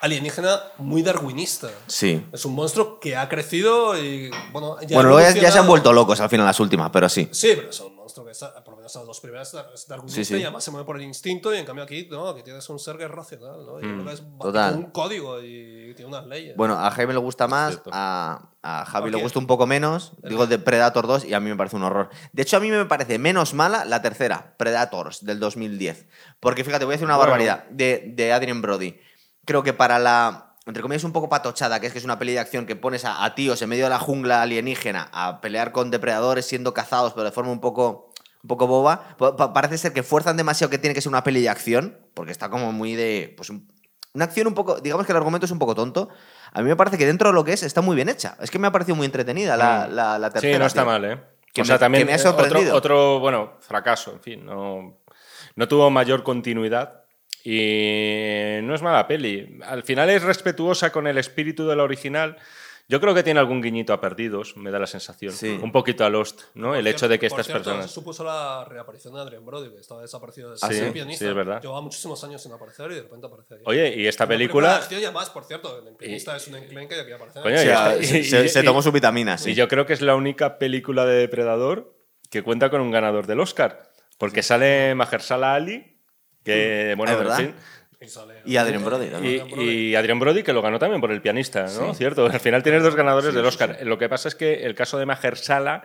alienígena muy darwinista. Sí. Es un monstruo que ha crecido y, bueno, ya Bueno, luego ya, ya se han vuelto locos al final las últimas, pero sí. Sí, pero es un monstruo que está, por lo menos las dos primeras es darwinista Sí, sí. y además se mueve por el instinto y en cambio aquí, no, aquí tienes un ser que es racional, ¿no? Y es Mm, total. un código y tiene unas leyes. Bueno, a Jaime le gusta más, a, a Javi ¿A le gusta un poco menos. Digo de Predator 2 y a mí me parece un horror. De hecho, a mí me parece menos mala la tercera, Predators, del 2010. Porque fíjate, voy a decir una Bueno. barbaridad de, de Adrien Brody. Creo que para la, entre comillas, un poco patochada, que es que es una peli de acción que pones a, a tíos en medio de la jungla alienígena a pelear con depredadores siendo cazados, pero de forma un poco, un poco boba, pa- pa- parece ser que fuerzan demasiado que tiene que ser una peli de acción, porque está como muy de. Pues un- una acción un poco. Digamos que el argumento es un poco tonto. A mí me parece que dentro de lo que es está muy bien hecha. Es que me ha parecido muy entretenida la, Mm. la, la tercera. Sí, no está tío. mal, ¿eh? Que o sea, me- también que me ha sorprendido. Otro, otro, bueno, fracaso, en fin, no, no tuvo mayor continuidad y no es mala peli. Al final es respetuosa con el espíritu de la original. Yo creo que tiene algún guiñito a Perdidos, me da la sensación. Sí. Un poquito a Lost, ¿no? Por El hecho de que por estas cierto, personas... eso supuso la reaparición de Adrian Brody, que estaba desaparecido de Ah, ser sí, pianista. sí, es verdad. Llevaba muchísimos años sin aparecer y de repente aparece ahí. Oye, y esta película... y además, por cierto, el pianista es un enclenque y aquí aparece. Coño, y se, y- se- y- se tomó su vitamina, sí. Y yo creo que es la única película de Depredador que cuenta con un ganador del Oscar. Porque sale Mahershala Ali, que, bueno, Ah, ¿verdad? en fin, Y, sale- Y Adrien Brody también. Y, y Adrian Brody, que lo ganó también por el pianista, ¿no? Cierto. Al final tienes dos ganadores del Oscar. Lo que pasa es que el caso de Mahershala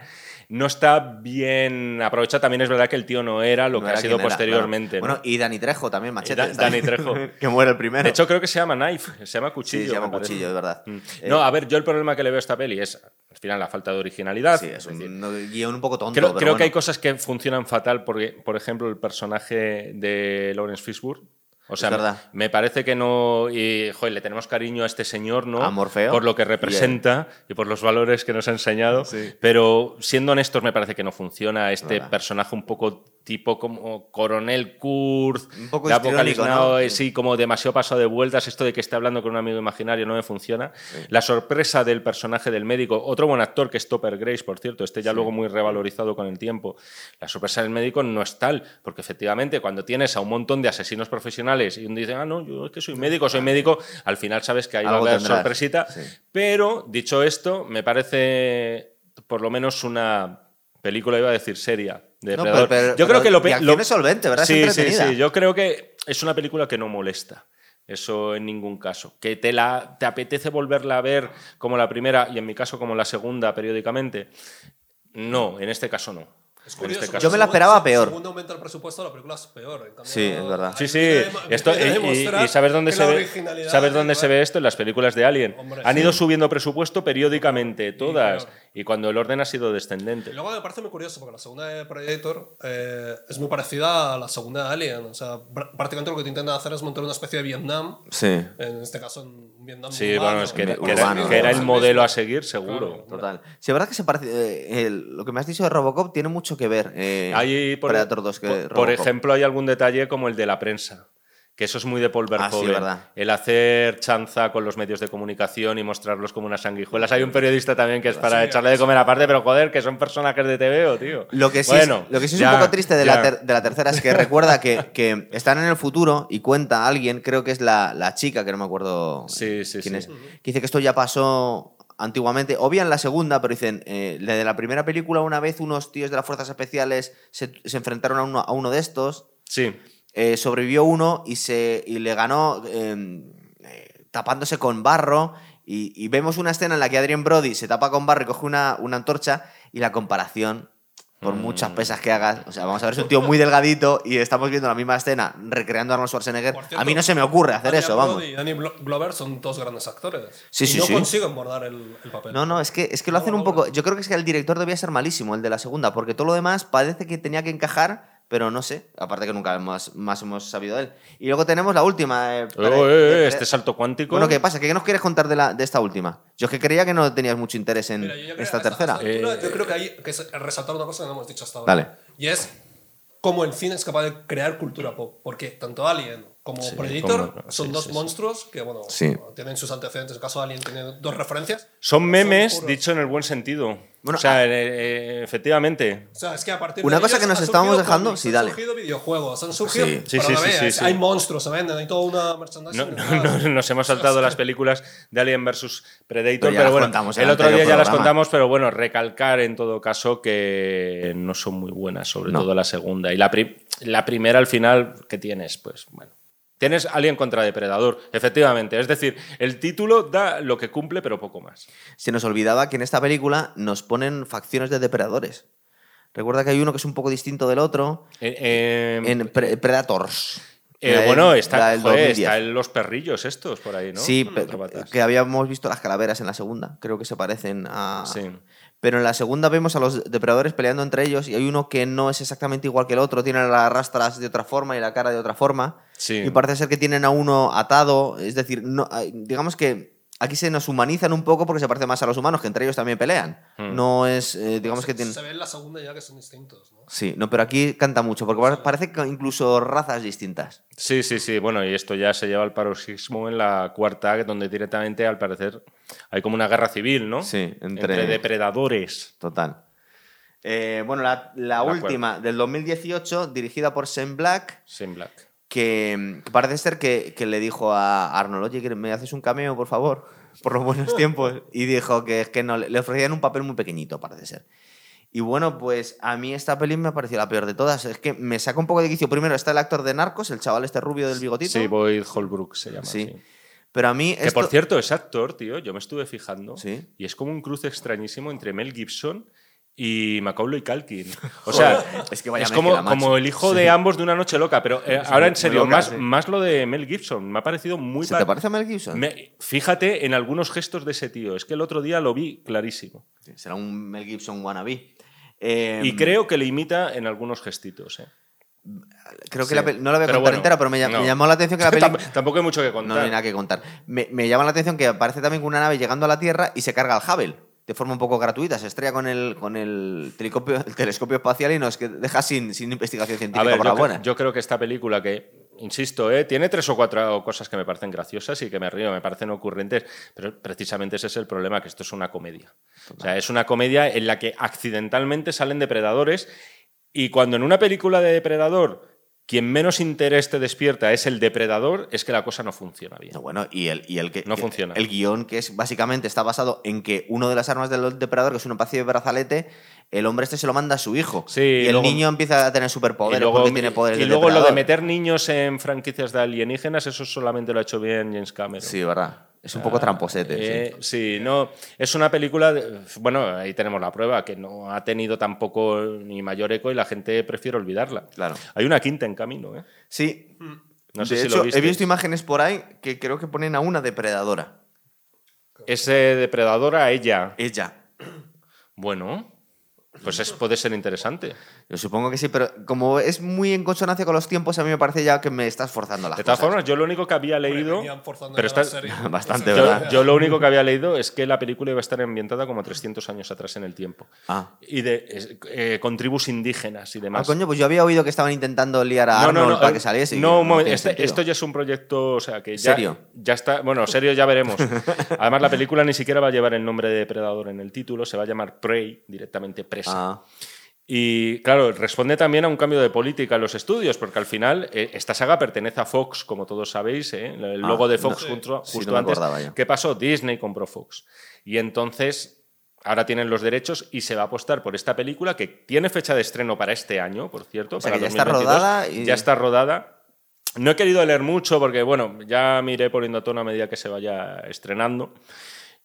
no está bien aprovechado. También es verdad que el tío no era lo No que era ha sido era, posteriormente. claro. ¿no? Bueno, y Dani Trejo también, machete. Da- Dani. Trejo. que muere el primero. De hecho, creo que se llama Knife, se llama Cuchillo. sí, se llama cuchillo, es verdad. Mm. Eh, No, a ver, yo el problema que le veo a esta peli es, al final, la falta de originalidad. sí, es decir, un no, guion un poco tonto. Creo, pero creo que hay cosas que funcionan fatal, porque, por ejemplo, el personaje de Lawrence Fishburne. O sea, Es verdad. me parece que no. Y, joder, le tenemos cariño a este señor, ¿no? A Morfeo. Por lo que representa y, por los valores que nos ha enseñado. Sí. Pero siendo honestos, me parece que no funciona este Verdad. personaje un poco tipo como Coronel Kurz, Un poco ¿no? Now, eh, sí, como demasiado paso de vueltas. Esto de que esté hablando con un amigo imaginario no me funciona. La sorpresa del personaje del médico, otro buen actor que es Topper Grace, por cierto, este ya luego muy revalorizado con el tiempo. La sorpresa del médico no es tal, porque efectivamente cuando tienes a un montón de asesinos profesionales y uno dice, ah, no, yo es que soy médico, soy médico, al final sabes que ahí Algo va a haber tendrás, sorpresita. sí. Pero, dicho esto, me parece por lo menos una película, iba a decir, seria. De No, Depredador. pero- pero- yo creo que lo, y lo- es solvente, ¿verdad? Es Sí, sí, sí. Yo creo que es una película que no molesta. Eso en ningún caso. Que te, la, te apetece volverla a ver como la primera y en mi caso como la segunda periódicamente. No, en este caso no. Es curioso, este Yo me la según- esperaba peor. Según aumenta el presupuesto, la película es peor. En cambio, Sí, es verdad. Sí, sí. Esto, y- y, ¿sabes dónde se ve? ¿Sabes es dónde se ve esto? En las películas de Alien. Hombre, Han sí. ido subiendo presupuesto periódicamente, todas. Y cuando el orden ha sido descendente. Y luego me parece muy curioso porque la segunda de Predator eh, es muy parecida a la segunda de Alien. O sea, pr- prácticamente lo que te intentan hacer es montar una especie de Vietnam. Sí, En este caso, en Vietnam. Sí, urbano, bueno, es que, Urbano, que era, urbano. que era el modelo a seguir, seguro. Claro. total. Sí, es verdad que se parece. eh, el- lo que me has dicho de Robocop tiene mucho que ver. Eh, Hay, por, Predator 2 que por- ejemplo, hay algún detalle como el de la prensa. Que eso es muy de Paul Ah, sí, Verhoeven. El hacer chanza con los medios de comunicación y mostrarlos como unas sanguijuelas. Hay un periodista también que es para Sí, echarle de comer aparte, pero joder, que son personajes de TVO, tío. Lo que sí, Bueno, es, lo que sí es ya, un poco triste de la, ter- de la tercera es que recuerda que, que están en el futuro y cuenta a alguien, creo que es la, la chica, que no me acuerdo Sí, sí, quién sí. es, que dice que esto ya pasó antiguamente, o bien la segunda, pero dicen, eh, la de la primera película una vez unos tíos de las fuerzas especiales se, se enfrentaron a uno, a uno de estos, Sí. Eh, sobrevivió uno y, se, y le ganó eh, eh, tapándose con barro. Y, y vemos una escena en la que Adrien Brody se tapa con barro y coge una, una antorcha. Y la comparación, por Mm. muchas pesas que hagas, o sea, vamos a ver, es un tío muy delgadito y estamos viendo la misma escena recreando a Arnold Schwarzenegger. Cierto, a mí no se me ocurre hacer Adrian eso, vamos. Brody y Danny Glover son dos grandes actores. Sí, y sí, no sí. consiguen bordar el, el papel. No, no, es que, es que lo No, hacen un poco. Yo creo que es que el director debía ser malísimo, el de la segunda, porque todo lo demás parece que tenía que encajar, pero no sé. Aparte que nunca más, más hemos sabido de él. Y luego tenemos la última. eh, Oh, para- eh, eh, este salto cuántico. Bueno, ¿qué pasa? ¿Qué nos quieres contar de, la, de esta última? Yo es que creía que no tenías mucho interés en yo esta tercera. esta altura Eh, yo creo que hay que es- resaltar una cosa que no hemos dicho hasta ahora. Dale. Y es cómo el cine es capaz de crear cultura pop. Porque tanto Alien como Sí, Predator, como- son sí, dos sí, sí. monstruos que, bueno, Sí. tienen sus antecedentes. En el caso de Alien tiene dos referencias. Son memes, dicho en el buen sentido. Bueno, o sea, ah- eh, eh, efectivamente. O sea, es que a partir Una de cosa ellos que nos han estábamos dejando- sí, han dale. surgido videojuegos, han surgido. Sí. Sí, sí. Hay monstruos, se venden, hay toda una merchandising. No, no, detrás. no, nos hemos saltado las películas de Alien vs Predator, Pero bueno, contamos el otro día ya las contamos, pero bueno, recalcar en todo caso que no son muy buenas, sobre No. todo la segunda. Y la, pri- la primera al final, ¿qué tienes? Pues bueno. Tienes Alien contra Depredador, efectivamente. Es decir, el título da lo que cumple, pero poco más. Se nos olvidaba que en esta película nos ponen facciones de depredadores. Recuerda que hay uno que es un poco distinto del otro Eh, eh, en Pre- Predators. eh, bueno, está, joder, 2010. están los perrillos estos por ahí, ¿no? Sí, que habíamos visto las calaveras en la segunda. Creo que se parecen a. Sí. Pero en la segunda vemos a los depredadores peleando entre ellos y hay uno que no es exactamente igual que el otro, tiene las rastras de otra forma y la cara de otra forma. Sí. Y parece ser que tienen a uno atado. Es decir, no, digamos que aquí se nos humanizan un poco porque se parece más a los humanos, que entre ellos también pelean. Hmm. No es, eh, digamos que tienen. Se ve en la segunda ya que son distintos, ¿no? Sí, no, pero aquí canta mucho, porque pa- parece que incluso razas distintas. Sí, sí, sí. Bueno, y esto ya se lleva al paroxismo en la cuarta, donde directamente, al parecer, hay como una guerra civil, ¿no? Sí, entre- entre depredadores. Total. Eh, bueno, la, la acuerdo. última, del 2018, dirigida por Sam Black, Sin Black. Que, parece ser que, que le dijo a Arnold, oye, ¿me haces un cameo, por favor? Por los buenos tiempos. Y dijo que es que no, le le ofrecían un papel muy pequeñito, parece ser. Y bueno, pues a mí esta peli me ha parecido la peor de todas. Es que me saca un poco de quicio. Primero está el actor de Narcos, el chaval este rubio del bigotito. Sí, Boyd Holbrook se llama. Sí. sí. Pero a mí Que esto- por cierto, es actor, tío. Yo me estuve fijando. Sí. Y es como un cruce extrañísimo entre Mel Gibson y Macaulay Culkin. O sea, es que vaya es como, el hijo de ambos de una noche loca. Pero eh, ahora en serio, loca, más, sí. más lo de Mel Gibson. Me ha parecido muy ¿Se te parece a Mel Gibson? Me- fíjate en algunos gestos de ese tío. Es que el otro día lo vi clarísimo. Sí, Será un Mel Gibson wannabe. Eh, Y creo que le imita en algunos gestitos. ¿eh? creo que la no la voy a contar bueno, entera, pero me, llam- no. me llamó la atención que la película... Tamp- Tampoco hay mucho que contar. no hay nada que contar. Me, me llama la atención que aparece también con una nave llegando a la Tierra y se carga el Hubble. De forma un poco gratuita. Se estrella con el, con el, telescopio, el telescopio espacial y nos que- deja sin, sin investigación científica ver, por yo, buena. yo creo que esta película que, insisto, ¿eh? tiene tres o cuatro cosas que me parecen graciosas y que me río, me parecen ocurrentes, pero precisamente ese es el problema, que esto es una comedia. O sea, es una comedia en la que accidentalmente salen depredadores y cuando en una película de depredador quien menos interés te despierta es el depredador, es que la cosa no funciona bien. No, bueno, y el, y el que. No funciona. El guion, que es básicamente está basado en que uno de las armas del depredador, que es un espacio de brazalete, el hombre este se lo manda a su hijo. Sí, y el luego- niño empieza a tener Y superpoderes luego, porque tiene poderes y luego lo de meter niños en franquicias de alienígenas, eso solamente lo ha hecho bien James Cameron. Sí, verdad. Es un poco tramposete. sí. Eh, sí. no. Es una película. de- bueno, ahí tenemos la prueba, que no ha tenido tampoco ni mayor eco y la gente prefiere olvidarla. Claro. Hay una quinta en camino, ¿eh? Sí. No sé de si hecho, lo he visto imágenes por ahí que creo que ponen a una depredadora. Es eh, depredadora ella. Ella. Bueno, pues es, puede ser interesante. Yo supongo que sí, pero como es muy en consonancia con los tiempos, a mí me parece ya que me estás forzando las De todas cosas. formas, yo lo único que había leído. Pero está. Bastante, ¿verdad? yo, yo lo único que había leído es que la película iba a estar ambientada como 300 años atrás en el tiempo. Ah. Y de, eh, con tribus indígenas y Ah, demás. coño, pues yo había oído que estaban intentando liar a Arnold para eh, que saliese. No, un momento, este- esto ya es un proyecto, o sea, que ya, ¿Serio? ya está. Bueno, serio ya veremos. Además, la película ni siquiera va a llevar el nombre de Depredador en el título, se va a llamar Prey, directamente presa. Ah, Y claro, responde también a un cambio de política en los estudios, porque al final eh, esta saga pertenece a Fox, como todos sabéis, ¿eh? el Ah, logo de no. Fox Sí. justo, Sí, justo no antes. ¿Qué pasó? Disney compró Fox. Y entonces ahora tienen los derechos y se va a apostar por esta película que tiene fecha de estreno para este año, por cierto. O sea, para que ya está 2022. rodada y- Ya está rodada. No he querido leer mucho porque, bueno, ya me iré poniendo a tono a medida que se vaya estrenando.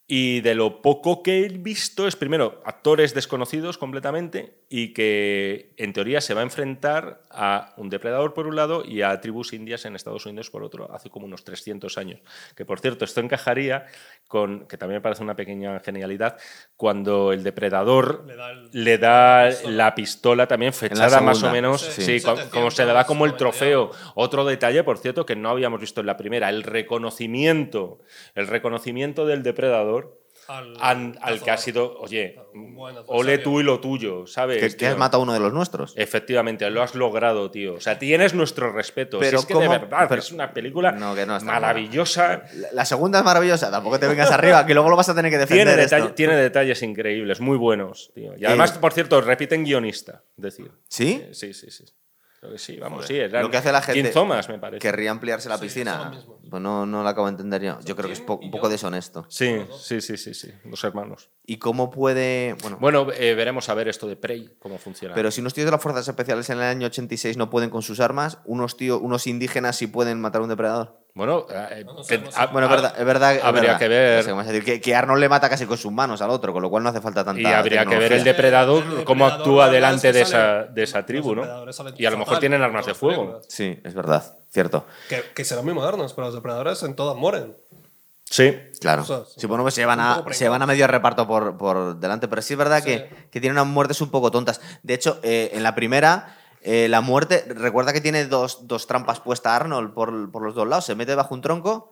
Y de lo poco que he visto es, primero, actores desconocidos completamente y que en teoría se va a enfrentar a un depredador por un lado y a tribus indias en Estados Unidos por otro, hace como unos 300 años. Que por cierto, esto encajaría con, que también me parece una pequeña genialidad, cuando el depredador Le da el- le da la pistola. la pistola también fechada más o menos, Sí, sí, sí. co- como se le da como el 790 trofeo. Otro detalle, por cierto, que no habíamos visto en la primera, el reconocimiento, el reconocimiento del depredador al, al, al que ha sido, oye, buen ole tú y lo tuyo, ¿sabes? Que, has matado a uno de los nuestros. Efectivamente, lo has logrado, tío. O sea, tienes nuestro respeto. Pero es que de verdad, Pero- es una película No, que no está maravillosa. La- La segunda es maravillosa, tampoco te vengas arriba, que luego lo vas a tener que defender. Tiene, esto. detalle- tiene detalles increíbles, muy buenos, tío. Y además, Eh, por cierto, repiten guionista, decir. ¿Sí? Eh, Sí, sí, sí. Creo que sí, vamos, Joder. sí. Lo que hace la gente- Thomas, me parece. Querría ampliarse la Sí, piscina. Pues no, no lo acabo de entender yo. Yo creo que es po- un poco deshonesto. Sí, sí, sí, sí, sí. Los hermanos. ¿Y cómo puede...? Bueno, Bueno, eh, veremos a ver esto de Prey, cómo funciona. pero si unos tíos de las fuerzas especiales en el año 86 no pueden con sus armas, unos tíos, unos indígenas sí pueden matar a un depredador. Bueno, eh, No, no Bueno, es verdad, es verdad. es habría verdad. que ver- No sé decir. Que, que Arnold le mata casi con sus manos al otro, con lo cual no hace falta tanta Y habría que ver el depredador, El cómo depredador, actúa delante de esa, de esa tribu, ¿no? Y a lo mejor tienen en armas de fuego. Sí, es verdad, cierto. Que, que serán muy modernos, pero los depredadores en todas mueren. Sí. Claro. O sea, sí, bueno, pues se van, a, se van a medio reparto por, por delante, pero sí es verdad que, que tienen unas muertes un poco tontas. De hecho, eh, en la primera, eh, la muerte, recuerda que tiene dos, dos trampas puestas Arnold por, por los dos lados. Se mete bajo un tronco.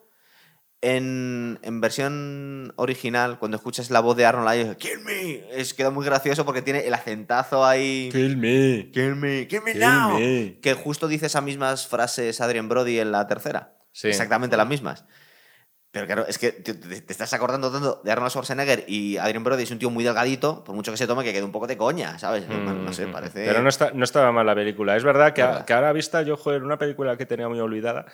En, en versión original, cuando escuchas la voz de Arnold ahí, Kill me, es, queda muy gracioso porque tiene el acentazo ahí. Kill me. Kill me, kill me Kill now. me. Que justo dice esas mismas frases Adrian Brody en la tercera. Sí. Exactamente las mismas. Pero claro, es que te, te- te estás acordando tanto de Arnold Schwarzenegger y Adrian Brody es un tío muy delgadito, por mucho que se tome, que quede un poco de coña, ¿sabes? Bueno, no sé, Mm, parece. Pero no, está, no estaba mal la película. Es verdad que, a- que ahora vista yo, joder, una película que tenía muy olvidada.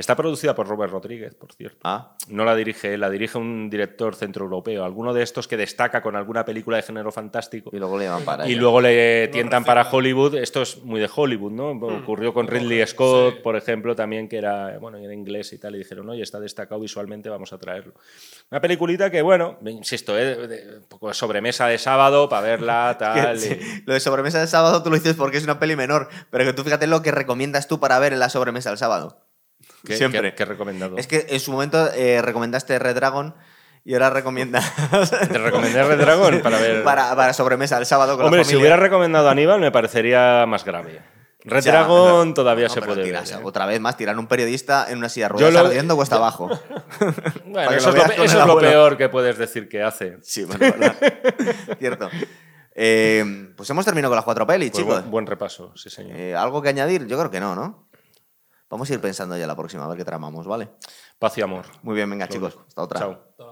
Está producida por Robert Rodríguez, por cierto. Ah, No la dirige él, la dirige un director centroeuropeo, alguno de estos que destaca con alguna película de género fantástico. y luego le llaman para Y luego le tientan para. Hollywood. Esto es muy de Hollywood, ¿no? Ocurrió con Ridley Scott, sí. por ejemplo, también, que era, bueno, era inglés y tal. Y dijeron, oye, está destacado visualmente, vamos a traerlo. Una peliculita que, bueno, insisto, ¿eh? de- un poco de sobremesa de sábado para verla, tal. sí, y- Lo de sobremesa del sábado tú lo dices porque es una peli menor, pero que tú fíjate lo que recomiendas tú para ver en la sobremesa del sábado. ¿Qué, Siempre. qué- qué recomendado? Es que en su momento eh, recomendaste Red Dragon y ahora recomiendas. Te recomendé Red Dragon para ver. para, para sobremesa del sábado con Hombre, la si familia. hubiera recomendado Aníbal me parecería más grave. Red Ya, Dragon todavía no, se puede tiras ver. ¿eh? Otra vez más, tirar un periodista en una silla de Yo ruedas lo- ardiendo cuesta abajo. Bueno, eso lo es, lo, eso el es lo peor que puedes decir que hace. Sí, bueno, verdad. Cierto. Eh, pues hemos terminado con las cuatro pelis, Pues chicos. buen, buen repaso, sí, señor. Eh, ¿Algo que añadir? Yo creo que no, ¿no? Vamos a ir pensando ya la próxima, a ver qué tramamos, ¿vale? Paz y amor. Muy bien, venga, chicos. Hasta otra. Chao.